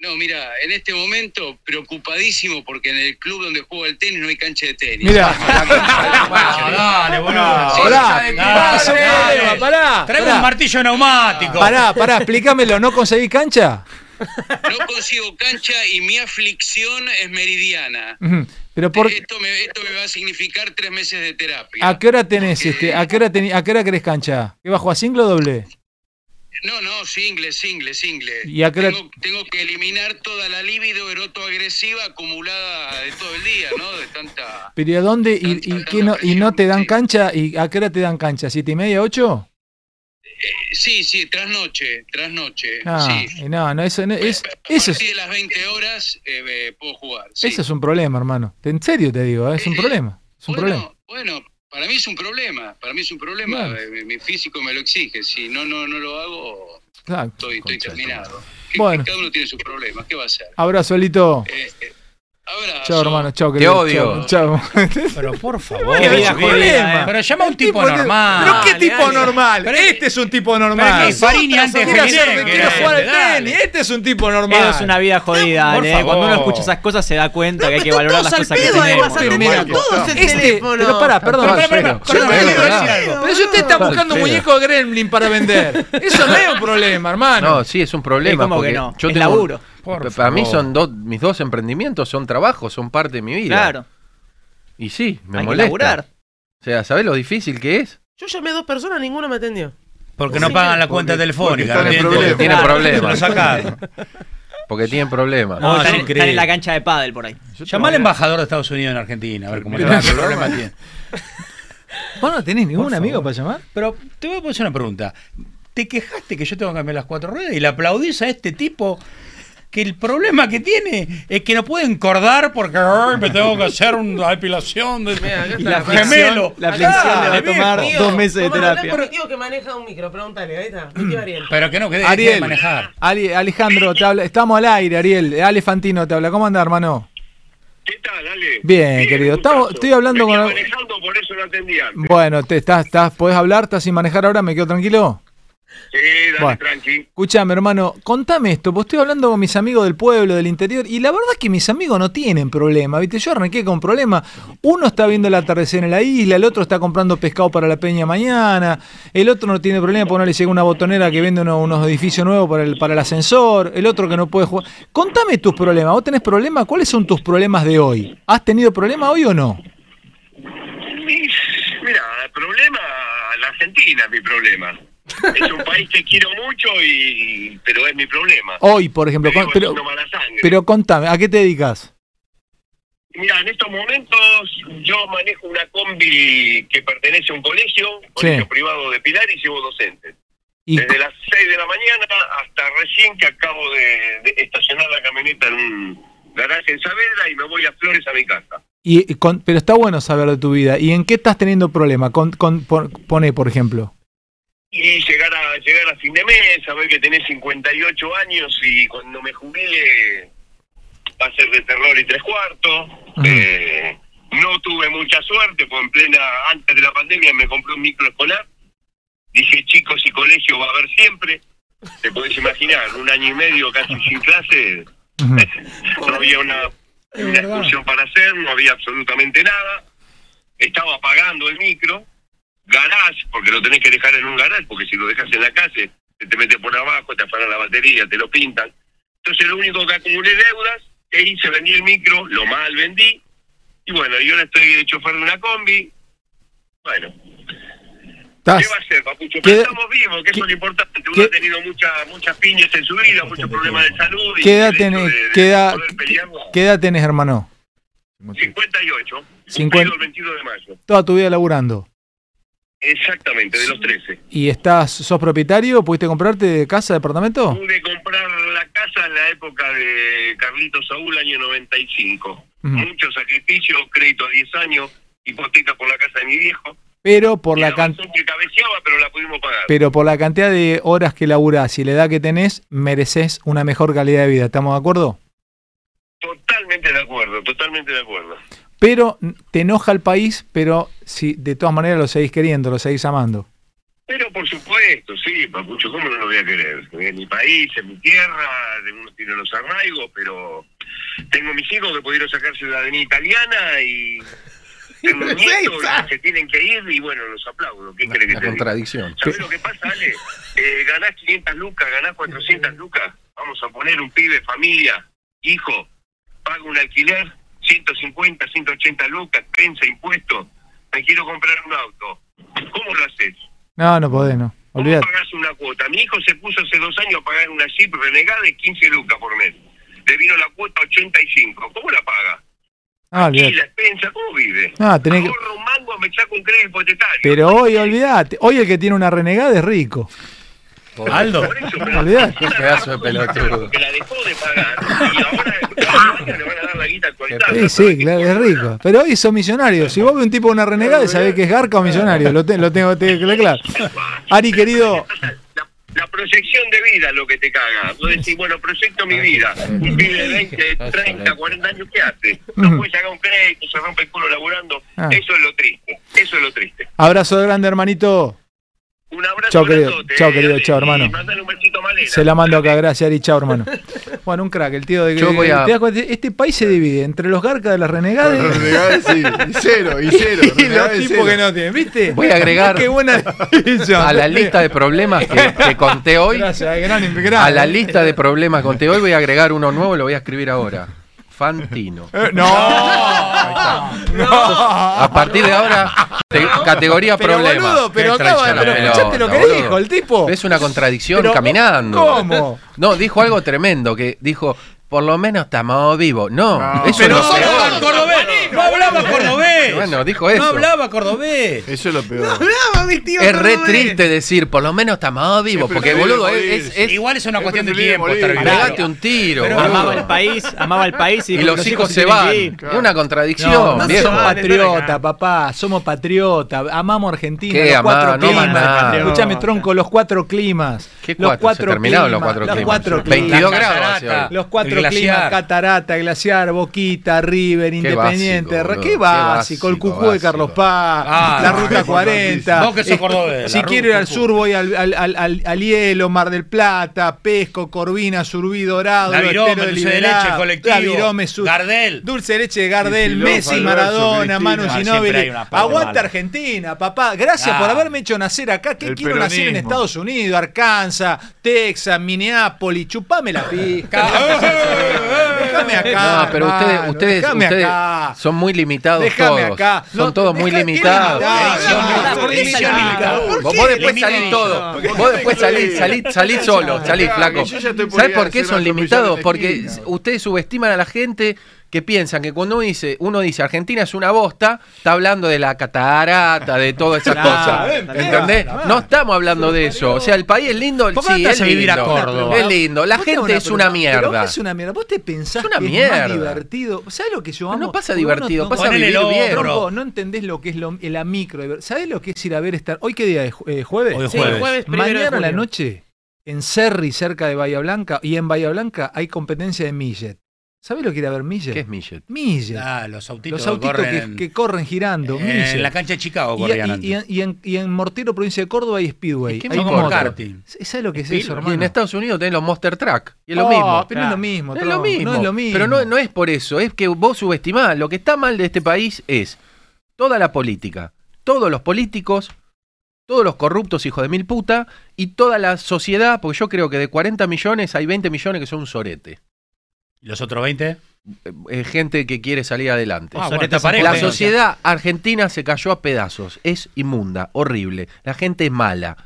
No, mira, en este momento preocupadísimo porque en el club donde juego el tenis no hay cancha de tenis. Mira. Dale, boludo. Pará, pará, Traeme un martillo neumático. Pará, pará, explícamelo. ¿No conseguí cancha? No consigo cancha y mi aflicción es meridiana. Pero por, Esto, me, esto me va a significar tres meses de terapia. ¿a qué hora tenés este? ¿A qué hora tení- a qué hora querés cancha? ¿Qué bajo a single o doble? No, no, single, single, single. ¿Y a qué tengo, tengo que eliminar toda la libido erotoagresiva acumulada de todo el día, ¿no? De tanta... ¿Pero y a dónde? ¿Y, y, qué no, ¿Y no te dan cancha? ¿Y a qué hora te dan cancha? ¿Siete y media, ocho? Sí, sí, trasnoche, trasnoche. Ah, sí. no, no, eso, no- es, A eso, es, partir de las 20 horas eh, eh, puedo jugar. sí. eso es un problema, hermano. En serio te digo, ¿eh? es un problema. Es un problema. Bueno, para mí es un problema, para mí es un problema. Claro. eh, Mi, mi físico me lo exige. Si no, no, no lo hago, Exacto. estoy, estoy terminado. Bueno. Cada uno tiene sus problemas. ¿Qué va a hacer? Abrazo, Lito. Eh, eh, abrazo. Chao, hermano. Chao, Te querido. odio. Chao. Pero por favor. Qué vida jodida, eh. Pero llama a un tipo de- normal. ¿Pero qué tipo dale. normal? Pero- este es un tipo normal. que Farini antes de que jugar al tenis. Este es un tipo normal. Eso es una vida jodida, Ale. favor. Cuando uno escucha esas cosas se da cuenta que hay que valorar las cosas que tenemos. además, todos el este, teléfono. pero pará, perdón. Pero, no si usted está buscando muñeco de Gremlin para vender, eso no es un problema, hermano. No, sí, es un problema. Es como que no, yo laburo. Por Para mí favor. son dos, mis dos emprendimientos son trabajos, son parte de mi vida. Claro. Y sí, me Hay que molesta. laburar. O sea, ¿sabés lo difícil que es? Yo llamé a dos personas, ninguno me atendió. Porque Sí, no pagan la porque- cuenta telefónica. tienen problemas. Porque tienen problemas. No, es están, en la cancha de pádel por ahí. Llama al embajador de Estados Unidos en Argentina, a ver cómo le va, qué problema bueno. tiene. ¿Vos no tenés ningún amigo para llamar? Pero te voy a hacer una pregunta. ¿Te quejaste que yo tengo que cambiar las cuatro ruedas y le aplaudís a este tipo que el problema que tiene es que no puede encordar porque "Ay, me tengo que hacer una depilación de Y la gemelo? la aflicción le va a tomar dos meses de ¿Cómo hablas terapia. mi tío que maneja un micro? Pregúntale, ahí está. Tío Ariel. Pero que no, que de Ariel, manejar. Ali- Alejandro, te habla, estamos al aire, Ariel. Ale Fantino te habla. ¿Cómo anda, hermano? ¿Qué tal, Ale? Bien, querido. Estamos, estoy hablando Venía con. manejando, por eso no atendía. antes. Bueno, te estás, estás, ¿podés hablar? ¿Estás sin manejar ahora? ¿Me quedo tranquilo? Sí, dale, Bueno. tranqui. Escuchame, hermano, contame esto, pues estoy hablando con mis amigos del pueblo, del interior, y la verdad es que mis amigos no tienen problema, ¿viste? Yo arranqué con problemas. Uno está viendo el atardecer en la isla, el otro está comprando pescado para la peña mañana, el otro no tiene problema porque no le llega una botonera que vende uno- unos edificios nuevos para el, para el ascensor, el otro que no puede jugar. Contame tus problemas, ¿vos tenés problemas? ¿Cuáles son tus problemas de hoy? ¿Has tenido problemas hoy o no? Mira, problema, la Argentina es mi problema. Es un país que quiero mucho, y pero es mi problema. Hoy, por ejemplo, con- pero, pero contame, ¿a qué te dedicas? Mira, en estos momentos yo manejo una combi que pertenece a un colegio, colegio privado de Pilar, y llevo docentes. Y- Desde las 6 de la mañana hasta recién que acabo de, de estacionar la camioneta en un garaje en Saavedra y me voy a Flores a mi casa. Y, con- pero está bueno saber de tu vida. ¿Y en qué estás teniendo problema? Con, con- pon- pone, por ejemplo. Y llegar a llegar a fin de mes, saber que tenés 58 años y cuando me jubile va a ser de terror y tres cuartos. Eh, no tuve mucha suerte, pues en plena, antes de la pandemia me compré un micro escolar. Dije, chicos y colegio va a haber siempre. Te podés imaginar, un año y medio casi sin clase, no había una, una excursión para hacer, no había absolutamente nada. Estaba pagando el micro, garage, porque lo tenés que dejar en un garage, porque si lo dejas en la calle, se te mete por abajo, te afanan la batería, te lo pintan. Entonces lo único que acumulé deudas, que hice, vendí el micro, lo mal vendí, y bueno, yo ahora estoy de chofer de una combi. Bueno, Estás- ¿qué va a ser, papucho? Pero ¿Qué- estamos vivos, que eso es lo importante. Uno qué- ha tenido muchas muchas piñas en su vida, muchos problemas de salud. y ¿Qué edad tenés, de- de qué edad, qué edad tenés, hermano? 58, Cincuenta- cumplido el 21 de mayo. Toda tu vida laburando. Exactamente, de los 13. ¿Y estás, sos propietario? ¿Pudiste comprarte casa, departamento? Pude comprar la casa en la época de Carlito Saúl, año 95. Ujú. Mucho sacrificio, crédito a 10 años, hipoteca por la casa de mi viejo. Pero por la can- Son que cabeceaba, pero la pudimos pagar. pero por la cantidad de horas que laburás y la edad que tenés, mereces una mejor calidad de vida. ¿Estamos de acuerdo? Totalmente de acuerdo, totalmente de acuerdo. Pero te enoja el país, pero si de todas maneras lo seguís queriendo, lo seguís amando. Pero por supuesto, sí, Papucho, ¿cómo no lo voy a querer? En mi país, en mi tierra, de uno tiene los arraigos, pero tengo mis hijos que pudieron sacar ciudadanía italiana y tengo nietos que se tienen que ir y bueno, los aplaudo. ¿Qué crees que La te contradicción. ¿Sabés lo que pasa, Ale? Eh, ganás 500 lucas, ganás 400 lucas. Vamos a poner un pibe, familia, hijo, paga un alquiler, 150, 180 lucas, pensa, impuestos. Me quiero comprar un auto. ¿Cómo lo haces? No, no podés, no. ¿Cómo Olvídate. pagás una cuota? Mi hijo se puso hace dos años a pagar una Jeep renegada de 15 lucas por mes. Le vino la cuota 85. ¿Cómo la paga? Ah, Y la expensa, ¿cómo vive? Ah, tenés que- un mango, me saco un crédito hipotecario. Pero hoy, olvídate. Hoy el que tiene una renegada es rico. Aldo. Olvídate. Qué pedazo de pelotudo. Que la dejó de pagar y ahora le van a dar la guita actualizada. Sí, sí, claro, es rico. Pero hoy son millonarios. Si vos ves un tipo de una renegada, sabés que es garca o millonario. Lo, te- lo tengo te- claro. Ari, querido, La proyección de vida es lo que te caga. Vos decís, bueno, proyecto mi vida. Un pibe de 20, 30, 40 años, ¿qué hace? No puede sacar un crédito, se rompe el culo laburando. Ah. Eso es lo triste. Eso es lo triste. abrazo grande, hermanito. Un abrazo Chao, querido. Chao, querido. Chao, hermano. un besito. Se la mando acá, gracias, Ari. Chao, hermano. Bueno, un crack, el tío de Yo voy a- ¿Te das cuenta? Este país se divide entre los garcas de las renegadas Los renegadas, sí, y cero, y cero, y los tipos cero. que no tienen, ¿viste? Voy a agregar Qué buena definición. a la lista de problemas que, que conté hoy. Gracias, gran, gran, A la lista de problemas que conté hoy voy a agregar uno nuevo, lo voy a escribir ahora. Fantino. Eh, no. A partir de ahora, te- categoría Pero, problema. boludo, pero Qué acaba- pero escuchaste lo que pelota, dijo boludo. el tipo. Es una contradicción Pero, caminando. ¿cómo? No, dijo algo tremendo, que dijo, por lo menos estamos vivos. No, eso Pero es no no hablaba cordobés. Bueno, dijo eso. No hablaba cordobés. Eso es lo peor. hablaba mi tío Es re cordobés. triste decir, por lo menos estamos vivos, porque boludo, es, es- es- Igual es una Es cuestión de tiempo morir. estar vivo. pegate un tiro. Pero- boludo. Amaba el país, amaba el país y, los hijos se van. una contradicción, No, no somos Vale, patriota, acá. papá, somos patriota, amamos Argentina, ¿Qué los cuatro No climas. amar. Escuchame, tronco, los cuatro climas. ¿Qué los cuatro? cuatro Se terminaron climas, los cuatro los climas. cuatro 22 climas. grados. Los cuatro climas, Catarata, Glaciar, Boquita, River, Independiente. Básico, Ra- boludo, qué qué básico, el básico, Cucú de básico. Carlos Paz, Ah, la Ruta es 40. Vos que sos Eh, cordobés, Si quiero ir al sur, voy al, al, al, al- al Hielo, Mar del Plata, Pesco, Corvina, Surbí, Dorado, dulce de leche, colectivo. Sur- Gardel. Dulce de leche de Gardel, Messi, Alberto, Maradona. Manu Ah, Ginóbili. mala. Argentina, papá. Gracias Ah. por haberme hecho nacer acá. ¿Qué quiero nacer en. Estados Unidos? Arkansas, Texas, Minneapolis. Chupame la pija. Déjame acá. No, pero ustedes, ustedes, ustedes acá. Son muy limitados Déjame todos. acá. Son No, todos muy deja- qué limitados. limitado. ¿Por qué Edición salí? limitada. ¿Por Vos, qué? vos después salís todo. Vos después salís, salís, salís solo, salís flaco. que yo ya estoy por ¿Sabés ir a por qué hacer son limitados? Porque ustedes subestiman a la gente que piensan que cuando uno dice, uno dice Argentina es una bosta, está hablando de la catarata, de todas esas cosas. ¿Entendés? No estamos hablando de eso. O sea, el país es lindo, ¿Por qué no sí, es vivir a lindo. Córdoba? Es lindo. La gente es una mierda. es una mierda. Vos te pensás Es una que es mierda. más divertido. ¿Sabés lo que yo No, amo? no pasa divertido, pasa vivir el bien. no entendés lo que es lo- la micro. ¿Sabés lo que es ir a ver estar? ¿Hoy qué día es? Eh, ¿Jueves? Hoy jueves. Mañana a la noche, en Cerri, cerca de Bahía Blanca, y en Bahía Blanca hay competencia de Millet. ¿Sabés lo que ir a ver Millet? ¿Qué es Millet? Millet. Ah, los autitos, Los autitos corren que, en- que corren girando. en Millet. la cancha de Chicago Y, corrían y- y en, y en- y en Mortero, provincia de Córdoba, hay Speedway. ¿Y qué hay como karting. ¿Sabes lo que es eso, Y hermano? en Estados Unidos tenés los Monster Truck. Y es lo Oh, mismo. Pero no es lo mismo. No es lo mismo. No es lo mismo. Pero no, no es por eso, es que vos subestimás. Lo que está mal de este país es toda la política, todos los políticos, todos los corruptos hijos de mil puta y toda la sociedad, porque yo creo que de 40 millones hay 20 millones que son un sorete. ¿Y los otros 20? Eh, eh, gente que quiere salir adelante. Ah, bueno. La sociedad argentina se cayó a pedazos. Es inmunda, horrible. La gente es mala.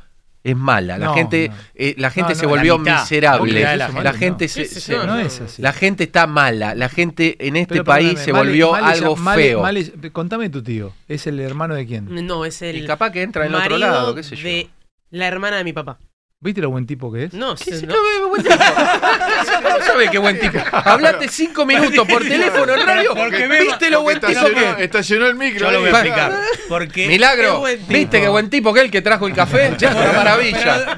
Es mala. La No, gente, no. eh, la gente No, se volvió la miserable. La La, gente se, Sí, sí, se- no, No es así. la gente está mala. La gente en este Pero país perdóname, se volvió algo feo. Contame tu tío. ¿Es el hermano de quién? No, es el y capaz que entra en el otro marido lado, qué sé yo. de la hermana de mi papá. ¿Viste lo buen tipo que es? No, ¿Qué sí, no. qué buen tipo? ¿Cómo sabe qué buen tipo? Hablaste cinco minutos por teléfono en radio. Porque me- ¿Viste lo buen tipo Estacionó, que estacionó el micro. Yo lo voy a explicar. Porque Milagro, Qué buen tipo. ¿viste qué buen tipo que es el que trajo el café? Ya es una maravilla.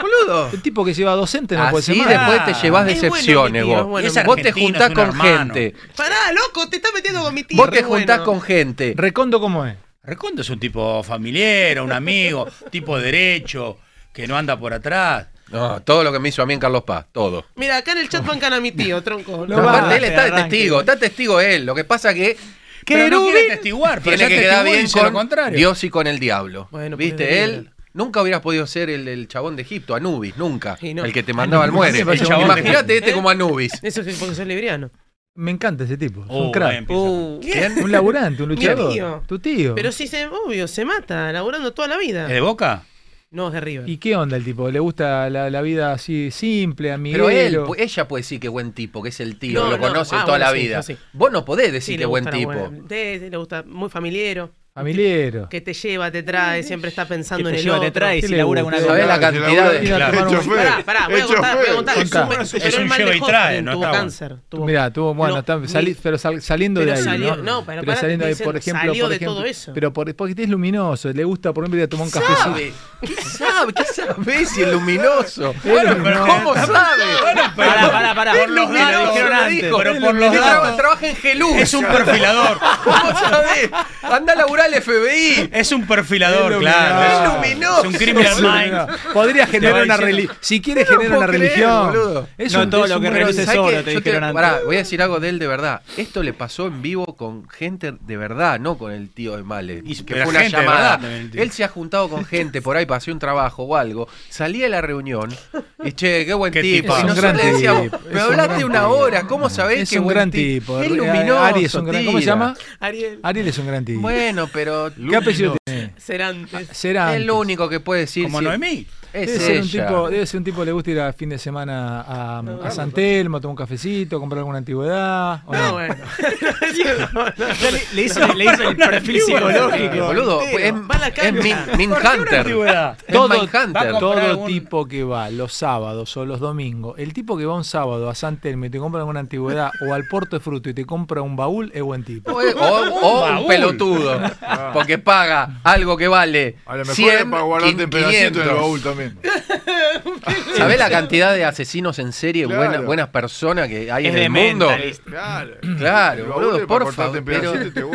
Boludo. El tipo que lleva docente no puede ser Así malo. después te llevas bueno, decepciones vos. bueno. Vos te juntás con hermano. gente. Pará, loco, te estás metiendo con mi tío. Vos te juntás bueno. con gente. ¿Recondo cómo es? Recondo es un tipo familiar, un amigo, tipo derecho, que no anda por atrás. No, todo lo que me hizo a mí en Carlos Paz, todo. Mira, acá en el chat bancan a mi tío, tronco. No va, aparte, él está de testigo, está testigo él. Lo que pasa que Pero no quiere testiguar, pero tiene ya que quedar bien dice lo con contrario. Dios y con el diablo. Bueno, pues ¿Viste? Él nunca hubieras podido ser el, el chabón de Egipto, Anubis, nunca. No. El que te mandaba al muere. Imagínate este ¿Eh? como Anubis. Eso es porque soy libriano. Me encanta ese tipo. Es Uh, un ahí crack. Uh, ¿Quién? Un laburante, un luchador. tío. Tu tío. Pero sí, se, obvio, se mata, laburando toda la vida. ¿Es de Boca? No, es de River. ¿Y qué onda el tipo? ¿Le gusta la, la vida así simple, Pero él, amiguero? pu- ella puede decir que buen tipo, que es el tío, No, lo no. conoce Ah, toda bueno, la sí, vida. sí, sí. Vos no podés decir Sí, que buen tipo. buena- le gusta, muy familiero. Familiero. Que te lleva, te trae, siempre está pensando Que te en el lleva, te trae, ¿Qué si le labura una ¿Sabés la cantidad de- Pará, pará, voy a contar, voy a contar. Es un lleva y trae, no tuvo bueno. cáncer. Mirá, tuvo, bueno, pero sal- saliendo pero de ahí. ¿no? pero pero pará, saliendo de ahí, por ejemplo, salió por de ejemplo, todo eso. pero por, porque es luminoso, le gusta por ejemplo ir a tomar un cafecito. ¿Sabe? ¿Qué sabe? ¿Qué sabe si es luminoso? Bueno, pero- ¿Cómo sabe? Pará, pará, pará. Es Por los datos dijeron antes. dijo. Pero por los datos. traba- trabaja en Gelú. Es un perfilador. ¿Cómo sabés? Anda a laburar el FBI. Es un perfilador, Es claro. luminoso. Es un criminal Es mind. Podría generar una religión. Si quiere No generar una creer, religión. boludo. Es No un- todo es lo que revises pará, voy a decir algo de él de verdad. Esto le pasó en vivo con gente de verdad, no con el tío de Male. Y- que fue una llamada. verdad. Él se ha juntado con gente por ahí para hacer un trabajo o algo. Salía de la reunión y che, qué buen Qué tipo. Y nosotros gran le decíamos, un hablaste una hora, ¿cómo sabés Es un buen gran tipo? Es Eh, luminoso. Ari es un gran ¿Cómo se llama? Ariel. Ariel es un gran tipo. Bueno, pero ¿Qué apellido tiene? Cerantes. Será. es lo único que puede decir. Como si- Noemí. Es Debe ser, un tipo, debe ser un tipo que le gusta ir a fin de semana a, a San Telmo, tomar un cafecito, comprar alguna antigüedad. ¿o No, no? bueno. Le, le hizo, le hizo el perfil psicológico. boludo, es, Va a la es. Min, Min ¿Por qué una Hunter. todo, comprar todo algún- tipo que va los sábados o los domingos, el tipo que va un sábado a San Telmo y te compra alguna antigüedad o al Puerto de Fruto y te compra un baúl es buen tipo. O, o- o un pelotudo. Porque paga algo que vale A lo mejor 100, es para guardarte en pedacitos en el 500. baúl también. ¿Sabés la cantidad de asesinos en serie, Claro. buenas, buenas personas que hay Es en el mundo? Claro. Claro, boludo, por favor. Pero.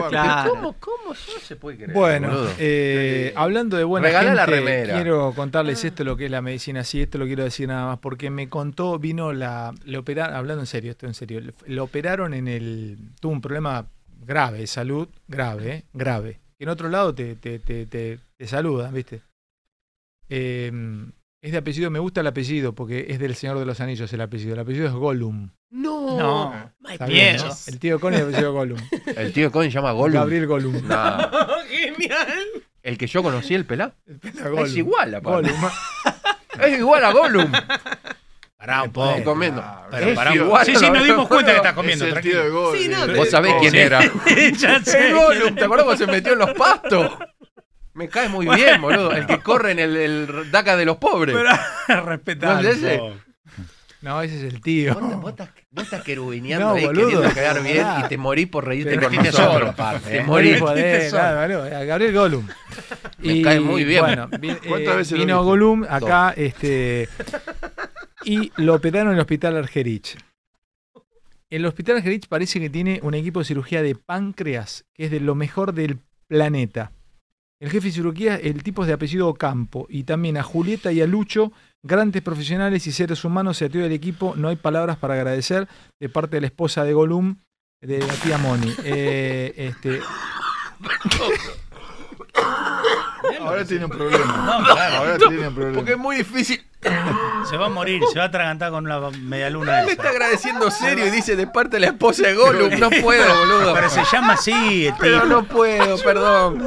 Claro. ¿cómo, ¿Cómo eso se puede creer? Bueno, eh, hablando de buena Regalá la gente, remera. quiero contarles esto, lo que es la medicina, sí, esto lo quiero decir nada más, porque me contó, vino la, le operaron, hablando en serio, esto en serio, le- lo operaron en el, tuvo un problema grave de salud, grave, eh, grave, que en otro lado te, te, te, te, te saludan, ¿viste? Eh, es de apellido, me gusta el apellido, porque es del Señor de los Anillos el apellido, el apellido es Gollum. No. No. El tío Connie es apellido Gollum. El tío Cohen se llama Gollum. Gabriel Gollum. No, Genial. el que yo conocí, el pelá. Gollum. Es igual, aparte. Gollum. Es igual a Gollum. Pará un Estoy poco. comiendo. Pero Es pará un igual, Sí, sí, no, nos dimos cuenta que estás comiendo, es el tío de Gol. Sí, no, el- Vos sabés quién era. ya sé. El Gollum, ¿te acuerdas cuando se metió en los pastos? Me cae muy bien, boludo. El que corre en el, el DACA de los pobres. Pero. ¿No es ese? No, ese es el tío. Vos, vos estás, vos estás querubineando No, ahí boludo. queriendo quedar bien y te morís por reírte Pero con nosotros. solo, aparte, Te ¿eh? claro, a Gabriel Gollum. Me cae muy bien. Bueno, vi- ¿Cuántas eh, veces vino? Gollum acá este, y lo operaron en el hospital Argerich. El hospital Argerich parece que tiene un equipo de cirugía de páncreas que es de lo mejor del planeta. El jefe de cirugía, el tipo es de apellido Campo, y también a Julieta y a Lucho, grandes profesionales y seres humanos, se atrió del equipo. No hay palabras para agradecer de parte de la esposa de Gollum, de la tía Moni. Eh, este, Ahora tiene un problema. No, claro. Ahora tiene un problema. Porque es muy difícil. Se va a morir, se va a atragantar con una media luna Me esa. está agradeciendo serio y dice de parte de la esposa de Gollum. No puedo, boludo. Pero se llama así, el Pero no puedo, perdón.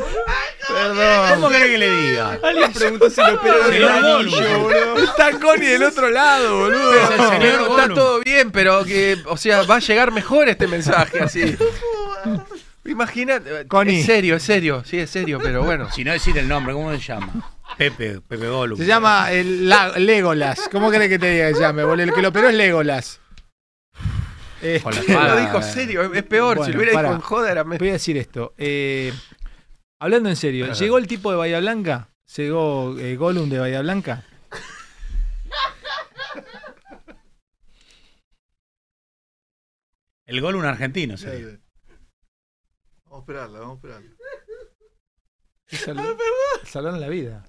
Perdón. ¿Cómo querés que le diga? Alguien preguntó si lo operó del anillo, boludo. Está Connie del otro lado, boludo. Es el señor Pero está Gollum. todo bien, pero que, o sea, va a llegar mejor este mensaje así. Imagínate, Connie. es serio, es serio, sí, es serio, pero bueno. Si no decir el nombre, ¿cómo se llama? Pepe, Pepe Gollum. Se llama el la- Legolas. ¿Cómo crees que te diga que se llame? boludo? El que lo operó es Legolas. Eh, Con la Lo dijo serio, es peor. si lo hubiera dicho en joda era me- Voy a decir esto. eh, hablando en serio, ¿llegó el tipo de Bahía Blanca? ¿Llegó eh, Gollum de Bahía Blanca? El Gollum argentino sería. Vamos a esperarla, vamos a esperarla. Sal- Salvaron la vida.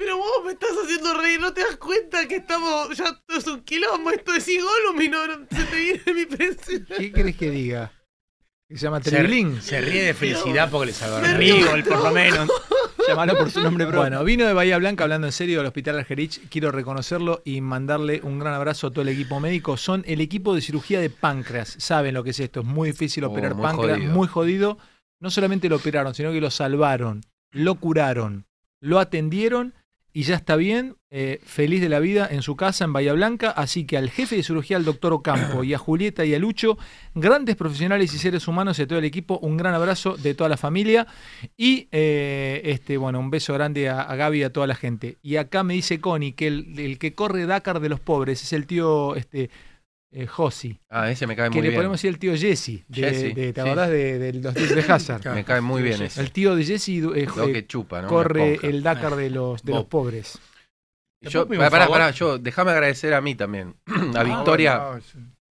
Pero vos me estás haciendo reír, ¿no te das cuenta que estamos. Ya esto es un quilombo, esto es Gollum y no, no se te viene mi presente. ¿Qué querés que diga? Que se llama Se, ríe de felicidad porque le salvaron vida. por lo menos. Llamalo por su nombre propio. Bueno, vino de Bahía Blanca hablando en serio del Hospital Argerich. Quiero reconocerlo y mandarle un gran abrazo a todo el equipo médico. Son el equipo de cirugía de páncreas. Saben lo que es esto. Es muy difícil Oh, operar muy páncreas, jodido. muy jodido. No solamente lo operaron, sino que lo salvaron, lo curaron, lo atendieron y ya está bien, eh, feliz de la vida en su casa en Bahía Blanca. Así que al jefe de cirugía, al doctor Ocampo, y a Julieta y a Lucho, grandes profesionales y seres humanos y a todo el equipo, un gran abrazo de toda la familia. Y eh, este, bueno, un beso grande a, Gaby y a toda la gente. Y acá me dice Connie que el, el que corre Dakar de los pobres es el tío este, eh, Josi. Ah, ese me cae Que muy le bien. podemos decir el tío Jesse. De, Jesse, de- ¿Te sí. acordás de, de los de Hazard? Me cae muy bien ese. El tío de Jesse eh, Lo eh, que chupa, ¿no? Corre el Dakar de los, de los pobres. Yo, ¿Te puedo pedir un pará, pará, yo, déjame agradecer a mí también. A Victoria,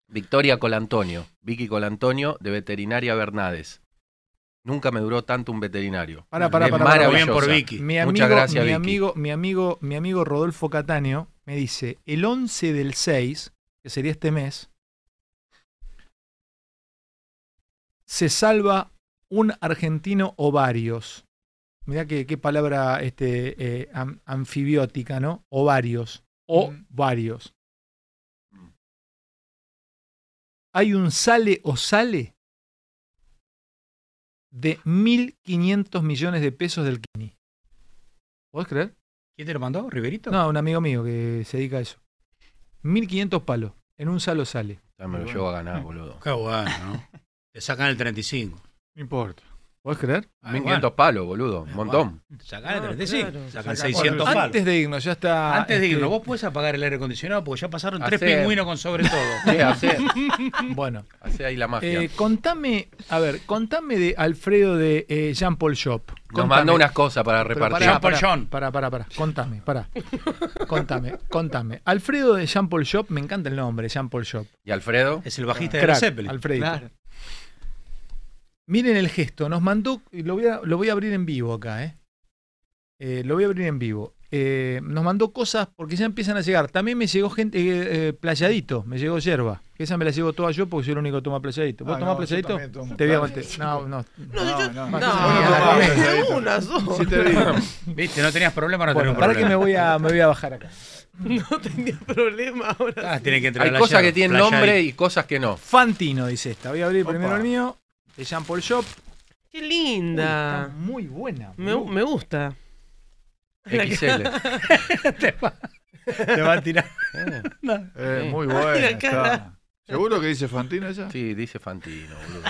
Victoria Colantonio, Vicky Colantonio, de Veterinaria Bernades. Nunca me duró tanto un veterinario. Pará, pará, es pará, pará. maravillosa. Mi amigo, Muchas gracias, mi Vicky. amigo, mi amigo, mi amigo Rodolfo Catáneo me dice, el 11 del 6, que sería este mes, se salva un argentino o varios. Mirá qué, qué palabra este, eh, am- anfibiótica, ¿no? Ovarios. O varios. Hay un sale o sale de 1.500 millones de pesos del Kini. ¿Podés creer? ¿Quién te lo mandó? ¿Riverito? No, un amigo mío que se dedica a eso. 1.500 palos. En un salo sale. Ya me lo llevo a ganar, boludo. Qué bueno, ¿no? Te sacan el 35. No importa. ¿Podés creer? 1500 palos, boludo. Un montón. Te sacan el Ah, 35. claro. Sacan Bueno, 600 palos. Antes de irnos, ya está. Antes de este, irnos, vos podés apagar el aire acondicionado porque ya pasaron tres pingüinos con sobre todo. Sí, hacé, Bueno, hacé ahí la magia. eh, contame, a ver, contame de Alfredo de eh, Jean Paul Shop. Nos mandó unas cosas para repartir. pará, pará, pará, pará, pará. Contame, pará. Contame, contame. Alfredo de Jean Paul Shop, me encanta el nombre, Jean Paul Shop. ¿Y Alfredo? Es el bajista de Crack, Zeppelin. Alfredito. Claro. Miren el gesto, nos mandó, y lo voy a, lo voy a abrir en vivo acá, ¿eh? Eh, lo voy a abrir en vivo. Eh, nos mandó cosas porque ya empiezan a llegar. También me llegó gente, eh, eh, playadito, me llegó yerba. Que esa me la llevo toda yo porque soy el único que toma playadito. ¿Vos Ah, tomás no, playadito? Te voy a contar. No, no. No, yo- no, no, no, una sola. Sí te vi. Viste, no tenías problema, no Bueno, tenías para problema. que me voy a, me voy a bajar acá. No tenía problema ahora. Ah, tiene que entrar Hay cosas que tienen nombre ahí. y cosas que no. Fantino dice esta. Voy a abrir primero Opa. el mío. De Jean Paul Shop. Qué Uy, linda. está muy buena. Me, me gusta. XL. te, va, te va a tirar. Eh, muy buena. la cara. está. ¿Seguro que dice Fantino esa? Sí, dice Fantino, boludo.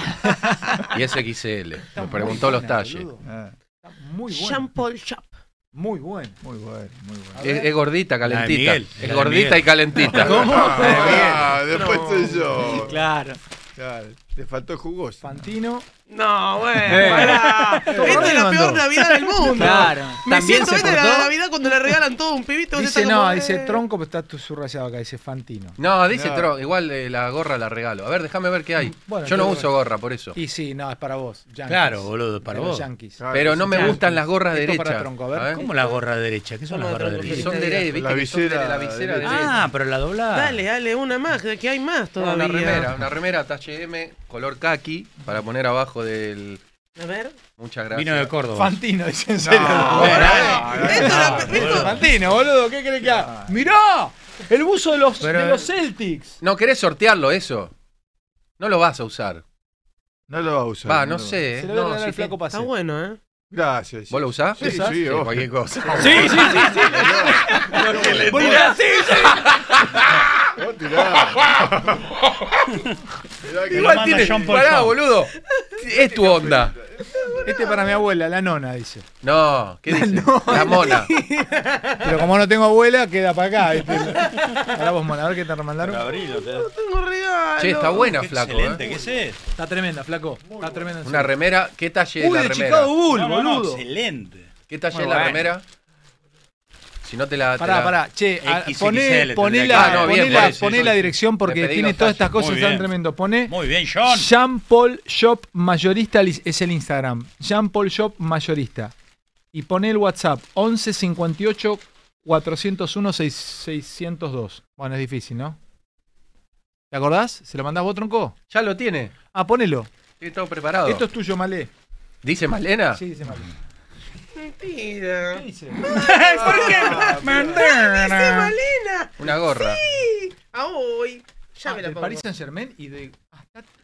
y es XL. Me preguntó los talles. Eh, Está muy buena. Jean Paul Shop. Muy buena. muy bueno, muy bueno. Es, es gordita, La de calentita. Es de gordita Miguel. y calentita. Ah, después estoy yo. Claro. Claro, te faltó jugoso. Fantino. No, bueno. Eh. pará. ¿Por Esta es la mandó? peor Navidad del mundo. Claro. Me También siento se la portó. Navidad cuando le regalan todo un pibito. Dice, no, como, dice eh, tronco, pero está tu subrayado acá, dice Fantino. No, dice No. tro- igual eh, la gorra la regalo. A ver, déjame ver qué hay. Bueno, Yo no uso gorra, por eso. Y sí, no, es para vos. Yankees. Claro, boludo, para De los vos. Yankees. Claro, Pero no me Yankees. gustan las gorras Esto para derechas. tronco, a ver. ¿Cómo la gorra derecha? ¿Qué son las ¿Cómo gorras Que derechas? son derechas, La viste que son de visera la visera derecha. derecha. Ah, pero la doblada. Dale, dale, una más, que hay más todavía. Una remera, una remera talle M, color khaki, para poner abajo del. A ver. Muchas gracias. Vino de Córdoba. Fantino, dice en serio. No, no, no, no, no, Fantino, boludo, ¿qué crees que haga? ¡Mirá! El buzo de los, Pero- de los Celtics. No querés sortearlo, eso. No lo vas a usar. No lo va a usar. Va, no va- sé. Se lo voy a No, si flaco Está bueno, ¿eh? Gracias. ¿Vos lo usás? Sí, sí, obvio. cualquier cosa. Sí, sí, sí, sí. Vos mirá, sí, tirá. Que- lo Igual tiene. John Paul Pará, Jones. boludo. Es tu onda. Este para mi abuela, la nona, dice. No, ¿qué dice? La mona. Pero como no tengo abuela, queda para acá. ¿viste? Ahora vos, mona, a ver qué te remandaron. Tengo regalo. Che, está buena, Qué flaco. excelente, ¿eh? ¿qué es eso? Está tremenda, flaco. Está tremenda. en Una remera. ¿Qué talle es Uy, la de remera? Chicago Bull, No, no, no, boludo. excelente. ¿Qué talle Muy es la bueno. remera? Si no te la. te Pará, la- pará, che, XXL poné, poné que la. Ah, no, bien, poné por la- eso, poné eso. la dirección porque tiene todas estas cosas, Muy bien. tremendo. Poné Muy bien, John. Jean Paul Shop Mayorista es el Instagram. Jean Paul Shop Mayorista. Y poné el WhatsApp 11 58 401 6- 602. Bueno, es difícil, ¿no? ¿Te acordás? ¿Se lo mandás vos, tronco? Ya lo tiene. Ah, ponelo. Tiene todo preparado. Esto es tuyo, Malé. ¿Dice Malena? Sí, dice Malé. Mentira. ¿Qué dice? ¿Por qué? Dice Malena. Una gorra. Sí. A hoy. Ya Ah, me la pongo. Paris Saint Germain y de.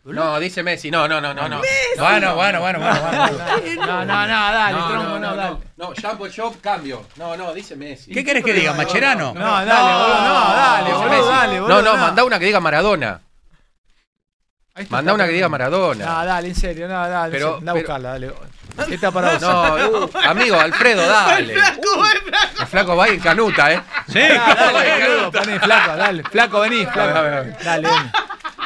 No, dice Messi. No, no, no, no. no. Bueno, bueno, bueno, bueno, bueno. No, no, no, dale, No, tronco, no, no, no, dale. no. No, Shampoo Shop, cambio. No, no, dice Messi. ¿Qué querés que diga, Macherano? No, dale, boludo, no, dale, boludo, Messi. dale, boludo. No, no, mandá una que diga Maradona. Está, Mandá está una que diga. Maradona. No, dale, en serio, no, dale. Pero- Anda a buscarla, dale. Esta para vos. No, uh, amigo, Alfredo, dale. El flaco va en canuta, ¿eh? Sí. Ah, dale, boludo, poné, flaco, dale. Flaco, vení, flaco. A ver, a ver. Dale, vení.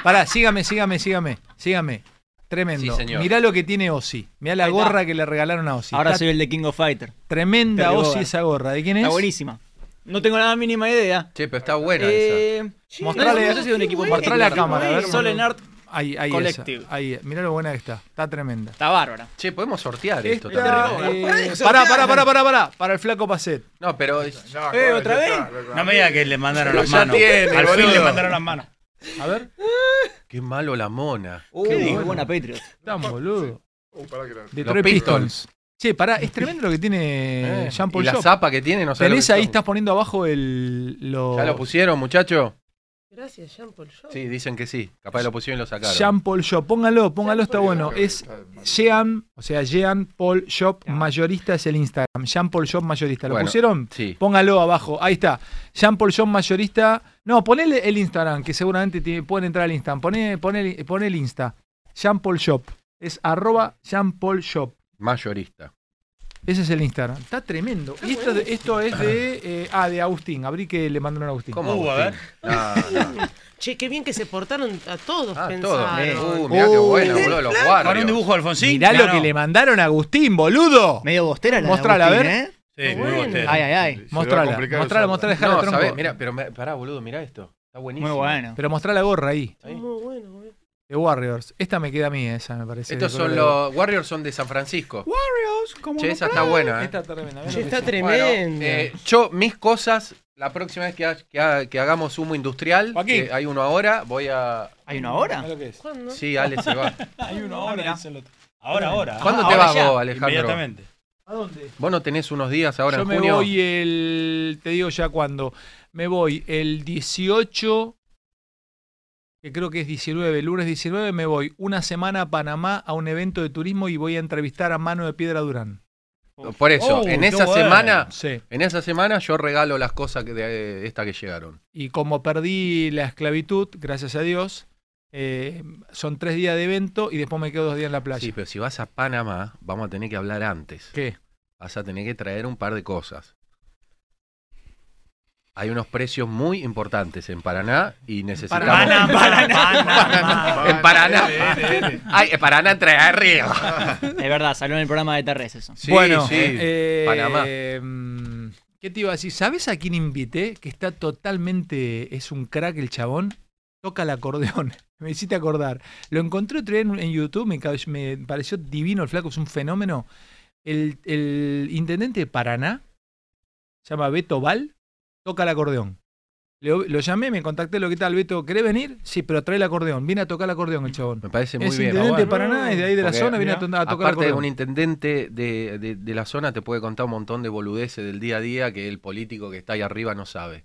Pará, sígame, sígame, sígame. Sígame. Tremendo. Sí, señor. Mirá lo que tiene Ozzy. Mirá la está. gorra que le regalaron a Ozzy. Ahora Está soy el de King of Fighter. tremenda Ozzy esa gorra. ¿De quién es? Está buenísima. No tengo la mínima idea. Che, pero está buena esa. Eh, Mostrale, no sé si de un equipo mostrale a particular. cámara, a ver. Solen Art Ahí, ahí Collective. esa, ahí, mirá lo buena que está. Está tremenda. Está bárbara. Che, podemos sortear esto eh, pará, pará, pará, pará, pará. Para el flaco Pacet. No, pero. Eh, ¿otra vez? No me diga que le mandaron Pero las manos. tiene, Al fin le mandaron las manos. A ver. Qué malo la mona. Qué dijo, buena Patriot. Tan boludo. Uh, pará que Detroit Los Pistons. Pistons. Che, pará, es tremendo lo que tiene Eh, Jean Paul y la Shop. zapa que tiene, no sé. Tenés ahí, estás poniendo abajo el. Lo... ¿Ya lo pusieron, muchacho? Gracias, Jean Paul. Show. Sí, dicen que sí. Capaz lo pusieron y lo sacaron. Jean Paul Shop, póngalo, póngalo, está bueno. Es Jean, o sea, Jean Paul Shop mayorista es el Instagram. Jean Paul Shop mayorista. ¿Lo Bueno, pusieron? sí. Póngalo abajo. Ahí está. Jean Paul Shop mayorista. No, ponele el Instagram, que seguramente te- pueden entrar al Instagram. Poné, poné el- poné el Insta. Jean Paul Shop. Es arroba Jean Paul Shop. Mayorista. Ese es el Instagram. Está tremendo. Y esto, de- esto es de. eh, ah, de Agustín. Abrí que le mandaron a Agustín. ¿Cómo, Uh, a Agustín? No, no. Che, qué bien que se portaron a todos, Ah, pensaron. todo. Uh, mirá qué bueno, boludo, los Con un guardios. dibujo de Alfonsín. Mirá lo que le mandaron a Agustín, boludo. Medio bostera la Mostrala, a Agustín, ver. ¿eh? Sí, muy Bueno. bostero. Ay, ay, ay. A Mostrala, mostrala, mostrala, dejala No, tronco. sabés, mira, pero me- pará, boludo, mirá esto. Está buenísimo. Muy bueno. Pero mostrá la gorra ahí. Ahí. Muy bueno. De Warriors. Esta me queda a mí, esa me parece. Estos son los Warriors son de San Francisco. Warriors, como Che, no esa está buena, ¿eh? Esta está tremenda. Che, está. Bueno, tremenda. eh, yo, mis cosas, la próxima vez que, ha- que ha- que hagamos humo industrial, que hay uno ahora, voy a. ¿Hay una hora? Mirá lo que es. ¿Cuándo? Sí, Ale se va. Hay uno ahora, dice el otro. Ahora, ahora. ¿Cuándo Ah, te ahora vas ya. vos, Alejandro? Inmediatamente. ¿A dónde? Vos no tenés unos días ahora Yo en me junio. voy el. Te digo ya cuándo. Me voy el 18. Que creo que es 19, lunes 19, me voy una semana a Panamá a un evento de turismo y voy a entrevistar a Mano de Piedra Durán. Por eso, Oh, en esa bueno. semana, Sí. en esa semana yo regalo las cosas que de esta que llegaron. Y como perdí la esclavitud, gracias a Dios, eh, son tres días de evento y después me quedo dos días en la playa. Sí, pero si vas a Panamá, vamos a tener que hablar antes. ¿Qué? Vas a tener que traer un par de cosas. Hay unos precios muy importantes en Paraná y necesitamos. Paraná, Paraná, en Paraná. N, N. Ay, en Paraná entre arriba. Es verdad, salió en el programa de Terres eso. Sí, bueno, sí. eh, Panamá. mm, ¿Qué te iba a decir? ¿Sabes a quién invité? Que está totalmente. Es un crack el chabón. Toca el acordeón. Me hiciste acordar. Lo encontré otro día en, en YouTube. Me pareció divino el flaco. Es un fenómeno. El, el intendente de Paraná. Se llama Beto Val. Toca el acordeón. Lo llamé, me contacté. Lo que tal, Beto? ¿Querés venir? Sí, pero trae el acordeón. Viene a tocar el acordeón el chabón. Me parece muy es bien. intendente de. Paraná, es de ahí de la zona. Viene a, to- a tocar el Aparte, acordeón. un intendente de, de- de la zona te puede contar un montón de boludeces del día a día que el político que está ahí arriba no sabe.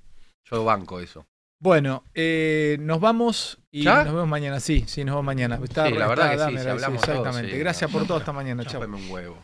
Yo banco eso. Bueno, eh, nos vamos y ¿Ya? nos vemos mañana. Sí, sí, nos vemos mañana. Está- Sí, la verdad está- que sí, si hablamos todos, exactamente. sí. Gracias por todo esta mañana. Chao. Un huevo.